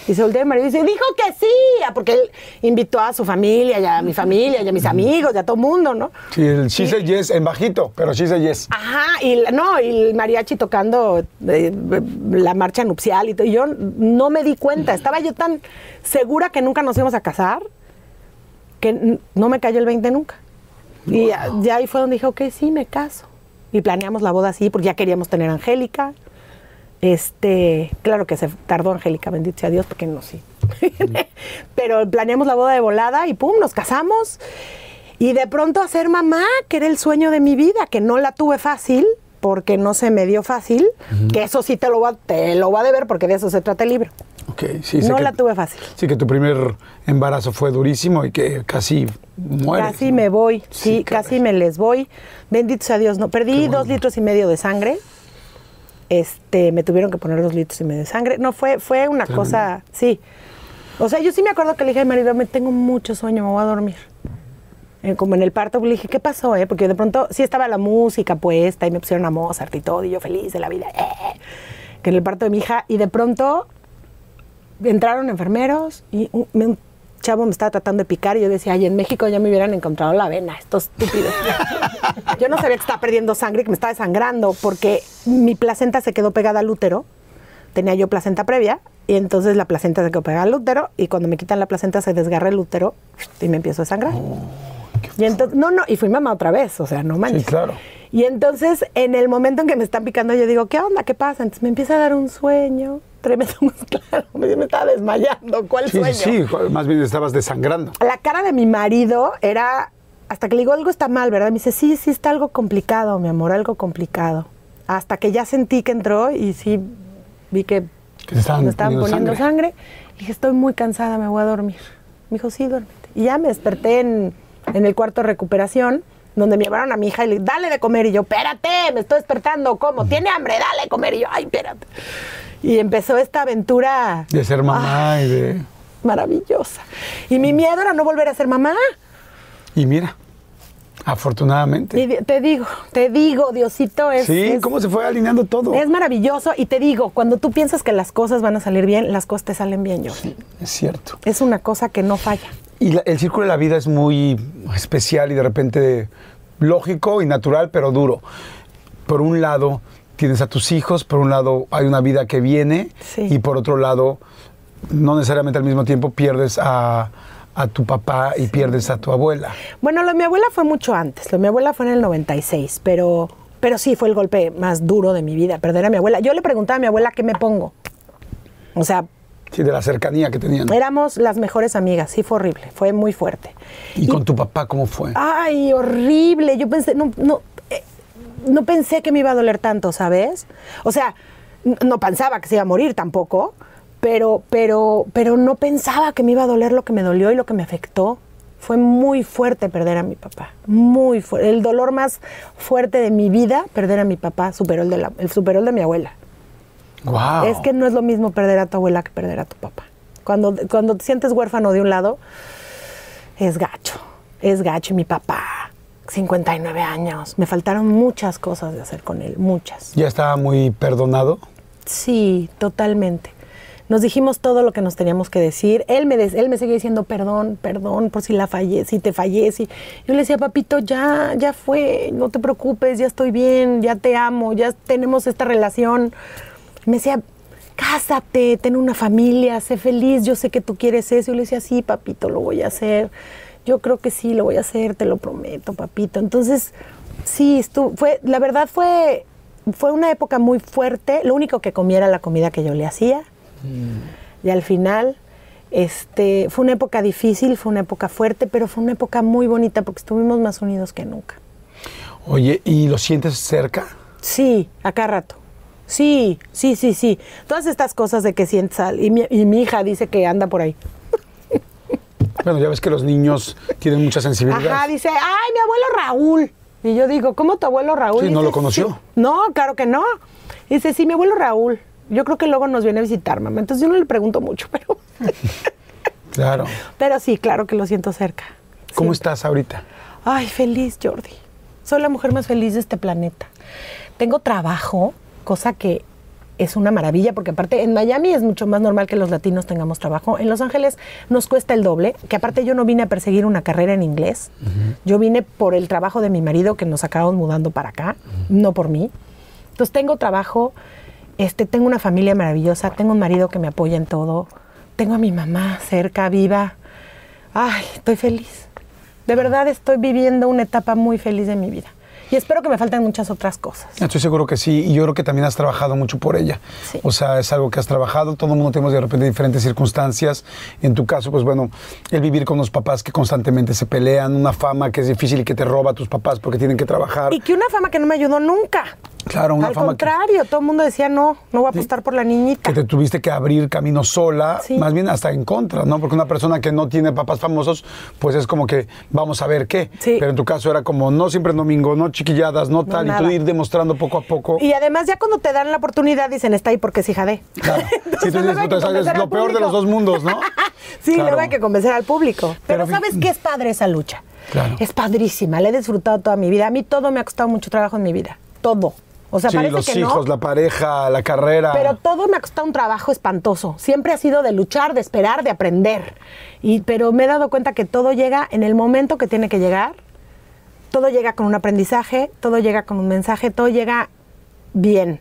Y se voltea mi marido y dice, dijo que sí, ah, porque él invitó a su familia, y a mi familia, y a mis amigos, y a todo mundo, ¿no? Sí, el she said yes en bajito, pero she yes. Ajá, y no, y el mariachi tocando eh, la marcha nupcial y todo. y yo no me di cuenta, estaba yo tan segura que nunca nos íbamos a casar que no me cayó el 20 nunca. Y ya, ya ahí fue donde dije, ok, sí, me caso. Y planeamos la boda así, porque ya queríamos tener a Angélica. Este, claro que se tardó Angélica, bendito sea Dios, porque no, sí. Pero planeamos la boda de volada y pum, nos casamos. Y de pronto a ser mamá, que era el sueño de mi vida, que no la tuve fácil, porque no se me dio fácil, que eso sí te lo, va, te lo va a deber, porque de eso se trata el libro. Ok, sí, no que- la tuve fácil. Sí, que tu primer embarazo fue durísimo y que casi mueres. Casi ¿no? me voy, sí, casi me les voy. Bendito sea Dios, no. Perdí dos litros y medio de sangre. Este, me tuvieron que poner dos litros y medio de sangre. No, fue, fue una Tremendo. cosa, sí. O sea, yo sí me acuerdo que le dije a mi marido, me tengo mucho sueño, me voy a dormir. Eh, como en el parto, le dije, ¿qué pasó? Eh? Porque de pronto sí estaba la música puesta y me pusieron a Mozart y todo, y yo feliz de la vida. eh, que en el parto de mi hija, y de pronto entraron enfermeros y un, me- chavo me estaba tratando de picar y yo decía, ay, en México ya me hubieran encontrado la vena, estos estúpidos. yo no sabía que estaba perdiendo sangre, que me estaba desangrando, porque mi placenta se quedó pegada al útero. Tenía yo placenta previa y entonces la placenta se quedó pegada al útero y cuando me quitan la placenta se desgarra el útero y me empiezo a sangrar. Y entonces, no, no, y fui mamá otra vez, o sea, no manches. Sí, claro. Y entonces, en el momento en que me están picando, yo digo, ¿qué onda? ¿Qué pasa? Entonces me empieza a dar un sueño tremendo, claro, me, me estaba desmayando. ¿Cuál Sí, sueño? sí, más bien estabas desangrando. La cara de mi marido era, hasta que le digo, algo está mal, ¿verdad? Me dice, sí, sí está algo complicado, mi amor, algo complicado. Hasta que ya sentí que entró y sí vi que, Que estaban me estaban poniendo poniendo sangre. sangre. Le dije, estoy muy cansada, me voy a dormir. Me dijo, sí, duérmete. Y ya me desperté en, en el cuarto de recuperación, donde me llevaron a mi hija y le dije, dale de comer. Y yo, espérate, me estoy despertando, ¿cómo? ¿Tiene hambre? Dale de comer. Y yo, ay, espérate. Y empezó esta aventura De ser mamá y de. maravillosa. Y mi miedo era no volver a ser mamá. Y mira, afortunadamente. Y di- te digo, te digo, Diosito es, sí, es, cómo se fue alineando todo. es maravilloso. Y te digo, cuando tú piensas que las cosas van a salir bien, las cosas te salen bien, yo. Es cierto. Es una cosa que no falla. Y la- el círculo de la vida es muy especial y de repente lógico y natural, pero duro. Por un lado, tienes a tus hijos, por un lado, hay una vida que viene, Sí. y por otro lado, no necesariamente al mismo tiempo pierdes a, a tu papá y pierdes a tu abuela. Bueno, lo de mi abuela fue mucho antes. Lo de mi abuela fue en el 96, pero, pero sí fue el golpe más duro de mi vida, perder a mi abuela. Yo le preguntaba a mi abuela qué me pongo. O sea, Sí, de la cercanía que tenían. éramos las mejores amigas. Sí, fue horrible, fue muy fuerte. ¿Y con tu papá cómo fue? Ay, horrible. Yo pensé, no, no, eh, no pensé que me iba a doler tanto, ¿sabes? O sea, no pensaba que se iba a morir tampoco, pero, pero, pero no pensaba que me iba a doler lo que me dolió y lo que me afectó. Fue muy fuerte perder a mi papá, muy fuerte. El dolor más fuerte de mi vida, perder a mi papá, superó el de, la, el superó el de mi abuela. Wow. Es que no es lo mismo perder a tu abuela que perder a tu papá. Cuando, cuando te sientes huérfano de un lado, es gacho, es gacho. Y mi papá, 59 años, me faltaron muchas cosas de hacer con él, muchas. ¿Ya estaba muy perdonado? Sí, totalmente. Nos dijimos todo lo que nos teníamos que decir. Él me, él me seguía diciendo perdón, perdón por si la fallé, si te fallé. si-". Yo le decía, papito, ya, ya fue, no te preocupes, ya estoy bien, ya te amo, ya tenemos esta relación. Me decía, cásate, ten una familia, sé feliz, yo sé que tú quieres eso. Y le decía, sí, papito, lo voy a hacer. Yo creo que sí, lo voy a hacer, te lo prometo, papito. Entonces, sí, estu- fue, la verdad fue, fue una época muy fuerte. Lo único que comía era la comida que yo le hacía. Y al final, este, fue una época difícil, fue una época fuerte, pero fue una época muy bonita porque estuvimos más unidos que nunca. Oye, ¿y lo sientes cerca? Sí, acá rato. Sí, sí, sí, sí. Todas estas cosas de que sientes y mi, y mi hija dice que anda por ahí. Bueno, ya ves que los niños tienen mucha sensibilidad. Ajá, dice, ay, mi abuelo Raúl. Y yo digo, ¿cómo tu abuelo Raúl? Sí, ¿no lo conoció? "Sí". No, claro que no. Dice, sí, mi abuelo Raúl. Yo creo que luego nos viene a visitar, mamá. Entonces yo no le pregunto mucho, pero, Claro. pero sí, claro que lo siento cerca. ¿Cómo estás ahorita? Ay, feliz, Jordi. Soy la mujer más feliz de este planeta. Tengo trabajo, cosa que es una maravilla, porque aparte en Miami es mucho más normal que los latinos tengamos trabajo. En Los Ángeles nos cuesta el doble, que aparte yo no vine a perseguir una carrera en inglés. Yo vine por el trabajo de mi marido que nos acabamos mudando para acá, no por mí. Entonces tengo trabajo, este, tengo una familia maravillosa, tengo un marido que me apoya en todo, tengo a mi mamá cerca, viva. Ay, estoy feliz. De verdad estoy viviendo una etapa muy feliz de mi vida. Y espero que me falten muchas otras cosas. Estoy seguro que sí, y yo creo que también has trabajado mucho por ella. Sí. O sea, es algo que has trabajado, todo el mundo tenemos de repente diferentes circunstancias. En tu caso, pues bueno, el vivir con unos papás que constantemente se pelean, una fama que es difícil y que te roba a tus papás porque tienen que trabajar. Y que una fama que no me ayudó nunca. Claro, una Al fama que- contrario, todo el mundo decía, no, no voy a apostar por la niñita. que te tuviste que abrir camino sola, Sí. más bien hasta en contra, ¿no? Porque una persona que no tiene papás famosos, pues es como que vamos a ver qué. Sí. Pero en tu caso era como no siempre en domingo, no chiquilladas, no, tal, y tú ir demostrando poco a poco. Y además ya cuando te dan la oportunidad dicen, está ahí porque es hija de. Claro. Sí, tú dices, puta, ¿sabes? convencer lo peor de los dos mundos, ¿no? sí, Claro. luego hay que convencer al público. Pero, Pero ¿sabes qué es padre esa lucha? Claro. Es padrísima, la he disfrutado toda mi vida. A mí todo me ha costado mucho trabajo en mi vida. Todo. O sea, sí, parece los que hijos, no. la pareja, la carrera. Pero todo me ha costado un trabajo espantoso. Siempre ha sido de luchar, de esperar, de aprender. Y, pero me he dado cuenta que todo llega en el momento que tiene que llegar. Todo llega con un aprendizaje, todo llega con un mensaje, todo llega bien.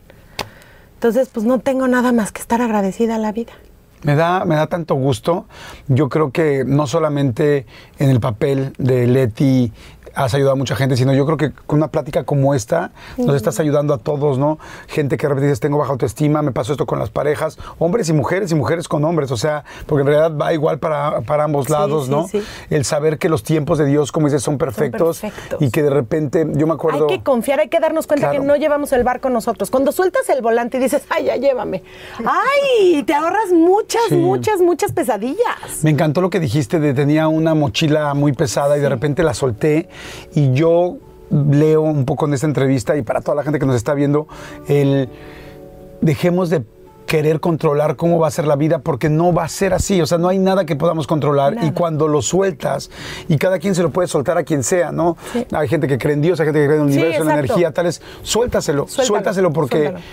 Entonces, pues no tengo nada más que estar agradecida a la vida. Me da, me da tanto gusto. Yo creo que no solamente en el papel de Leti has ayudado a mucha gente, sino yo creo que con una plática como esta nos estás ayudando a todos, ¿no? Gente que de repente dices, tengo baja autoestima, me pasó esto con las parejas, hombres y mujeres y mujeres con hombres, o sea, porque en realidad va igual para, para ambos lados, sí, ¿no? sí. El saber que los tiempos de Dios, como dices, son perfectos, perfectos. y que de repente, yo me acuerdo... Hay que confiar, hay que darnos cuenta Claro. que no llevamos el barco nosotros. Cuando sueltas el volante y dices, ay, ya llévame. Ay, te ahorras muchas, muchas, muchas pesadillas. Me encantó lo que dijiste de tenía una mochila muy pesada y de repente la solté y yo leo un poco en esta entrevista y para toda la gente que nos está viendo el dejemos de querer controlar cómo va a ser la vida porque no va a ser así, o sea, no hay nada que podamos controlar y cuando lo sueltas y cada quien se lo puede soltar a quien sea, ¿no? Sí. Hay gente que cree en Dios, hay gente que cree en el Sí, universo, en la energía, tales, suéltaselo, Suéltalo, suéltaselo porque suéltalo.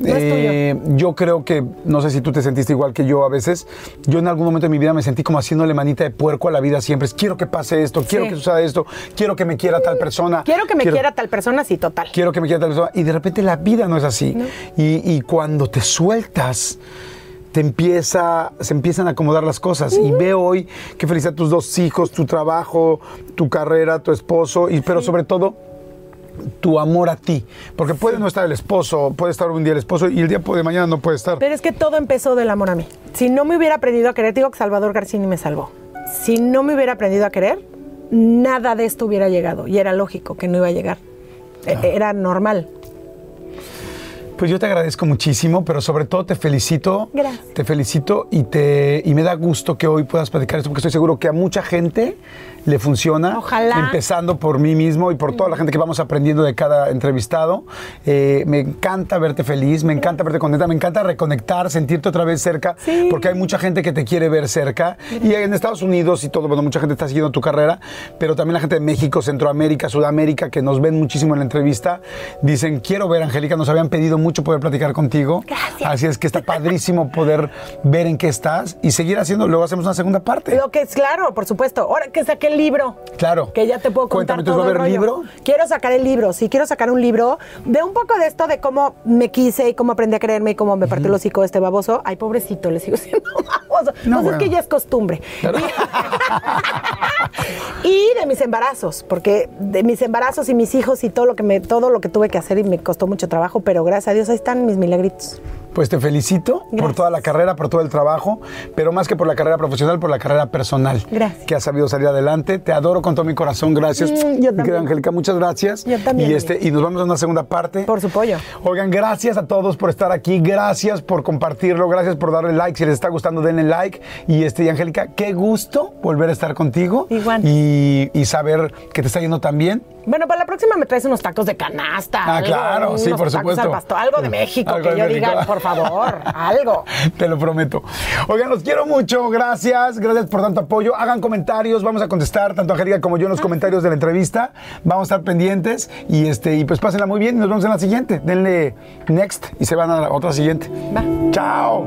No eh, yo creo que, no sé si tú te sentiste igual que yo a veces, yo en algún momento de mi vida me sentí como haciéndole manita de puerco a la vida siempre. Es, quiero que pase esto, quiero que suceda esto, quiero que me quiera tal persona. Quiero que me quiera tal persona, sí, total. Quiero que me quiera tal persona. Y de repente la vida no es así. Y, y cuando te sueltas, te empieza, se empiezan a acomodar las cosas. Y veo hoy que felicidad a tus dos hijos, tu trabajo, tu carrera, tu esposo, y, pero sobre todo tu amor a ti. Porque puede no estar el esposo, puede estar un día el esposo y el día de mañana no puede estar. Pero es que todo empezó del amor a mí. Si no me hubiera aprendido a querer, te digo que Salvador Garcini me salvó. Si no me hubiera aprendido a querer, nada de esto hubiera llegado. Y era lógico que no iba a llegar. E- Era normal. Pues yo te agradezco muchísimo, pero sobre todo te felicito. Gracias. Te felicito y, te, y me da gusto que hoy puedas platicar esto, porque estoy seguro que a mucha gente le funciona. Ojalá. Empezando por mí mismo y por toda la gente que vamos aprendiendo de cada entrevistado. Eh, me encanta verte feliz, me encanta verte contenta, me encanta reconectar, sentirte otra vez cerca, Sí. porque hay mucha gente que te quiere ver cerca. Y en Estados Unidos y todo, bueno, mucha gente está siguiendo tu carrera, pero también la gente de México, Centroamérica, Sudamérica, que nos ven muchísimo en la entrevista, dicen, quiero ver, Angélica, nos habían pedido mucho poder platicar contigo. Gracias. Así es que está padrísimo poder ver en qué estás y seguir haciendo, luego hacemos una segunda parte. Lo que es claro, por supuesto. Ahora que saqué el libro. Claro. Que ya te puedo contar Cuéntame, todo ¿entonces va a el haber libro? Quiero sacar el libro, sí, quiero sacar un libro de un poco de esto de cómo me quise y cómo aprendí a creerme y cómo me partió el hocico este baboso. Ay, pobrecito, le sigo siendo baboso. No, pues bueno. es que ya es costumbre. Claro. y de mis embarazos, porque de mis embarazos y mis hijos y todo lo que me todo lo que tuve que hacer y me costó mucho trabajo, pero gracias a Dios ahí están mis milagritos. Pues te felicito por toda la carrera, por todo el trabajo, pero más que por la carrera profesional, por la carrera personal. Gracias. Que has sabido salir adelante. Te adoro con todo mi corazón. Gracias. Mm, yo también. Angélica, muchas gracias. Yo también, Y, este, y nos vamos a una segunda parte. Por su pollo. Oigan, gracias a todos por estar aquí, gracias por compartirlo, gracias por darle like. Si les está gustando, denle like. Y este, y Angélica, qué gusto volver a estar contigo. Igual. Y, y saber que te está yendo tan bien. Bueno, para la próxima me traes unos tacos de canasta. Ah, algo, claro, sí, por supuesto. al pastor, algo de México, Algo que de yo México. diga, por favor, algo. Te lo prometo. Oigan, los quiero mucho. Gracias. Gracias por tanto apoyo. Hagan comentarios. Vamos a contestar tanto Angélica como yo en los comentarios de la entrevista. Vamos a estar pendientes. Y este, y pues pásenla muy bien. Y nos vemos en la siguiente. Denle next y se van a la otra siguiente. Va. Chao.